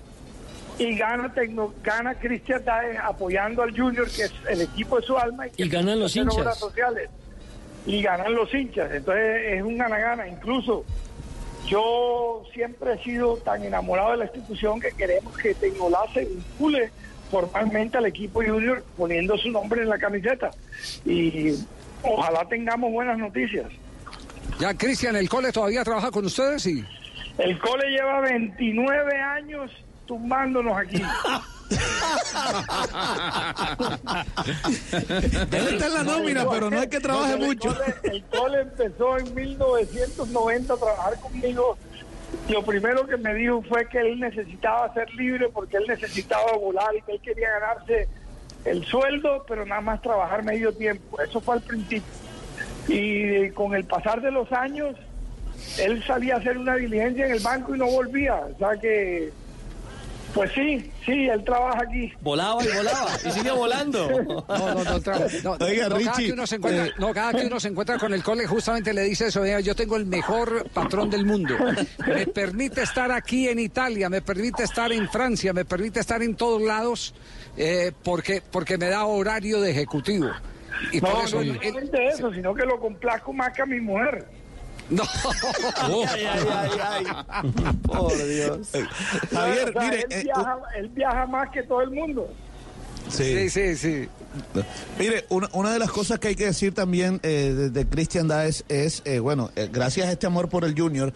y gana Tecno, gana Cristian Daes apoyando al Junior, que es el equipo de su alma. que Y ganan los hinchas. sociales. Y ganan los hinchas. Entonces es un gana-gana. Incluso yo siempre he sido tan enamorado de la institución que queremos que Tecnolá se vincule formalmente al equipo junior poniendo su nombre en la camiseta. Y ojalá tengamos buenas noticias. Ya, Cristian, ¿el cole todavía trabaja con ustedes? Sí. El cole lleva 29 años tumbándonos aquí. *laughs* Debe estar en la nómina, pero no es que trabaje mucho. El cole empezó en 1990 a trabajar conmigo. Lo primero que me dijo fue que él necesitaba ser libre porque él necesitaba volar y que él quería ganarse el sueldo, pero nada más trabajar medio tiempo. Eso fue al principio. Y con el pasar de los años, él salía a hacer una diligencia en el banco y no volvía. O sea que, pues sí, sí, él trabaja aquí. Volaba y volaba y sigue volando. *laughs* No, no, no, tra- no, Oiga, no, cada Richie, que uno se encuentra, eh. no, cada que uno se encuentra con el cole justamente le dice eso, "Vea, yo tengo el mejor patrón del mundo. Me permite estar aquí en Italia, me permite estar en Francia, me permite estar en todos lados eh, porque, porque me da horario de ejecutivo. Y no, por eso no él- él- solamente eso, sino que lo complazco más que a mi mujer. No. Ay, ay, ay, ay. Por Dios. Javier, O sea, mire, él, eh, viaja, él viaja más que todo el mundo. Sí, sí, sí. Mire, una, una de las cosas que hay que decir también eh, de, de Cristian Daes es, eh, bueno, eh, gracias a este amor por el Junior,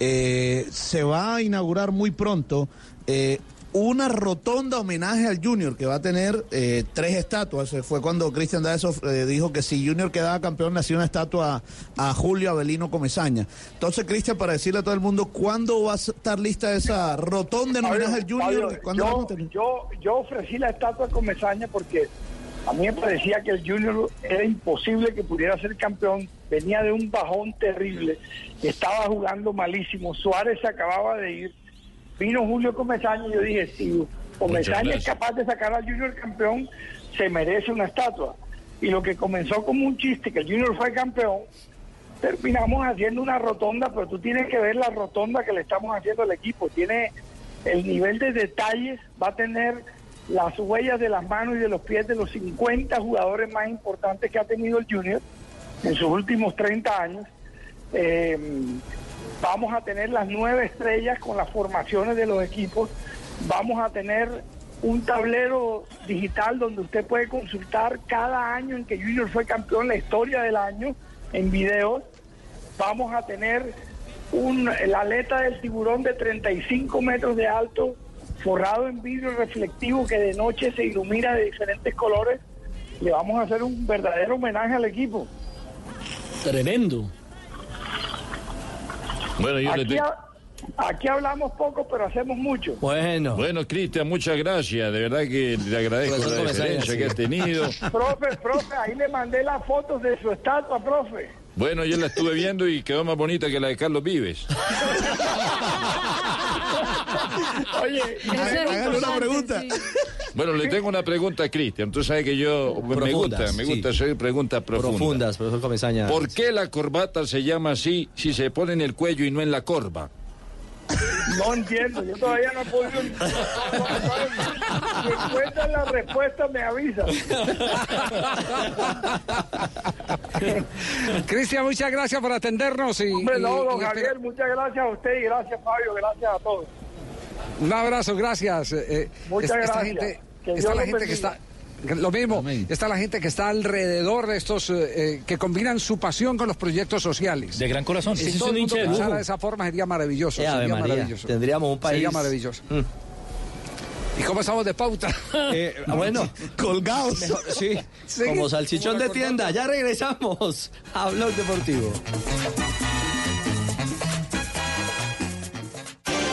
eh, se va a inaugurar muy pronto eh, una rotonda homenaje al Junior que va a tener eh, tres estatuas. Eh, Fue cuando Cristian Daes of- eh, dijo que si Junior quedaba campeón, nacía una estatua a, a Julio Avelino Comesaña. Entonces, Cristian, para decirle a todo el mundo, ¿cuándo va a estar lista esa rotonda en homenaje al Junior? Pablo, ¿Cuándo la vamos a yo, yo, yo ofrecí la estatua con Mesaña porque a mí me parecía que el Junior era imposible que pudiera ser campeón. Venía de un bajón terrible, estaba jugando malísimo. Suárez se acababa de ir. Vino Julio Comesaña y yo dije, si Comesaña es capaz de sacar al Junior campeón, se merece una estatua. Y lo que comenzó como un chiste, que el Junior fue campeón, terminamos haciendo una rotonda, pero tú tienes que ver la rotonda que le estamos haciendo al equipo. Tiene el nivel de detalles, va a tener las huellas de las manos y de los pies de los 50 jugadores más importantes que ha tenido el Junior en sus últimos 30 años. Eh, vamos a tener las nueve estrellas con las formaciones de los equipos. Vamos a tener un tablero digital donde usted puede consultar cada año en que Junior fue campeón, la historia del año en videos. Vamos a tener un, la aleta del tiburón de 35 metros de alto, forrado en vidrio reflectivo que de noche se ilumina de diferentes colores. Le vamos a hacer un verdadero homenaje al equipo. Tremendo. Bueno, yo le Aquí, te- ha- aquí hablamos poco, pero hacemos mucho. Bueno. Bueno, Cristian, muchas gracias. De verdad que le agradezco Profesor la Comesaña, deferencia sí. que has tenido. *laughs* Profe, profe, ahí le mandé las fotos de su estatua, profe. Bueno, yo la estuve viendo y quedó más bonita que la de Carlos Vives. *laughs* Oye, *laughs* Hágale una pregunta. Bueno, le tengo una pregunta a Cristian. Tú sabes que yo me gusta, me sí. gusta hacer preguntas profundas. Profundas, profesor Comesaña. ¿Por qué la corbata se llama así si se pone en el cuello y no en la corva? No entiendo, yo todavía no he podido. Si encuentran la respuesta, me avisa. Cristian, muchas gracias por atendernos. Y, Hombre, no, don y Javier, muchas gracias a usted y gracias, Fabio, gracias a todos. Un abrazo, gracias. Eh, eh, Muchas esta- gracias. gente, está la gente que está. Lo mismo, está la gente que está alrededor de estos eh, eh, que combinan su pasión con los proyectos sociales. De gran corazón. Si es todo el mundo de esa forma sería maravilloso. Eh, sería María, maravilloso. tendríamos un país- Sería maravilloso. ¿Y cómo estamos de pauta? *laughs* Eh, *laughs* bueno, colgados. Mejor- sí, *laughs* Sí, como salchichón como de tienda. Ya regresamos a Blog Deportivo.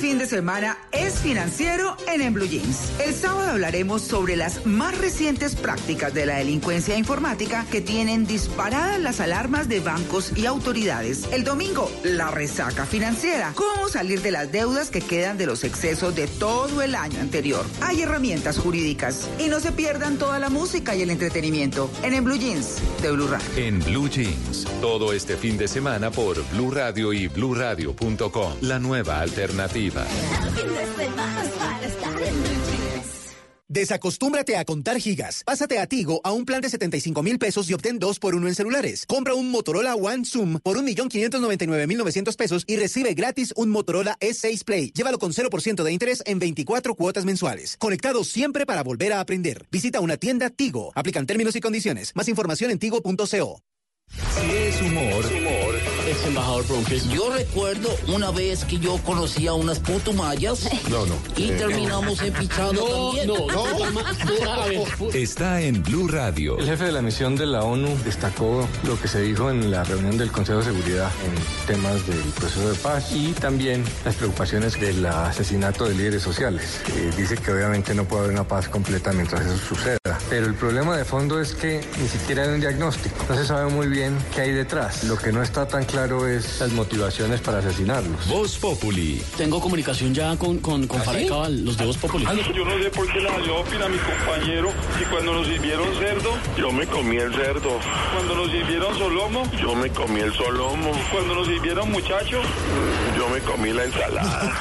Fin de semana es financiero en En Blue Jeans. El sábado hablaremos sobre las más recientes prácticas de la delincuencia informática que tienen disparadas las alarmas de bancos y autoridades. El domingo, la resaca financiera. Cómo salir de las deudas que quedan de los excesos de todo el año anterior. Hay herramientas jurídicas. Y no se pierdan toda la música y el entretenimiento en En Blue Jeans de Blue Radio. En Blue Jeans, todo este fin de semana por Blue Radio y BlueRadio.com. La nueva alternativa. Desacostúmbrate a contar gigas. Pásate a Tigo a un plan de 75 mil pesos y obtén dos por uno en celulares. Compra un Motorola One Zoom por 1.599.900 pesos y recibe gratis un Motorola S6 Play. Llévalo con 0% de interés en 24 cuotas mensuales. Conectado siempre para volver a aprender. Visita una tienda Tigo. Aplican términos y condiciones. Más información en tigo.co. Si es humor, Ex embajador Yo recuerdo una vez que yo conocí a unas putumayas. No, no. Y Eh, terminamos empichados también. está en Blue Radio. El jefe de la misión de la ONU destacó lo que se dijo en la reunión del Consejo de Seguridad en temas del proceso de paz y también las preocupaciones del asesinato de líderes sociales. Eh, dice que obviamente no puede haber una paz completa mientras eso suceda. Pero el problema de fondo es que ni siquiera hay un diagnóstico. No se sabe muy bien qué hay detrás. Lo que no está tan claro es las motivaciones para asesinarlos. Voz Populi. Tengo comunicación ya con, con, con Cabal, los de Voz Populi. Yo no sé por qué le salió opina a mi compañero y cuando nos sirvieron cerdo, yo me comí el cerdo. Cuando nos sirvieron solomo, yo me comí el solomo. Cuando nos sirvieron muchacho, yo me comí la ensalada.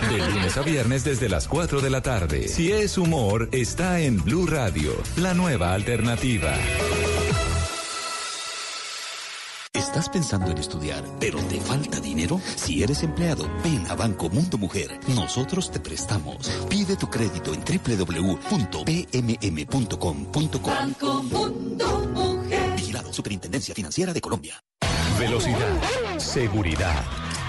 *laughs* De lunes a viernes desde las 4 de la tarde. Si es humor, está en Blue Radio. La nueva alternativa. ¿Estás pensando en estudiar, pero te falta dinero? Si eres empleado, ven a Banco Mundo Mujer. Nosotros te prestamos. Pide tu crédito en www.pmm.com.co. Banco Mundo Mujer. Vigilado Superintendencia Financiera de Colombia. Velocidad, seguridad,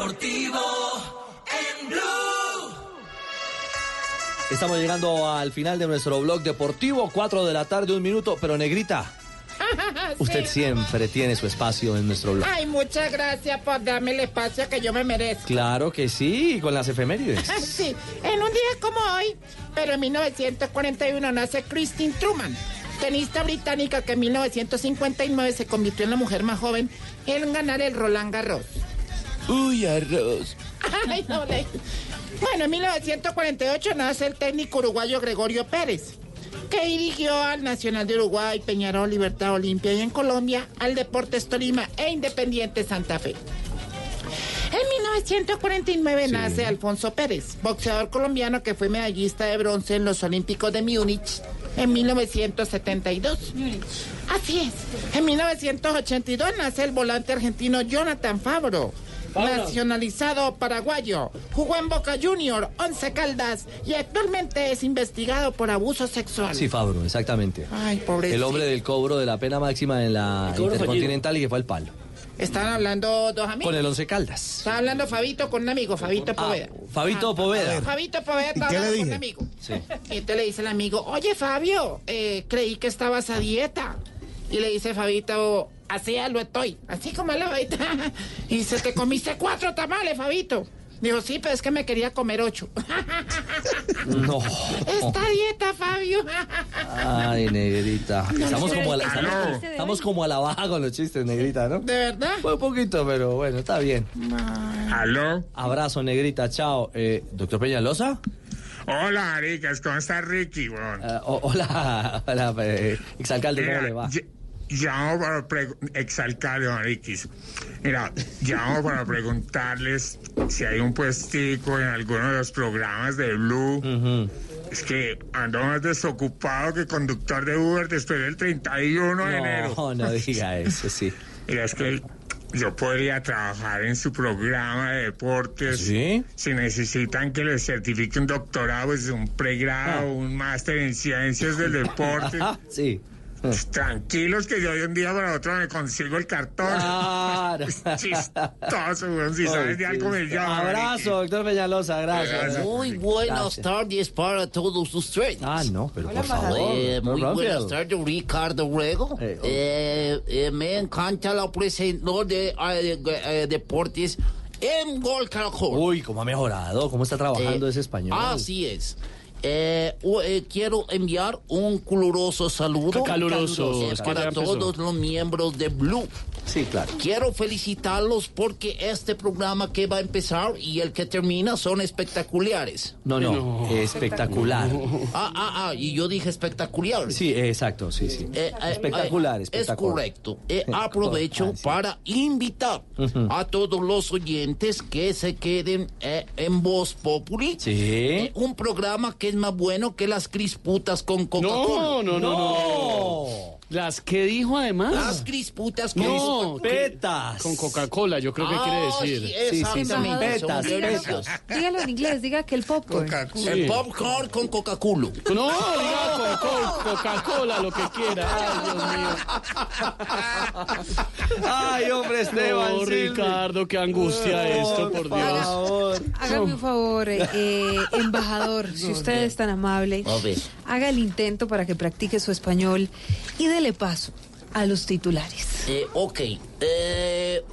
Deportivo en Blue. Estamos llegando al final de nuestro blog deportivo, 4 de la tarde, un minuto, pero negrita, *laughs* usted Sí. siempre tiene su espacio en nuestro blog. Ay, muchas gracias por darme el espacio que yo me merezco. Claro que sí, con las efemérides. *laughs* Sí, en un día como hoy, pero en 1941 nace Christine Truman, tenista británica que en 1959 se convirtió en la mujer más joven en ganar el Roland Garros. Uy, arroz. Ay, no, le- Bueno, en 1948 nace el técnico uruguayo Gregorio Pérez. que dirigió al Nacional de Uruguay, Peñarol, Libertad Olimpia y en Colombia al Deportes Tolima e Independiente Santa Fe. En 1949 nace Alfonso Pérez, boxeador colombiano que fue medallista de bronce en los Olímpicos de Múnich en 1972. Así es. En 1982 nace el volante argentino Jonathan Fabro. Nacionalizado paraguayo, jugó en Boca Junior, Once Caldas y actualmente es investigado por abuso sexual. Sí, Fabro, exactamente. Ay, pobrecito. El hombre del cobro de la pena máxima en la Intercontinental y que fue al palo. Están hablando dos amigos. Con el Once Caldas. Está hablando Fabito con un amigo, Fabito Poveda. Fabito Ah, Poveda. Fabito Poveda está ¿Y qué le hablando con un amigo. Sí. Y entonces le dice el amigo, oye Fabio, eh, creí que estabas a dieta. Y le dice Fabito, así ya lo estoy, así como la Fabito. *laughs* Y dice, te comiste cuatro tamales, Fabito. Dijo, sí, pero es que me quería comer ocho. *laughs* No. Esta dieta, Fabio. Ay, negrita. No, Estamos como, a la, no. estamos, estamos como a la baja con los chistes, negrita, ¿no? ¿De verdad? Fue un poquito, pero bueno, está bien. ¿Aló? Abrazo, negrita, chao. Eh, ¿Doctor Peñalosa? Hola, Aricas, ¿cómo está Ricky? Eh, hola, *laughs* hola, eh, exalcalde, ¿cómo Mira, le va? Ll- Llamo para exalcalde, Mariquis. Mira, llamo para preguntarles si hay un puestico en alguno de los programas de Blue. Es que ando más desocupado que conductor de Uber después del 31 de enero. No, no *laughs* diga eso, sí. Mira, es que yo podría trabajar en su programa de deportes. ¿Sí? Si necesitan que les certifique un doctorado, pues un pregrado, un máster en ciencias del *laughs* deporte. sí. Pues, tranquilos que yo de un día para otro me consigo el cartón. Claro. *laughs* Chistoso, weón. Si sabes de algo me llama. Abrazo, doctor Peñalosa, gracias. Muy buenas Gracias. tardes para todos ustedes. Ah, no, pero por favor. Eh, muy buenas tardes, Ricardo Rego. Eh, eh, me encanta la presentación de, de- deportes en Gol Caracol. Uy, cómo ha mejorado, cómo está trabajando ese español. Así es. Eh, eh, quiero enviar un caluroso saludo Caluroso, es que para todos los miembros de Blue. Sí, claro. Quiero felicitarlos porque este programa que va a empezar y el que termina son espectaculares. No, no, espectacular. Ah, ah, ah, y yo dije espectacular. Sí, exacto, sí, sí. Eh, eh, espectacular, espectacular. Es correcto. Eh, aprovecho para invitar a todos los oyentes que se queden eh, en Voz Populi. Sí. Eh, un programa que es más bueno que las crisputas con Coca-Cola. No, no, no, no, no. ¿Las que dijo además? Las crisputas con No, petas. Con Coca-Cola, yo creo que Ah, quiere sí, decir. exactamente. son Petas, delicios. Dígalo en inglés, diga que el popcorn. El popcorn con Coca-Cola. No, diga con co- Coca-Cola, lo que quiera. Ay, Dios mío. Ay, hombre, Esteban. No, Silvi. Ricardo, qué angustia esto, por Dios. favor. Hágame un favor, eh, eh, embajador, si usted es tan amable, haga el intento para que practique su español y dele paso a los titulares. Eh, ok. Eh,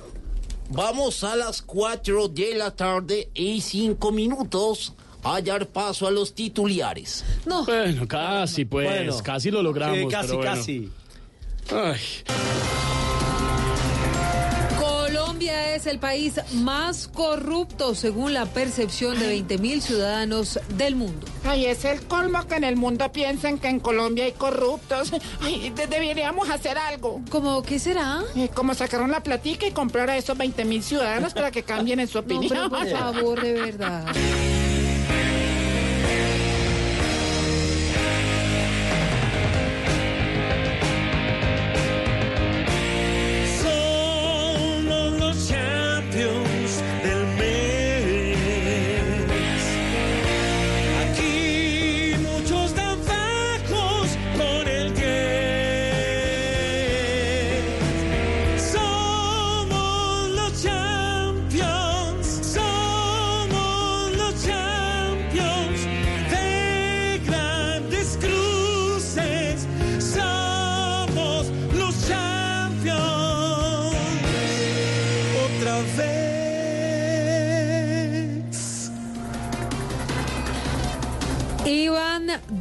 vamos a las 4 de la tarde y 5 minutos a dar paso a los titulares. No. Bueno, casi, pues, Bueno. casi lo logramos. Sí, casi, pero bueno. casi. Ay, Colombia es el país más corrupto según la percepción de 20 mil ciudadanos del mundo. Ay, es el colmo que en el mundo piensen que en Colombia hay corruptos. Ay, de- deberíamos hacer algo. ¿Cómo qué será? Eh, como sacaron la platica y comprar a esos 20 mil ciudadanos para que cambien en su No, opinión. pero por *laughs* favor, de verdad.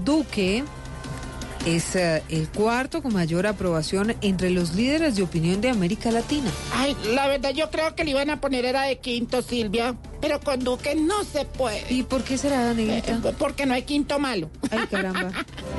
Duque es eh, el cuarto con mayor aprobación entre los líderes de opinión de América Latina. Ay, la verdad yo creo que le iban a poner era de quinto, Silvia. Pero con Duque no se puede. ¿Y por qué será, negrita? Eh, porque no hay quinto malo. Ay, caramba. *laughs*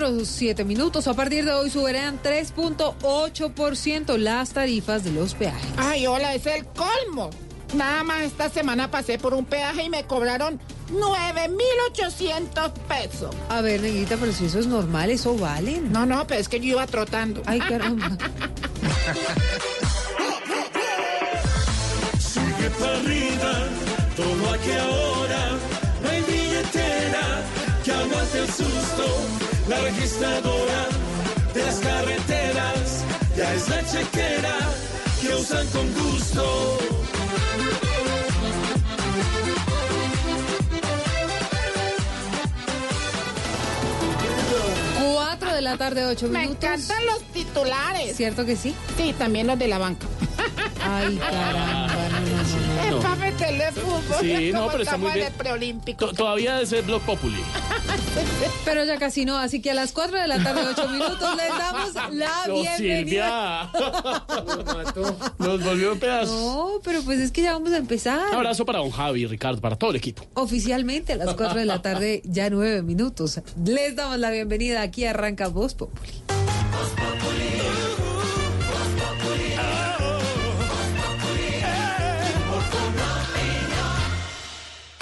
4, 7 minutos. A partir de hoy subirán 3.8% las tarifas de los peajes. Ay, hola, es el colmo. Nada más esta semana pasé por un peaje y me cobraron 9,800 pesos. A ver, neguita, pero si eso es normal, eso vale. No, no, pero es que yo iba trotando. Ay, caramba. *laughs* Sigue aquí ahora. No hay billetera que aguante el susto. La registradora de las carreteras ya es la chequera que usan con gusto. Cuatro de la tarde, ocho Me minutos. encantan los titulares. ¿Cierto que sí? Sí, también los de la banca. Ay, caramba, no. Es No. para meterle fútbol. Sí, no, pero está muy bien. el preolímpico. To- Todavía debe ser Blog Populi. *laughs* Pero ya casi no, así que a las 4 de la tarde, 8 minutos, les damos *laughs* la No, bienvenida. Silvia. *laughs* Nos volvió un pedazo. No, pero pues es que ya vamos a empezar. Un abrazo para don Javi, Ricardo, para todo el equipo. Oficialmente a las 4 de la tarde, ya 9 minutos. Les damos la bienvenida. Aquí arranca Voz Populi.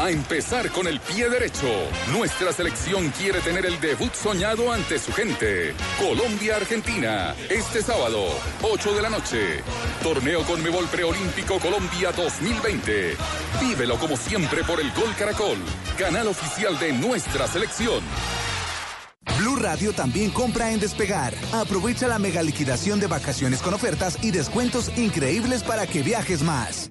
A empezar con el pie derecho. Nuestra selección quiere tener el debut soñado ante su gente. Colombia-Argentina. Este sábado, 8 de la noche. Torneo Conmebol Preolímpico Colombia 2020. Vívelo como siempre por el Gol Caracol. Canal oficial de nuestra selección. Blue Radio también compra en Despegar. Aprovecha la mega liquidación de vacaciones con ofertas y descuentos increíbles para que viajes más.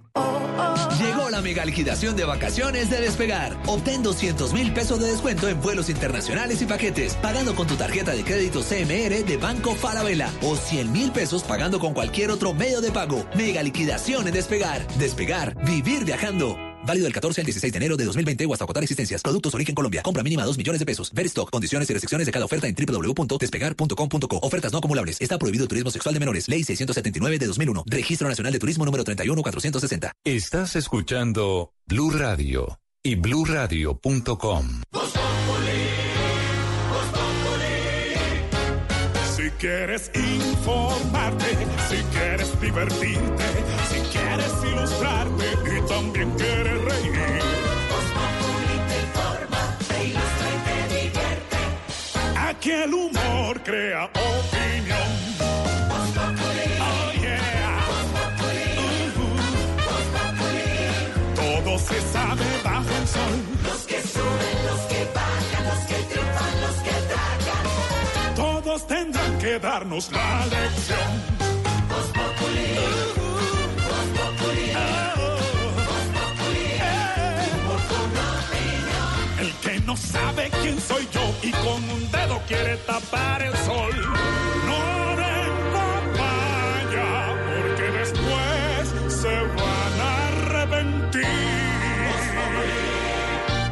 Llegó la mega liquidación de vacaciones de Despegar. Obtén 200 mil pesos de descuento en vuelos internacionales y paquetes, pagando con tu tarjeta de crédito CMR de Banco Falabella o 100 mil pesos pagando con cualquier otro medio de pago. Mega liquidación en Despegar. Despegar, vivir viajando. Válido del 14 al 16 de enero de 2020 o hasta agotar existencias. Productos Origen Colombia. Compra mínima 2 millones de pesos. Ver stock, condiciones y restricciones de cada oferta en www.despegar.com.co. Ofertas no acumulables. Está prohibido el turismo sexual de menores. Ley 679 de 2001. Registro Nacional de Turismo número 31460. Estás escuchando Blue Radio y bluradio.com. quieres informarte, si quieres divertirte, si quieres ilustrarte y también quieres reír. te informa, te ilustra y te divierte. Aquí el humor crea opinión. Oh, yeah. Uh-huh. Todo se sabe bajo el sol. Los que suben, los que darnos la lección. El que no sabe quién soy yo y con un dedo quiere tapar el sol. No den papaya, porque después se van a arrepentir.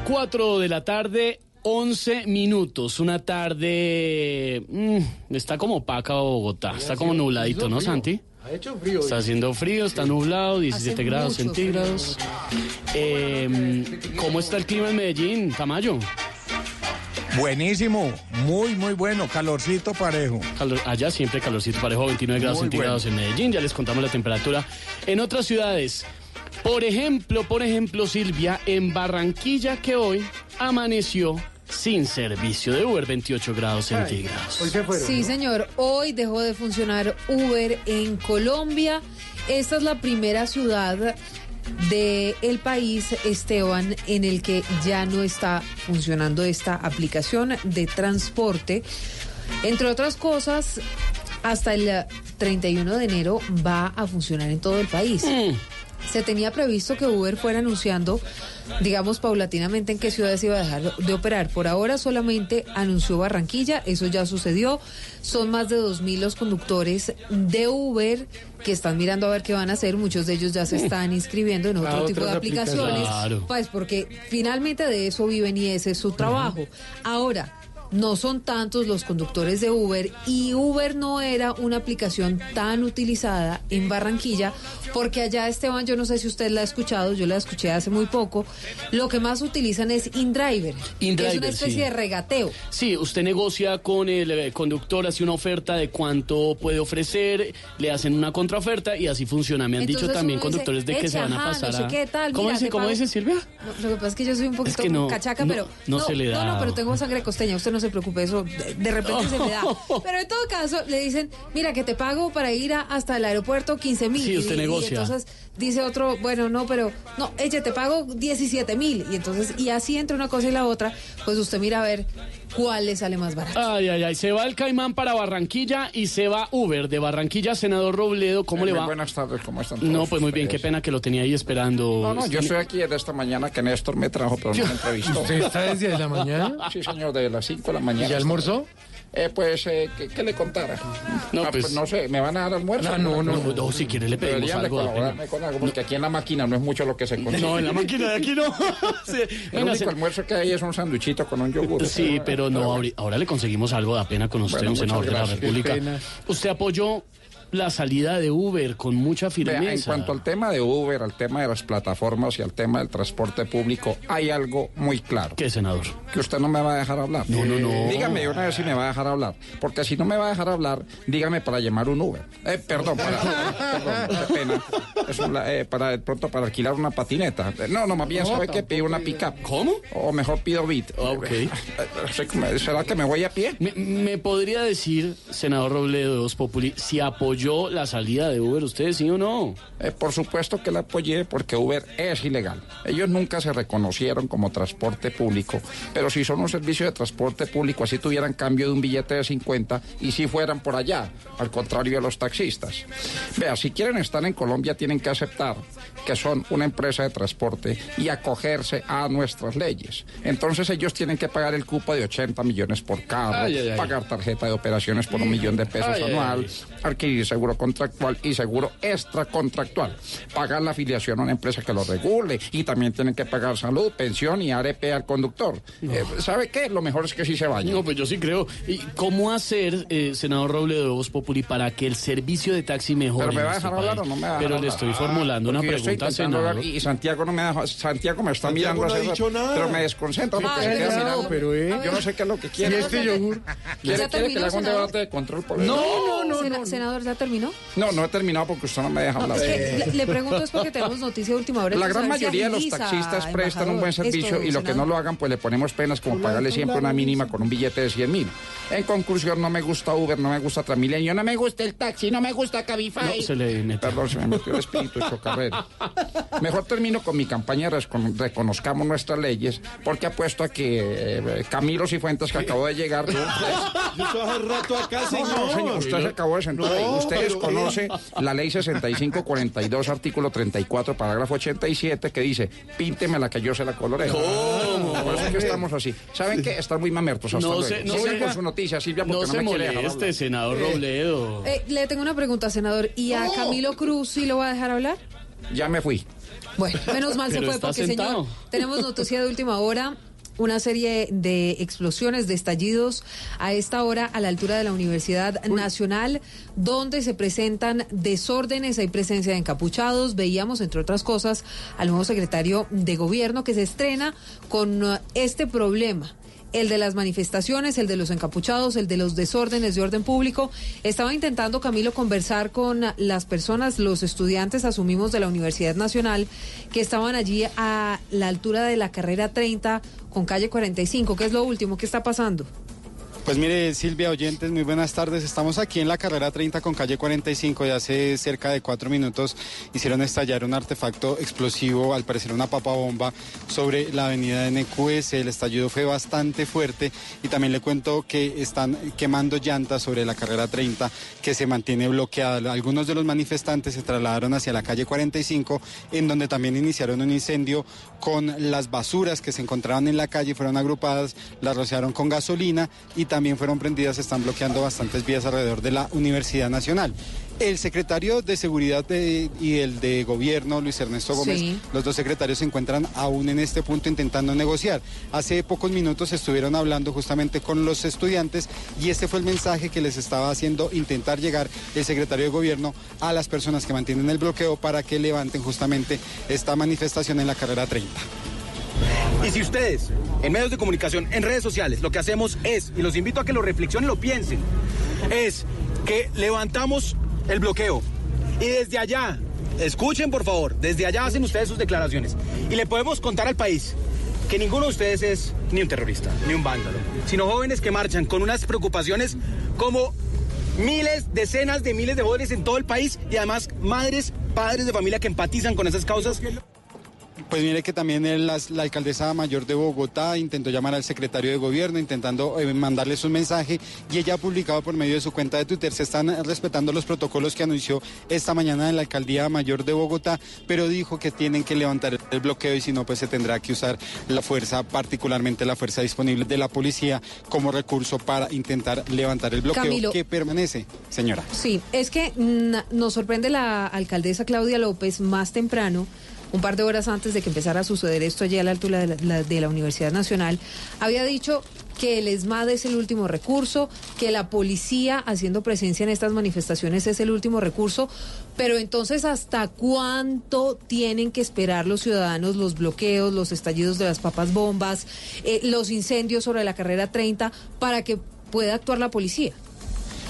4 de la tarde, 11 minutos. Una tarde. mm, está como opaca Bogotá. Está como nubladito, ¿no, Santi? Ha hecho frío. Está haciendo frío, está nublado, 17 grados centígrados. Eh, ¿Cómo está el clima en Medellín, Tamayo? Buenísimo, muy, muy bueno, calorcito parejo. Calor- allá siempre calorcito parejo, 29 grados Muy centígrados en Medellín. Ya les contamos la temperatura. En otras ciudades, por ejemplo, por ejemplo, Silvia, en Barranquilla que hoy amaneció sin servicio de Uber, 28 grados centígrados. Sí, señor. Hoy dejó de funcionar Uber en Colombia. Esta es la primera ciudad del el país, Esteban, en el que ya no está funcionando esta aplicación de transporte. Entre otras cosas, hasta el 31 de enero va a funcionar en todo el país. Se tenía previsto que Uber fuera anunciando, digamos, paulatinamente en qué ciudades iba a dejar de operar. Por ahora solamente anunció Barranquilla, eso ya sucedió. Son más de 2.000 los conductores de Uber que están mirando a ver qué van a hacer. Muchos de ellos ya se están inscribiendo en *laughs* otro tipo de aplicaciones. aplicaciones. Claro. Pues porque finalmente de eso viven y ese es su trabajo. Ahora, no son tantos los conductores de Uber y Uber no era una aplicación tan utilizada en Barranquilla porque allá Esteban, yo no sé si usted la ha escuchado, yo la escuché hace muy poco, lo que más utilizan es InDriver, que es InDriver, una especie sí. de regateo. Sí, usted negocia con el eh, conductor, hace una oferta de cuánto puede ofrecer, le hacen una contraoferta y así funciona. Me han dicho también dice, conductores de que "Eche, se van a pasar no sé a... qué tal, ¿Cómo mira, dice, cómo pago". dice Silvia? No, Lo que pasa es que yo soy un poquito que no, cachaca, no- pero no se le No, da. no, pero tengo sangre costeña, usted no se preocupe, eso de, de repente se me da. *laughs* Pero en todo caso, le dicen, mira, que te pago para ir a- hasta el aeropuerto 15 mil. Sí, usted y, y negocia. entonces dice otro, bueno, no, pero no, eche, te pago 17 mil. Y entonces, y así entre una cosa y la otra, pues usted mira a ver cuál le sale más barato. Ay, ay, ay, se va el Caimán para Barranquilla y se va Uber de Barranquilla, senador Robledo, ¿cómo Eh, le muy va? Buenas tardes, ¿cómo están todos No, pues muy bien, qué pena que lo tenía ahí esperando. No, no, yo estoy aquí desde esta mañana que Néstor me trajo, pero no me entrevistó. ¿Usted está desde la mañana? Sí, señor, desde las 5 de la mañana. ¿Y ya almorzó? Eh, pues, eh, ¿qué, qué le contara? No, Ah, pues- no sé, ¿me van a dar almuerzo? Ah, no, no, no, si quiere le pedimos de algo, con algo, porque aquí en la máquina no es mucho lo que se consigue. No, en la máquina de aquí no. *laughs* Sí, El único se- almuerzo que hay es un sanduichito con un yogur. Sí, pero no, ahora le conseguimos algo, da pena con usted, Bueno, un senador de la. República. Usted apoyó la salida de Uber con mucha Vea, firmeza. en cuanto al tema de Uber, al tema de las plataformas y al tema del transporte público, hay algo muy claro. ¿Qué, senador? Que usted no me va a dejar hablar. No, no, no. Dígame de una vez si me va a dejar hablar. Porque si no me va a dejar hablar, dígame para llamar un Uber. Eh, perdón, para, *laughs* perdón, qué pena. Es un la- eh, para de pronto para alquilar una patineta. Eh, No, no, más bien sabe que pido una pick-up. ¿Cómo? O mejor pido Bit. ok. ¿Será que me voy a pie? ¿Me, me podría decir, senador Robledo de Populi, si apoyó la salida de Uber usted, sí o no? Eh, por supuesto que la apoyé porque Uber es ilegal. Ellos nunca se reconocieron como transporte público, pero si son un servicio de transporte público, así tuvieran cambio de un billete de 50 y si fueran por allá, al contrario de los taxistas. Vea, si quieren estar en Colombia tienen que aceptar que son una empresa de transporte y acogerse a nuestras leyes. Entonces ellos tienen que pagar el cupo de 80 millones por carro, Ay, ay, ay. pagar tarjeta de operaciones por un millón de pesos anual, adquirir seguro contractual y seguro extracontractual, pagar la afiliación a una empresa que lo regule y también tienen que pagar salud, pensión y ARP al conductor. Eh, ¿Sabe qué? Lo mejor es que sí se vaya. No, pues yo sí creo. ¿Y cómo hacer, eh, senador Robledo de Voz Populi, para que el servicio de taxi mejore? ¿Pero me va a nuestro dejar hablar o no me va a dejar Pero le estoy formulando una pregunta, senador. hablar y Santiago no me deja, Santiago me está Santiago mirando no ha hace dicho nada. pero me desconcentra porque se queda no, mirando. pero, eh. Yo no sé qué es lo que ¿Y quiere. este yogur? ¿Quiere, ¿Ya quiere que le haga un debate de control político? no, no, Senador, ¿ya terminó? No, no he terminado porque usted no me deja hablar. Es que le, le pregunto es porque tenemos noticia de última hora. La gran mayoría de los taxistas prestan un buen servicio y lo que no lo hagan, pues le ponemos penas como pagarle siempre una mínima con un billete de 100 mil. En conclusión, no me gusta Uber, no me gusta Transmilenio, no me gusta el taxi, no me gusta Cabify. No, se le. Perdón, se me metió el espíritu de chocarrero. Mejor termino con mi campaña Reconozcamos Nuestras Leyes, porque apuesto a que eh, Camilo Cifuentes, que acabó de llegar... Yo estoy hace rato acá, No, señor. no, señor, usted se acabó de sentar No, ahí. Usted desconoce la ley 6542, artículo 34, parágrafo 87, que dice, pínteme la que yo se la coloreo. Por eso es que estamos así. ¿Saben qué? Están muy mamertos hasta No luego. se- no Sigan se- con su noticia, Silvia, No porque no, se me quiere moleste, hablar. senador Robledo. Eh, le tengo una pregunta, senador. ¿Y a Camilo Cruz sí lo va a dejar hablar? Ya me fui. Bueno, menos mal se fue porque, sentado. señor, tenemos noticia de última hora. Una serie de explosiones, de estallidos a esta hora a la altura de la Universidad Nacional, donde se presentan desórdenes, hay presencia de encapuchados. Veíamos, entre otras cosas, al nuevo secretario de Gobierno que se estrena con uh, este problema. El de las manifestaciones, el de los encapuchados, el de los desórdenes de orden público. Estaba intentando Camilo conversar con las personas, los estudiantes, asumimos, de la Universidad Nacional, que estaban allí a la altura de la carrera 30 con calle 45. ¿Qué es lo último? ¿Qué está pasando? Pues mire, Silvia Oyentes, muy buenas tardes. Estamos aquí en la carrera 30 con calle 45 y hace cerca de cuatro minutos hicieron estallar un artefacto explosivo, al parecer una papa bomba, sobre la avenida NQS. El estallido fue bastante fuerte y también le cuento que están quemando llantas sobre la carrera 30 que se mantiene bloqueada. Algunos de los manifestantes se trasladaron hacia la calle 45 en donde también iniciaron un incendio con las basuras que se encontraban en la calle, fueron agrupadas, las rociaron con gasolina y también fueron prendidas, están bloqueando bastantes vías alrededor de la Universidad Nacional. El secretario de Seguridad de- y el de Gobierno, Luis Ernesto Gómez, Sí. los dos secretarios se encuentran aún en este punto intentando negociar. Hace pocos minutos estuvieron hablando justamente con los estudiantes y este fue el mensaje que les estaba haciendo intentar llegar el secretario de Gobierno a las personas que mantienen el bloqueo para que levanten justamente esta manifestación en la carrera 30. Y si ustedes, en medios de comunicación, en redes sociales, lo que hacemos es, y los invito a que lo reflexionen, lo piensen, es que levantamos el bloqueo y desde allá, escuchen por favor, desde allá hacen ustedes sus declaraciones y le podemos contar al país que ninguno de ustedes es ni un terrorista, ni un vándalo, sino jóvenes que marchan con unas preocupaciones como miles, decenas de miles de jóvenes en todo el país y además madres, padres de familia que empatizan con esas causas. Pues mire que también la alcaldesa mayor de Bogotá intentó llamar al secretario de gobierno, intentando eh, mandarles un mensaje y ella ha publicado por medio de su cuenta de Twitter. Se están eh, respetando los protocolos que anunció esta mañana en la alcaldía mayor de Bogotá, pero dijo que tienen que levantar el- el bloqueo y si no, pues se tendrá que usar la fuerza, particularmente la fuerza disponible de la policía como recurso para intentar levantar el bloqueo Camilo. que permanece, señora. Sí, es que mm, nos sorprende la alcaldesa Claudia López más temprano, un par de horas antes de que empezara a suceder esto allí a la altura de la, Universidad Nacional, había dicho que el ESMAD es el último recurso, que la policía haciendo presencia en estas manifestaciones es el último recurso, pero entonces ¿hasta cuánto tienen que esperar los ciudadanos los bloqueos, los estallidos de las papas bombas, eh, los incendios sobre la carrera 30 para que pueda actuar la policía?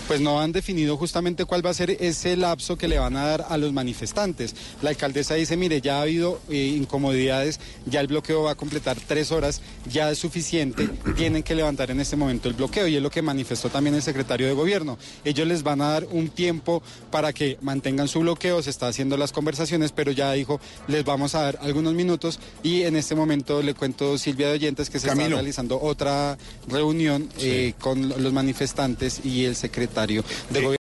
Pues no han definido justamente cuál va a ser ese lapso que le van a dar a los manifestantes. La alcaldesa dice, mire, ya ha habido eh, incomodidades, ya el bloqueo va a completar tres horas, ya es suficiente, tienen que levantar en este momento el bloqueo y es lo que manifestó también el secretario de gobierno. Ellos les van a dar un tiempo para que mantengan su bloqueo, se está haciendo las conversaciones, pero ya dijo, les vamos a dar algunos minutos y en este momento le cuento Silvia de Oyentes que se está realizando otra reunión eh, con los manifestantes y el secretario de gobierno.